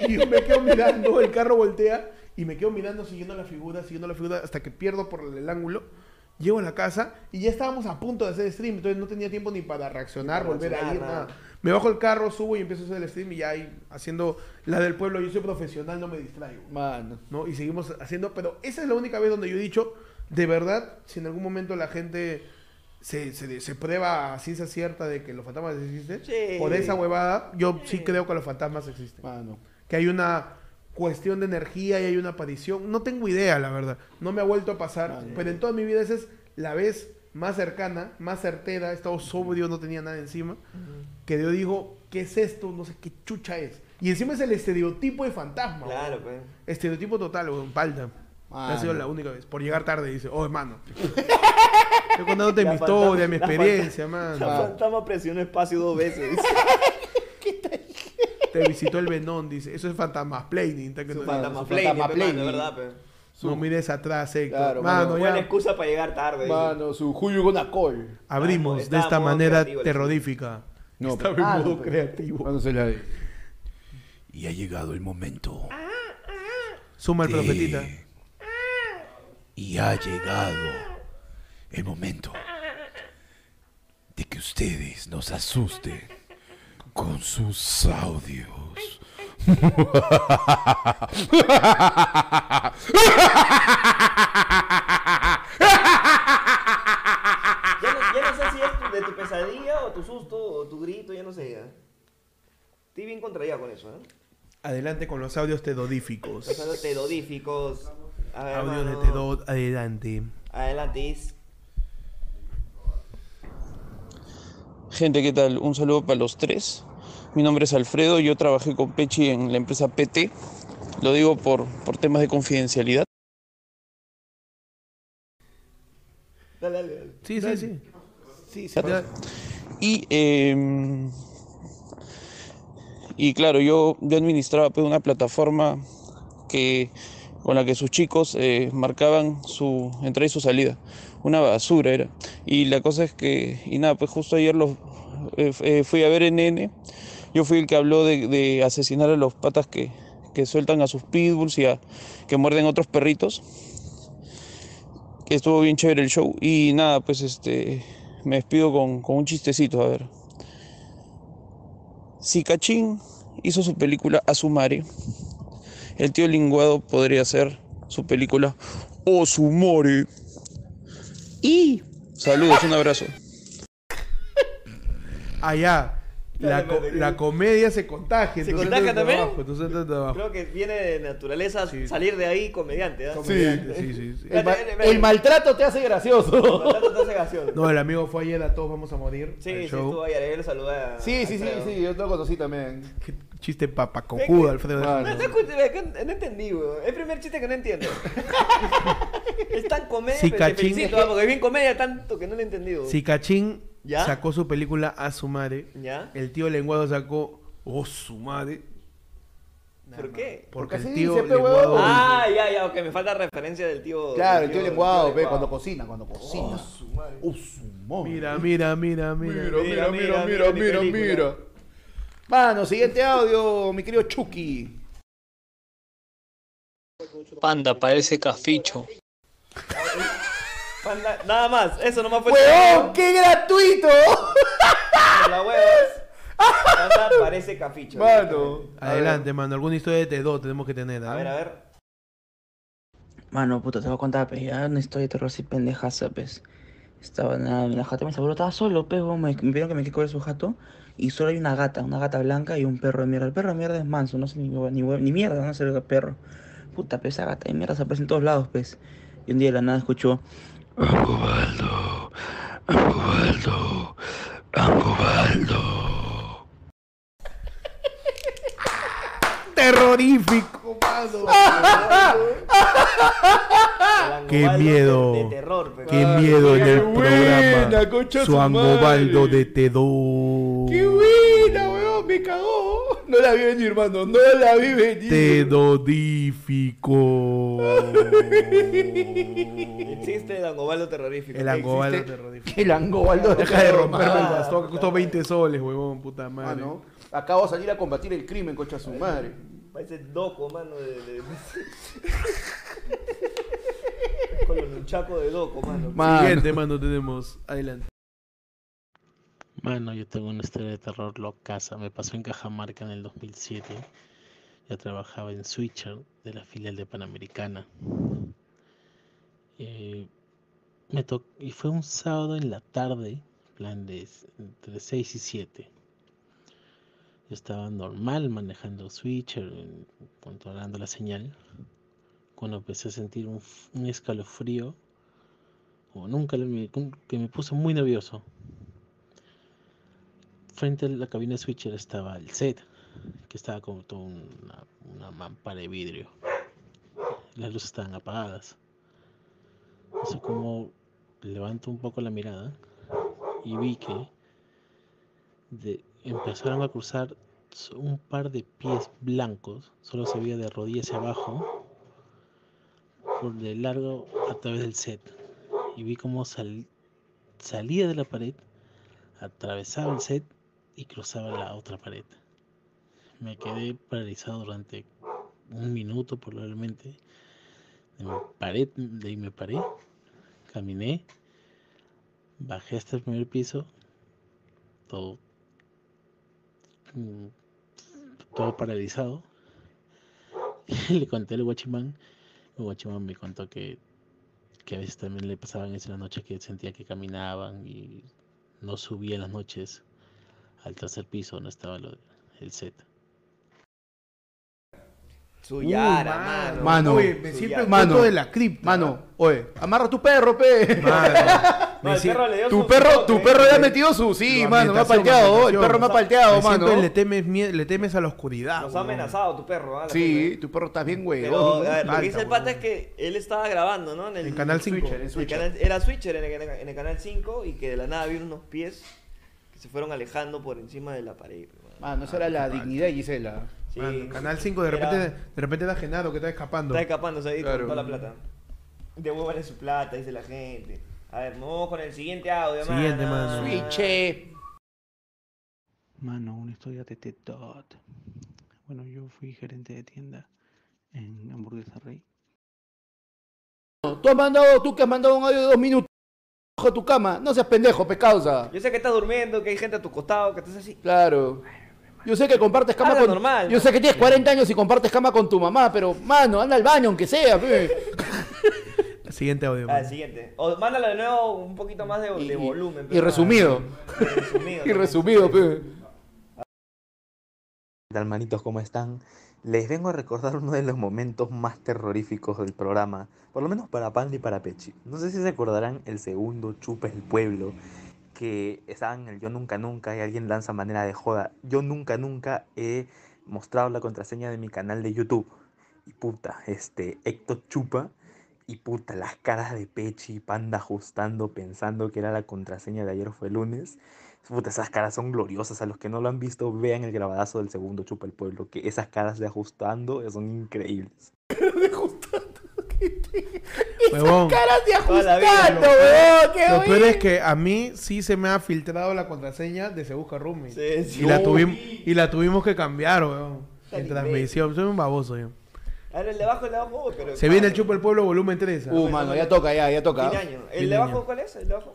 Y yo me quedo mirando, el carro voltea y me quedo mirando, siguiendo la figura, siguiendo la figura, hasta que pierdo por el ángulo. Llego a la casa y ya estábamos a punto de hacer stream, entonces no tenía tiempo ni para reaccionar, Ni para volver a ir, nada. nada. Me bajo el carro, subo y empiezo a hacer el stream y ya ahí haciendo la del pueblo. Yo soy profesional, no me distraigo. Mano. ¿no? Y seguimos haciendo, pero esa es la única vez donde yo he dicho, de verdad, si en algún momento la gente se, se, se prueba a ciencia cierta de que los fantasmas existen, Sí. por esa huevada, yo sí creo que los fantasmas existen. Mano. Que hay una cuestión de energía y hay una aparición. No tengo idea, la verdad. No me ha vuelto a pasar, Vale. pero en toda mi vida esa es la vez más cercana, más certera, he estado sobrio, no tenía nada encima, que yo digo, ¿qué es esto? No sé qué chucha es. Y encima es el estereotipo de fantasma. Claro, pues. Estereotipo total, weón, palda. Mano. Ha sido la única vez. Por llegar tarde, dice, oh, hermano. Estoy contándote La mi historia, mi la experiencia, La mano. fantasma presionó espacio dos veces. Te visitó el venón, dice. Eso es fantasma planning. está que Su no- fantasma su plane, fantasma pe, mano, plane. de verdad, pe. No mires atrás, Héctor. Claro, mano, mano. ya Buena excusa para llegar tarde. Mano, su Julio Gonna Call. abrimos Está de esta manera terrorífica. No, Estaba pero- en ah, modo no, pero- creativo. Mano, se la Y ha llegado el momento. Suma el de- profetita. Y ha llegado el momento de que ustedes nos asusten con sus audios. Ya no, ya no sé si es tu- de tu pesadilla o tu susto o tu grito, ya no sé. ya. Estoy bien contraída con eso, ¿eh? Adelante con los audios tedodíficos. Los audios tedodíficos. A ver, Audios de tedod, adelante. Adelante, Gente, ¿qué tal? Un saludo para los tres. Mi nombre es Alfredo, yo trabajé con Pechi en la empresa PT. Lo digo por, por temas de confidencialidad. Dale, dale, dale. Sí, sí, sí. Sí, sí. Y, eh, y claro, yo, yo administraba pues, una plataforma que, con la que sus chicos eh, marcaban su entrada y su salida. Una basura era. Y la cosa es que, y nada, pues justo ayer los, eh, eh, fui a ver NN. Yo fui el que habló de, de asesinar a los patas que, que sueltan a sus pitbulls y a, que muerden a otros perritos. Que estuvo bien chévere el show. Y nada, pues este me despido con, con un chistecito, a ver. Si Cachín hizo su película Asumare, el tío Linguado podría hacer su película Osumore. Y saludos, un abrazo. Allá. La, co- la comedia se contagia. ¿Se contagia también? abajo. Creo que viene de naturaleza Sí. salir de ahí comediante. Comediante, sí, sí, sí. El, ma- el maltrato te hace gracioso. Maltrato te hace gracioso. No, el amigo fue ayer a Todos Vamos a Morir. Sí, sí, show. estuvo ayer. Saludé a. Sí, sí, sí, sí, yo te lo conocí también. Qué chiste papacojudo, Alfredo. No, no, no entendí, weón. Es el primer chiste que no entiendo. es tan comedia, Sí, pero te cachín. felicito, ¿ah? porque es bien comedia tanto que no lo he entendido. Si Cachín ¿Ya? sacó su película A su madre, ¿Ya? el tío Lenguado sacó Oh su madre. ¿Por qué? Porque Porque el tío dice, lenguado. Ah, ya, ya, ok, me falta referencia del tío. Claro, el tío lenguado, ve, lenguado. cuando cocina, cuando cocina. Uh, su madre. Mira, mira, mira, mira. Mira, mira, mira, mira, mi mira, película. mira. Mano, siguiente audio, mi querido Chucky. Panda, parece caficho. Panda- Nada más, eso nomás fue. ¡Huevón, qué gratuito! La huevas. Panda parece caficho. Mano. Adelante, mano. Alguna historia de T2 tenemos que tener. A ver, a ver. Mano, puta, te voy a contar, pues, ya una historia de terror así pendejaza, pues. Estaba en la, en la jato de mi abuelo, estaba solo, pues, me, me pidieron que me quede su jato. Y solo hay una gata, una gata blanca y un perro de mierda. El perro de mierda es manso, no sé ni, ni, ni mierda, no sé el perro. Puta, pues, esa gata de mierda se aparece en todos lados, pues. Y un día de la nada escuchó, Angobaldo, Angobaldo, Angobaldo. Terrorífico, mano. Qué miedo. De, de terror, pues. Qué miedo en el buena, programa. Su su Angobaldo madre. de T2. ¡Qué buena, cagó. No la vi venir, hermano. No la vi venir. Tedorífico. Existe el Angobaldo terrorífico. El Angobaldo Existe- terrorífico. El Angobaldo Deja de romperme el Ah, bastón que costó 20 soles, huevón, puta madre. Mano, acabo de salir a combatir el crimen, concha su madre. Parece Doco, mano. De, de... Con los luchacos de Doco, mano. Mano. Siguiente, mano, tenemos. Adelante. Mano, yo tengo una historia de terror locaza. Me pasó en Cajamarca en el 2007. Ya trabajaba en Switcher de la filial de Panamericana. Eh, me to- y fue un sábado en la tarde, plan de entre 6 y 7. Yo estaba normal manejando Switcher, controlando la señal, cuando empecé a sentir un, escalofrío, o nunca que me puso muy nervioso frente a la cabina switcher estaba el set, que estaba como toda una, una mampara de vidrio. Las luces estaban apagadas. No sé cómo levanto un poco la mirada y vi que empezaron a cruzar un par de pies blancos, solo se veía de rodillas hacia abajo, por de largo a través del set. Y vi cómo sal- salía de la pared, atravesaba el set y cruzaba la otra pared. Me quedé paralizado durante un minuto probablemente. De mi pared, de ahí me paré, caminé, bajé hasta el primer piso, todo, mm, todo paralizado. Le conté al guachimán, el guachimán me contó que, que a veces también le pasaban eso en la noche que sentía que caminaban y no subía las noches al tercer piso donde estaba lo- el set. Suyara, Uh, mano. Mano. Oye, me siento el Mano. de la cripta. Mano, oye, amarra tu perro, pe. Mano. No, Me el si- perro le dio Tu su perro, picote, tu eh. perro ya ha metido su. Sí, Su mano, me ha palteado. El perro me ha palteado, mano. le temes, le temes a la oscuridad. Nos ha amenazado tu perro, ¿ah? Sí, gente. tu perro está bien, güey. Pero, a ver, lo que dice el pata es que él estaba grabando, ¿no? En, el, En Canal 5. Switcher, en el canal- era Switcher en el, en el canal 5 y que de la nada vieron unos pies se fueron alejando por encima de la pared. mano. Mano, esa era la dignidad de Gisela. Sí, Mano, Canal 5 de era- repente, de repente da Genaro que está escapando. Está escapándose ahí Claro. con toda la plata. Devuélvanle su plata, dice la gente. A ver, vamos con el siguiente audio, Siguiente, mano. mano. Switche. Mano, una historia de Tetot. Bueno, yo fui gerente de tienda en Hamburguesa Rey. Tú has mandado, tú que has mandado un audio de dos minutos. Bajo tu cama. No seas pendejo, pecausa. Yo sé que estás durmiendo, que hay gente a tu costado, que estás así. Claro. Yo sé que compartes cama Habla con. normal, yo sé que tienes 40 años y compartes cama con tu mamá, pero, mano, anda al baño aunque sea, pe. Siguiente audio. Ah, el siguiente. O mándalo de nuevo un poquito más de, de Y- volumen. y pero, resumido. Y resumido. Y resumido, pe. ¿Qué tal, manitos? ¿Cómo están? Les vengo a recordar uno de los momentos más terroríficos del programa, por lo menos para Panda y para Pechi. No sé si se acordarán el segundo Chupa el Pueblo, que estaban en el Yo Nunca Nunca y alguien lanza manera de joda. Yo nunca nunca he mostrado la contraseña de mi canal de YouTube. Y puta, este, Héctor Chupa y puta, las caras de Pechi y Panda ajustando, pensando que era la contraseña de ayer fue lunes. Puta, esas caras son gloriosas. A los que no lo han visto, vean el grabadazo del segundo Chupa el Pueblo, que esas caras de ajustando son increíbles. Caras de Toda la vida, ajustando, lo- weón. Qué Lo peor es que a mí sí se me ha filtrado la contraseña de Se Busca Rumi. Sí, sí. Y, la tuvimos, y la tuvimos que cambiar, weón. En transmisión. Soy un baboso yo. Ahora el de abajo, el de abajo, pero. Se viene el Chupa el Pueblo volumen 3. Uh, mano, ya toca, ya, ya toca. De. ¿El de de abajo cuál es? ¿El de abajo?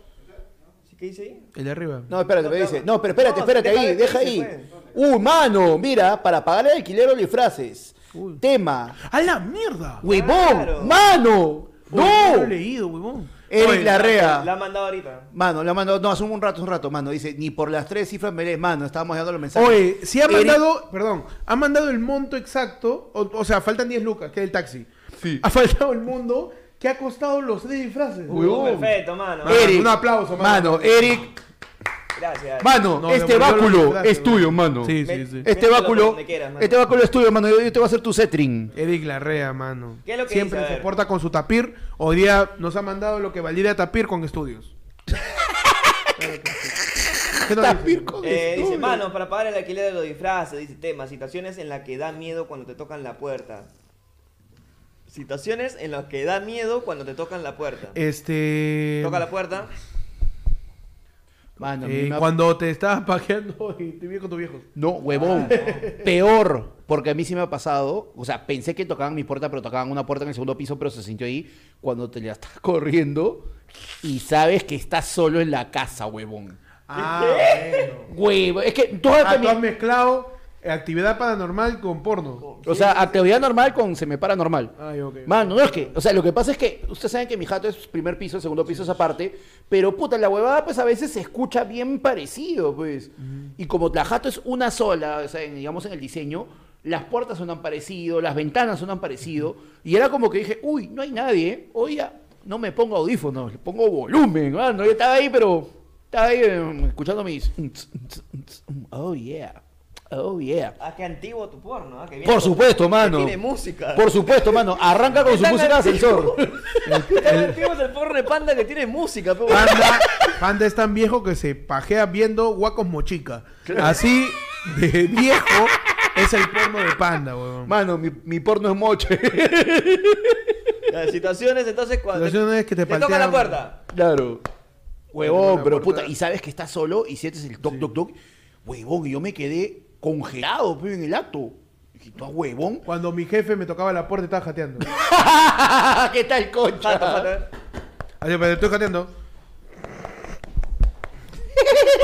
¿Sí, ¿Qué dice ahí? El de arriba. No, espérate, me dice. No, pero espérate, No, espérate ahí, deja ahí. Uh, mano, mira, para pagar el alquiler o disfraces. Tema. ¡A la mierda! ¡Huevón! Claro. ¡Mano! Uy, no lo he leído, huevón. Eric Oye, Larrea. La ha mandado ahorita. Mano, le mandó, no, hace un rato, hace un rato, mano. Dice, ni por las tres cifras me lees, mano. Estábamos dando los mensajes. Oye, si ha Eric- mandado, perdón, ha mandado el monto exacto, o, o sea, faltan 10 lucas, que es el taxi. Sí. Ha faltado el mundo que ha costado los tres disfraces. Huevón. Perfecto, mano. Mano, Eric. un aplauso, mano. Mano, Eric. Gracias. Mano, No, este los báculo disfraces, es tuyo, mano. Sí, sí, sí. Este Mételo báculo, donde quieras, mano. este báculo es tuyo, mano. Yo, yo te voy a hacer tu setring. Eric Larrea, mano. ¿Qué es lo que Siempre dice? A se ver. porta con su tapir. Hoy día nos ha mandado lo que valiera tapir con estudios. ¿Qué nos Tapir dice? con Eh, dice, mano, para pagar el alquiler de los disfraces, dice tema, situaciones en las que da miedo cuando te tocan la puerta. Situaciones en las que da miedo cuando te tocan la puerta. Este. Toca la puerta. Mano, eh, me cuando te estabas pajeando y te vi con tu viejo. No, huevón. Peor, porque a mí sí me ha pasado. O sea, pensé que tocaban mi puerta, pero tocaban una puerta en el segundo piso, pero se sintió ahí cuando te la estás corriendo y sabes que estás solo en la casa, huevón. Ah, bueno. Huevo, es que tú Ah, tú has mezclado actividad paranormal con porno. O sea, actividad normal con se me para normal. Ay, ok. Mano, no es que, o sea, lo que pasa es que ustedes saben que mi jato es primer piso, el segundo piso es aparte, pero puta, la huevada pues a veces se escucha bien parecido, pues. Y como la jato es una sola, o sea, en- digamos en el diseño, las puertas suenan parecido, las ventanas suenan parecido, y era como que dije, uy, no hay nadie, ¿eh? hoy ya no me pongo audífonos, le pongo volumen, mano, yo estaba ahí, pero estaba ahí eh, escuchando mis... Oh, yeah. Oh, yeah. Ah, qué antiguo tu porno, ¿ah? Que viene Por con- supuesto, que mano. Tiene música. Por supuesto, mano. Arranca con su Tan música de antiguo. ascensor. Tan antiguo es el porno de panda que tiene música, pe, Panda, Panda es tan viejo que se pajea viendo Guacos Mochica. Así de viejo es el porno de Panda, weón. Mano, mi, mi porno es moche. Las situaciones, entonces, cuando Situaciones que te te toca la puerta. Claro. Huevón, pero puerta- puta, y sabes que estás solo y sientes el toc, toc, toc. Huevón, y yo me quedé congelado pe, en el acto. Dije, ¿tú huevón? Cuando mi jefe me tocaba la puerta estaba jateando. ¿Qué tal, concha? Así, pero estoy jateando.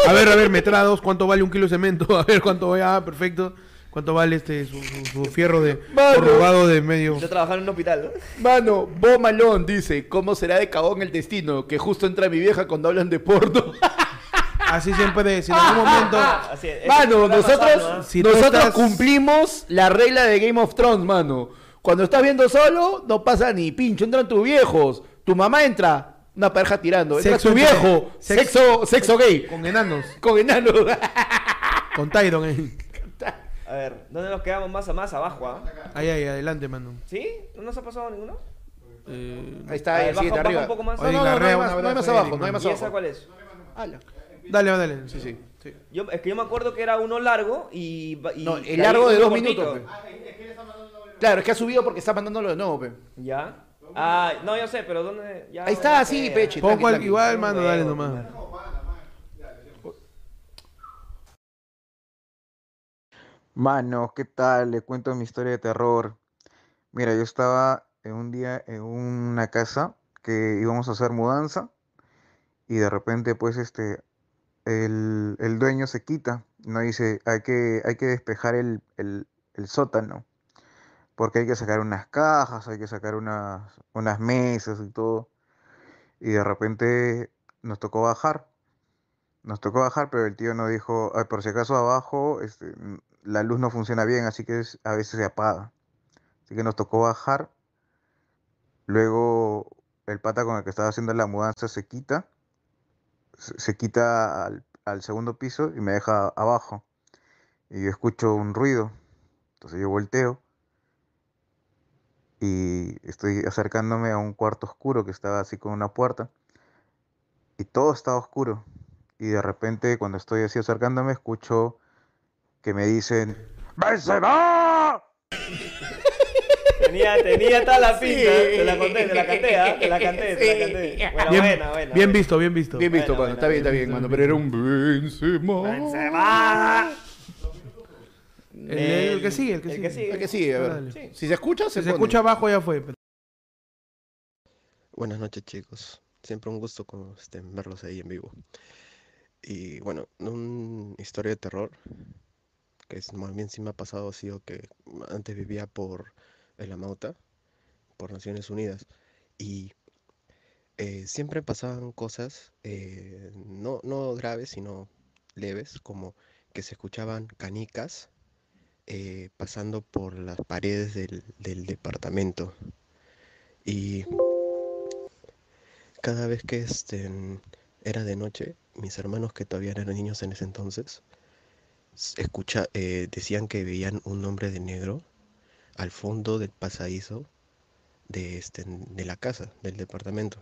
A ver, a ver, metrados, ¿cuánto vale un kilo de cemento? A ver, ¿cuánto vale? Ah, perfecto. ¿Cuánto vale este su, su- su fierro de Mano. robado de medio? Yo trabajaba en un hospital, ¿no? Mano, Bo Malón dice, ¿cómo será de cagón el destino? Que justo entra mi vieja cuando hablan de porno. Así siempre, si en algún momento. Así es. Mano, nosotros, pasando. Si tú nosotros estás- cumplimos la regla de Game of Thrones, mano. Cuando estás viendo solo, no pasa ni pincho, entran tus viejos. Tu mamá entra, una pareja tirando. Entra Sexo tu viejo, sex- sexo, sexo gay. Con enanos. Con enano. Con Tyron ahí. A ver, ¿dónde nos quedamos más a más abajo, ah? Ahí, ahí, adelante, mano. ¿Sí? ¿No nos ha pasado ninguno? Eh, Ahí está, A ver, el siguiente arriba. un poco más. No, no, no, no, hay más, un no hay más abajo, Eric, no hay más ¿Y esa abajo. cuál es? Ala. Dale, dale. Sí, sí. Yo, es que yo me acuerdo que era uno largo y... y No, el largo de dos cortito. minutos. pe. Claro, es que ha subido porque está mandándolo de nuevo, pe. ¿Ya? Ah, no, yo sé, pero ¿dónde? Ya, Ahí está, ya sí, sé. peche. Igual, mano, dale nomás. mano. Mano, ¿qué tal? Le cuento mi historia de terror. Mira, yo estaba en un día en una casa que íbamos a hacer mudanza y de repente pues este el, el dueño se quita, no dice hay que, hay que despejar el, el- sótano porque hay que sacar unas cajas, hay que sacar unas, unas mesas y todo y de repente nos tocó bajar. Nos tocó bajar, pero el tío nos dijo, "Ay, por si acaso abajo este, la luz no funciona bien, así que a veces se apaga. Así que nos tocó bajar. Luego el pata con el que estaba haciendo la mudanza se quita, se, quita al, al segundo piso y me deja abajo. Y yo escucho un ruido. Entonces yo volteo y estoy acercándome a un cuarto oscuro que estaba así con una puerta. Y todo estaba oscuro. y de repente cuando estoy así acercándome escucho que me dicen. Tenía, tenía toda la Sí. pinta. Te la conté, te la canté, ¿ah? Te la canté, te la canté. Bueno, Bien, buena, buena. bien visto, bien visto. Bien visto, Bueno, mano. Está bien, está bien, mano. Pero era un Benzema. Benzema. El, el que sigue, el que El sigue. que sigue. El que sigue, a ver. Dale. Sí. Si se escucha, se Si se escucha abajo ya fue. Buenas noches chicos, siempre un gusto con, este, verlos ahí en vivo. Y bueno, una historia de terror, que es, más bien sí me ha pasado, ha sido que antes vivía por el Amauta, por Naciones Unidas, y eh, siempre pasaban cosas, eh, no, no graves, sino leves, como que se escuchaban canicas eh, pasando por las paredes del, del departamento. Y cada vez que este, era de noche, mis hermanos que todavía eran niños en ese entonces, escucha, decían que veían un hombre de negro al fondo del pasadizo de, este, de la casa, del departamento.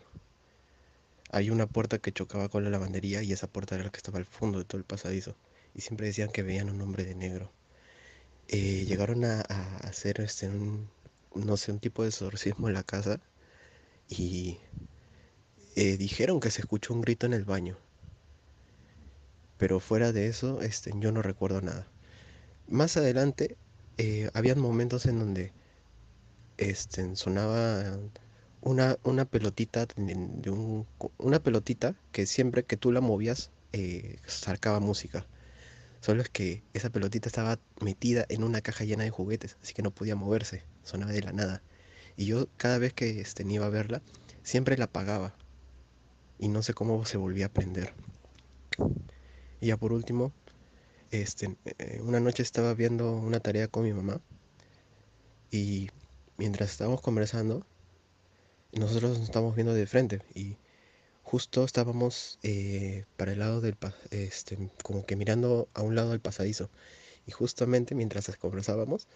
Hay una puerta que chocaba con la lavandería y esa puerta era la que estaba al fondo de todo el pasadizo. Y siempre decían que veían un hombre de negro. Eh, llegaron a, hacer este, un, no sé, un tipo de exorcismo en la casa y eh, dijeron que se escuchó un grito en el baño. Pero fuera de eso, este, yo no recuerdo nada. Más adelante, eh, habían momentos en donde este, sonaba una, una pelotita de, de un, una pelotita que siempre que tú la movías eh, sacaba música. Solo es que esa pelotita estaba metida en una caja llena de juguetes, así que no podía moverse, sonaba de la nada. Y yo cada vez que este, iba a verla, siempre la apagaba. Y no sé cómo se volvía a prender. Y ya por último, este, eh, una noche estaba viendo una tarea con mi mamá. Y mientras estábamos conversando, nosotros nos estábamos viendo de frente. Y justo estábamos eh, para el lado del, este, como que mirando a un lado del pasadizo. Y justamente mientras conversábamos,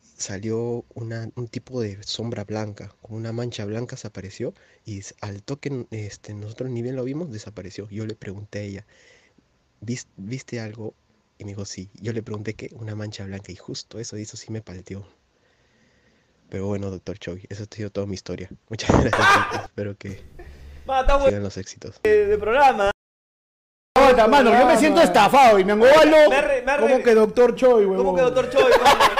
salió una, un tipo de sombra blanca, como una mancha blanca se apareció y al toque este, nosotros ni bien lo vimos, desapareció. Yo le pregunté a ella, "¿Vis- ¿viste algo? Y me dijo, sí. Yo le pregunté qué, una mancha blanca y justo eso, eso sí me palteó. Pero bueno, doctor Choi, eso ha sido toda mi historia. Muchas gracias. Espero que bueno sigan los éxitos. de, de programa. Aguanta, mano, yo me siento estafado y me angobalo. Me arre- me arre- ¿Cómo que Doctor Choi, huevón? ¿Cómo que doctor Choi? mano?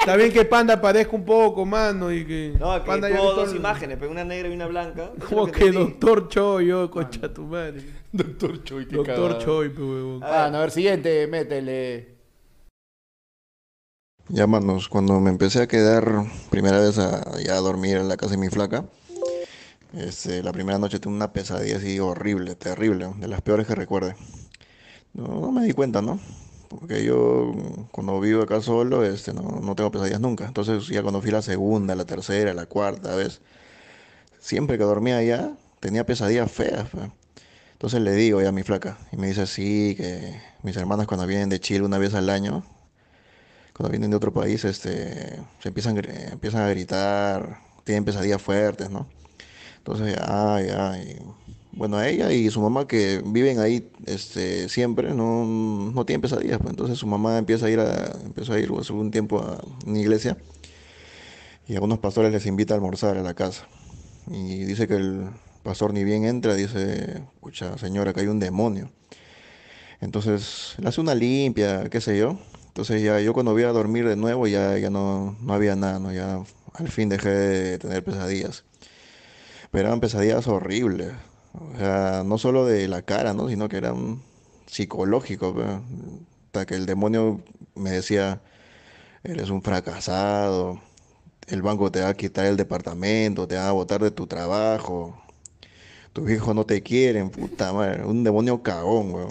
Está bien que Panda parezca un poco, mano, y que... No, que Panda ya dos imágenes, pero una negra y una blanca. Eso es ¿Cómo lo que. Doctor Choi, yo, concha tu madre? Doctor Choi, qué Doctor cagada. Choi, huevón. Ah, no, a ver, siguiente, métele. Ya, manos, cuando me empecé a quedar primera vez a, ya a dormir en la casa de mi flaca, este, la primera noche tuve una pesadilla así horrible, terrible, de las peores que recuerde. No, no me di cuenta, ¿no? Porque yo cuando vivo acá solo, este, no, no tengo pesadillas nunca. Entonces ya cuando fui la segunda, la tercera, la cuarta vez, siempre que dormía allá, tenía pesadillas feas. fe. Entonces le digo ya a mi flaca, y me dice sí, que mis hermanas cuando vienen de Chile una vez al año, cuando vienen de otro país, este, se empiezan, empiezan a gritar, tienen pesadillas fuertes, ¿no? Entonces, ay, ay. Bueno, ella y su mamá que viven ahí este, siempre, no, no tienen pesadillas. Pues. Entonces su mamá empieza a ir a, empezó a ir hace un tiempo a una iglesia y algunos pastores les invita a almorzar a la casa. Y dice que el pastor ni bien entra, dice, escucha señora, que hay un demonio. Entonces le hace una limpia, qué sé yo. Entonces ya yo cuando voy a dormir de nuevo ya, ya no, no había nada, ¿no? Ya al fin dejé de tener pesadillas. Pero eran pesadillas horribles. O sea, no solo de la cara, ¿no? Sino que eran psicológicos. Hasta que el demonio me decía, eres un fracasado, el banco te va a quitar el departamento, te va a botar de tu trabajo, tus hijos no te quieren, puta madre. Un demonio cagón, weón.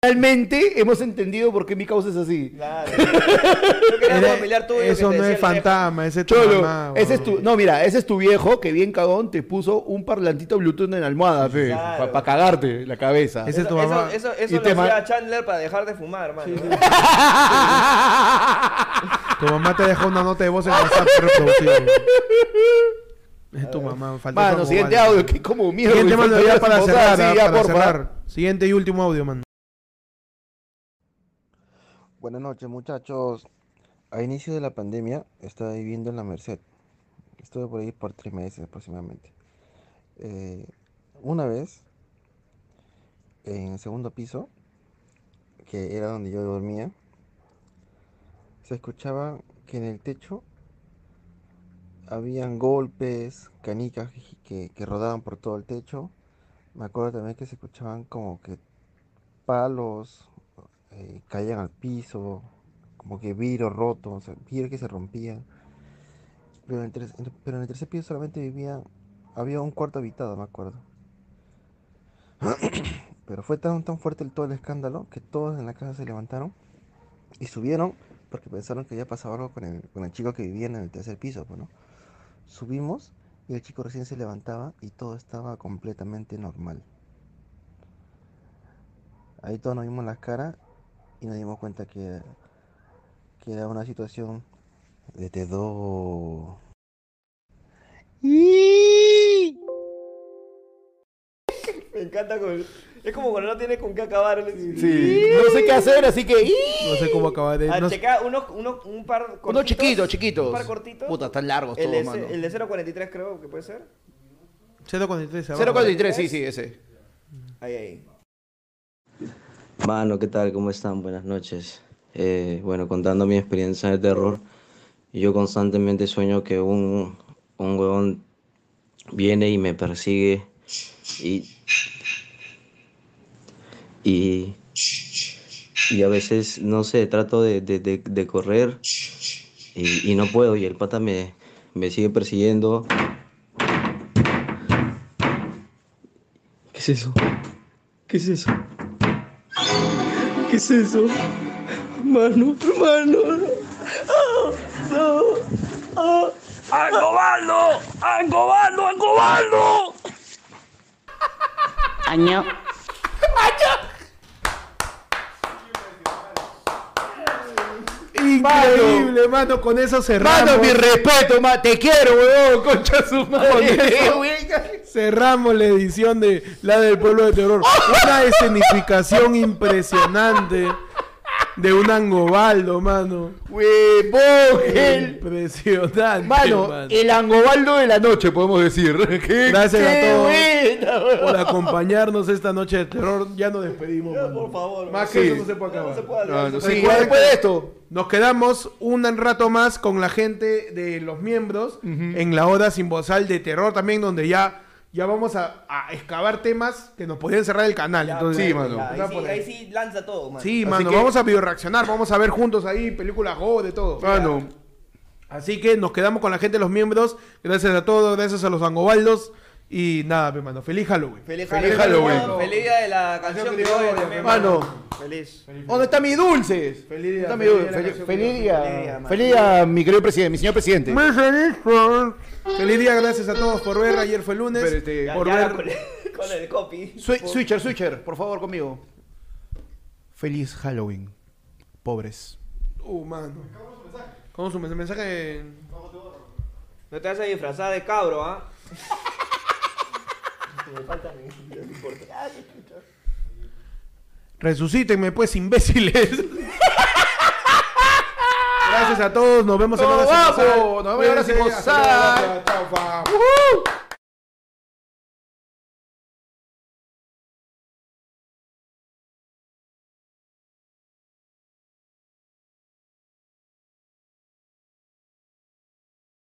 Realmente hemos entendido por qué mi causa es así. Claro. Yo quería un Era- familiar tuyo que Eso te no es fantasma, ese es tu Cholo, mamá, ese es tu, no, mira, ese es tu viejo que bien cagón te puso un parlantito Bluetooth en la almohada, fe, Claro. para cagarte la cabeza. Ese es tu Eso, mamá. eso, eso Y lo hacía Chandler para dejar de fumar, hermano. Tu mamá te dejó una nota de voz en WhatsApp reproducida. Es tu mamá. falta Mano, siguiente audio, que como mierda. Siguiente mano ya para cerrar, sí, ya, para porfa. cerrar. Siguiente y último audio, mano. Buenas noches, muchachos. A inicio de la pandemia estaba viviendo en la Merced. Estuve por ahí por tres meses aproximadamente. Eh, una vez, en el segundo piso, que era donde yo dormía, se escuchaba que en el techo habían golpes, canicas que, que rodaban por todo el techo. Me acuerdo también que se escuchaban como que palos eh, caían al piso, como que vidrio roto, o sea, vidrio que se rompía. Pero en, el ter- en- pero en el tercer piso solamente vivía, había un cuarto habitado, me acuerdo. Pero fue tan, tan fuerte el, todo el escándalo que todos en la casa se levantaron y subieron porque pensaron que había pasado algo con el, con el chico que vivía en el tercer piso, pues, ¿no? Subimos y el chico recién se levantaba y todo estaba completamente normal. Ahí todos nos vimos las caras y nos dimos cuenta que, que era una situación de terror. Me encanta con... Es como cuando no tiene con qué acabar. Sí. No sé qué hacer, así que. No sé cómo acabar de. No- checa unos, unos, un par cortitos. Unos chiquitos, chiquitos. Un par cortitos. Puta, están largos el todos, de, mano. El de 0.43 creo que puede ser. 043 abajo. 043, sí, sí, ese. Ahí, ahí. Mano, ¿qué tal? ¿Cómo están? Buenas noches. Eh, bueno, contando mi experiencia de terror, yo constantemente sueño que un, un huevón viene y me persigue y, y, y a veces, no sé, trato de, de- de- de correr y, y no puedo y el pata me, me sigue persiguiendo. ¿Qué es eso? ¿Qué es eso? ¿Qué es eso? Mano, hermano. Ah, no. Ah. ¡Angobaldo! ¡Angobaldo! ¡Angobaldo! Año. Increíble, mano. Con eso cerramos. Mano, mi respeto, ma. Te quiero, weón. Concha su madre. cerramos la edición de La del Pueblo de Terror. Una escenificación impresionante de un Angobaldo, mano. Huevón, el- Impresionante. Mano, el angobaldo de la noche, podemos decir. Qué- Gracias qué a todos buena, por acompañarnos esta noche de terror. Ya nos despedimos. mano. Por favor. Más que Sí. eso no se puede acabar. No, no, sí, Recuerden después que de esto. Nos quedamos un rato más con la gente de los miembros en la hora sin bozal de terror también, donde ya, ya vamos a, a excavar temas que nos podían cerrar el canal. Entonces, sí, mano. Ya, Está ahí, sí, por ahí. ahí sí lanza todo, man. Sí, Así mano, que- vamos a bioreaccionar, vamos a ver juntos ahí películas Go, de todo. Mano. Así que nos quedamos con la gente de los miembros. Gracias a todos, gracias a los angobaldos. Y nada, mi mano, feliz Halloween. Feliz, Feliz Halloween. Halloween. Feliz día de la canción también, Mano. Feliz. ¿Dónde están mis dulces? Feliz día, ¿Dónde están mis feliz día, Feliz- día. Feliz día, Feliz día, mi querido presidente, mi señor presidente. Muy feliz, por- Feliz día, gracias a todos por ver. Ayer fue lunes. Pero este- Ya, por ya ver. con, el, con el copy. Swi- switcher, switcher, por favor, conmigo. Feliz Halloween, pobres. Uh, mano. ¿Cómo su mensaje? mensaje? No te vas a disfrazar de cabro, ¿ah? Me falta mi- no importa. Resucítenme, pues, imbéciles. Gracias a todos, nos vemos en ¡Nos Hora Sin vamos! Bozal. ¡Nos vemos en Hora Sin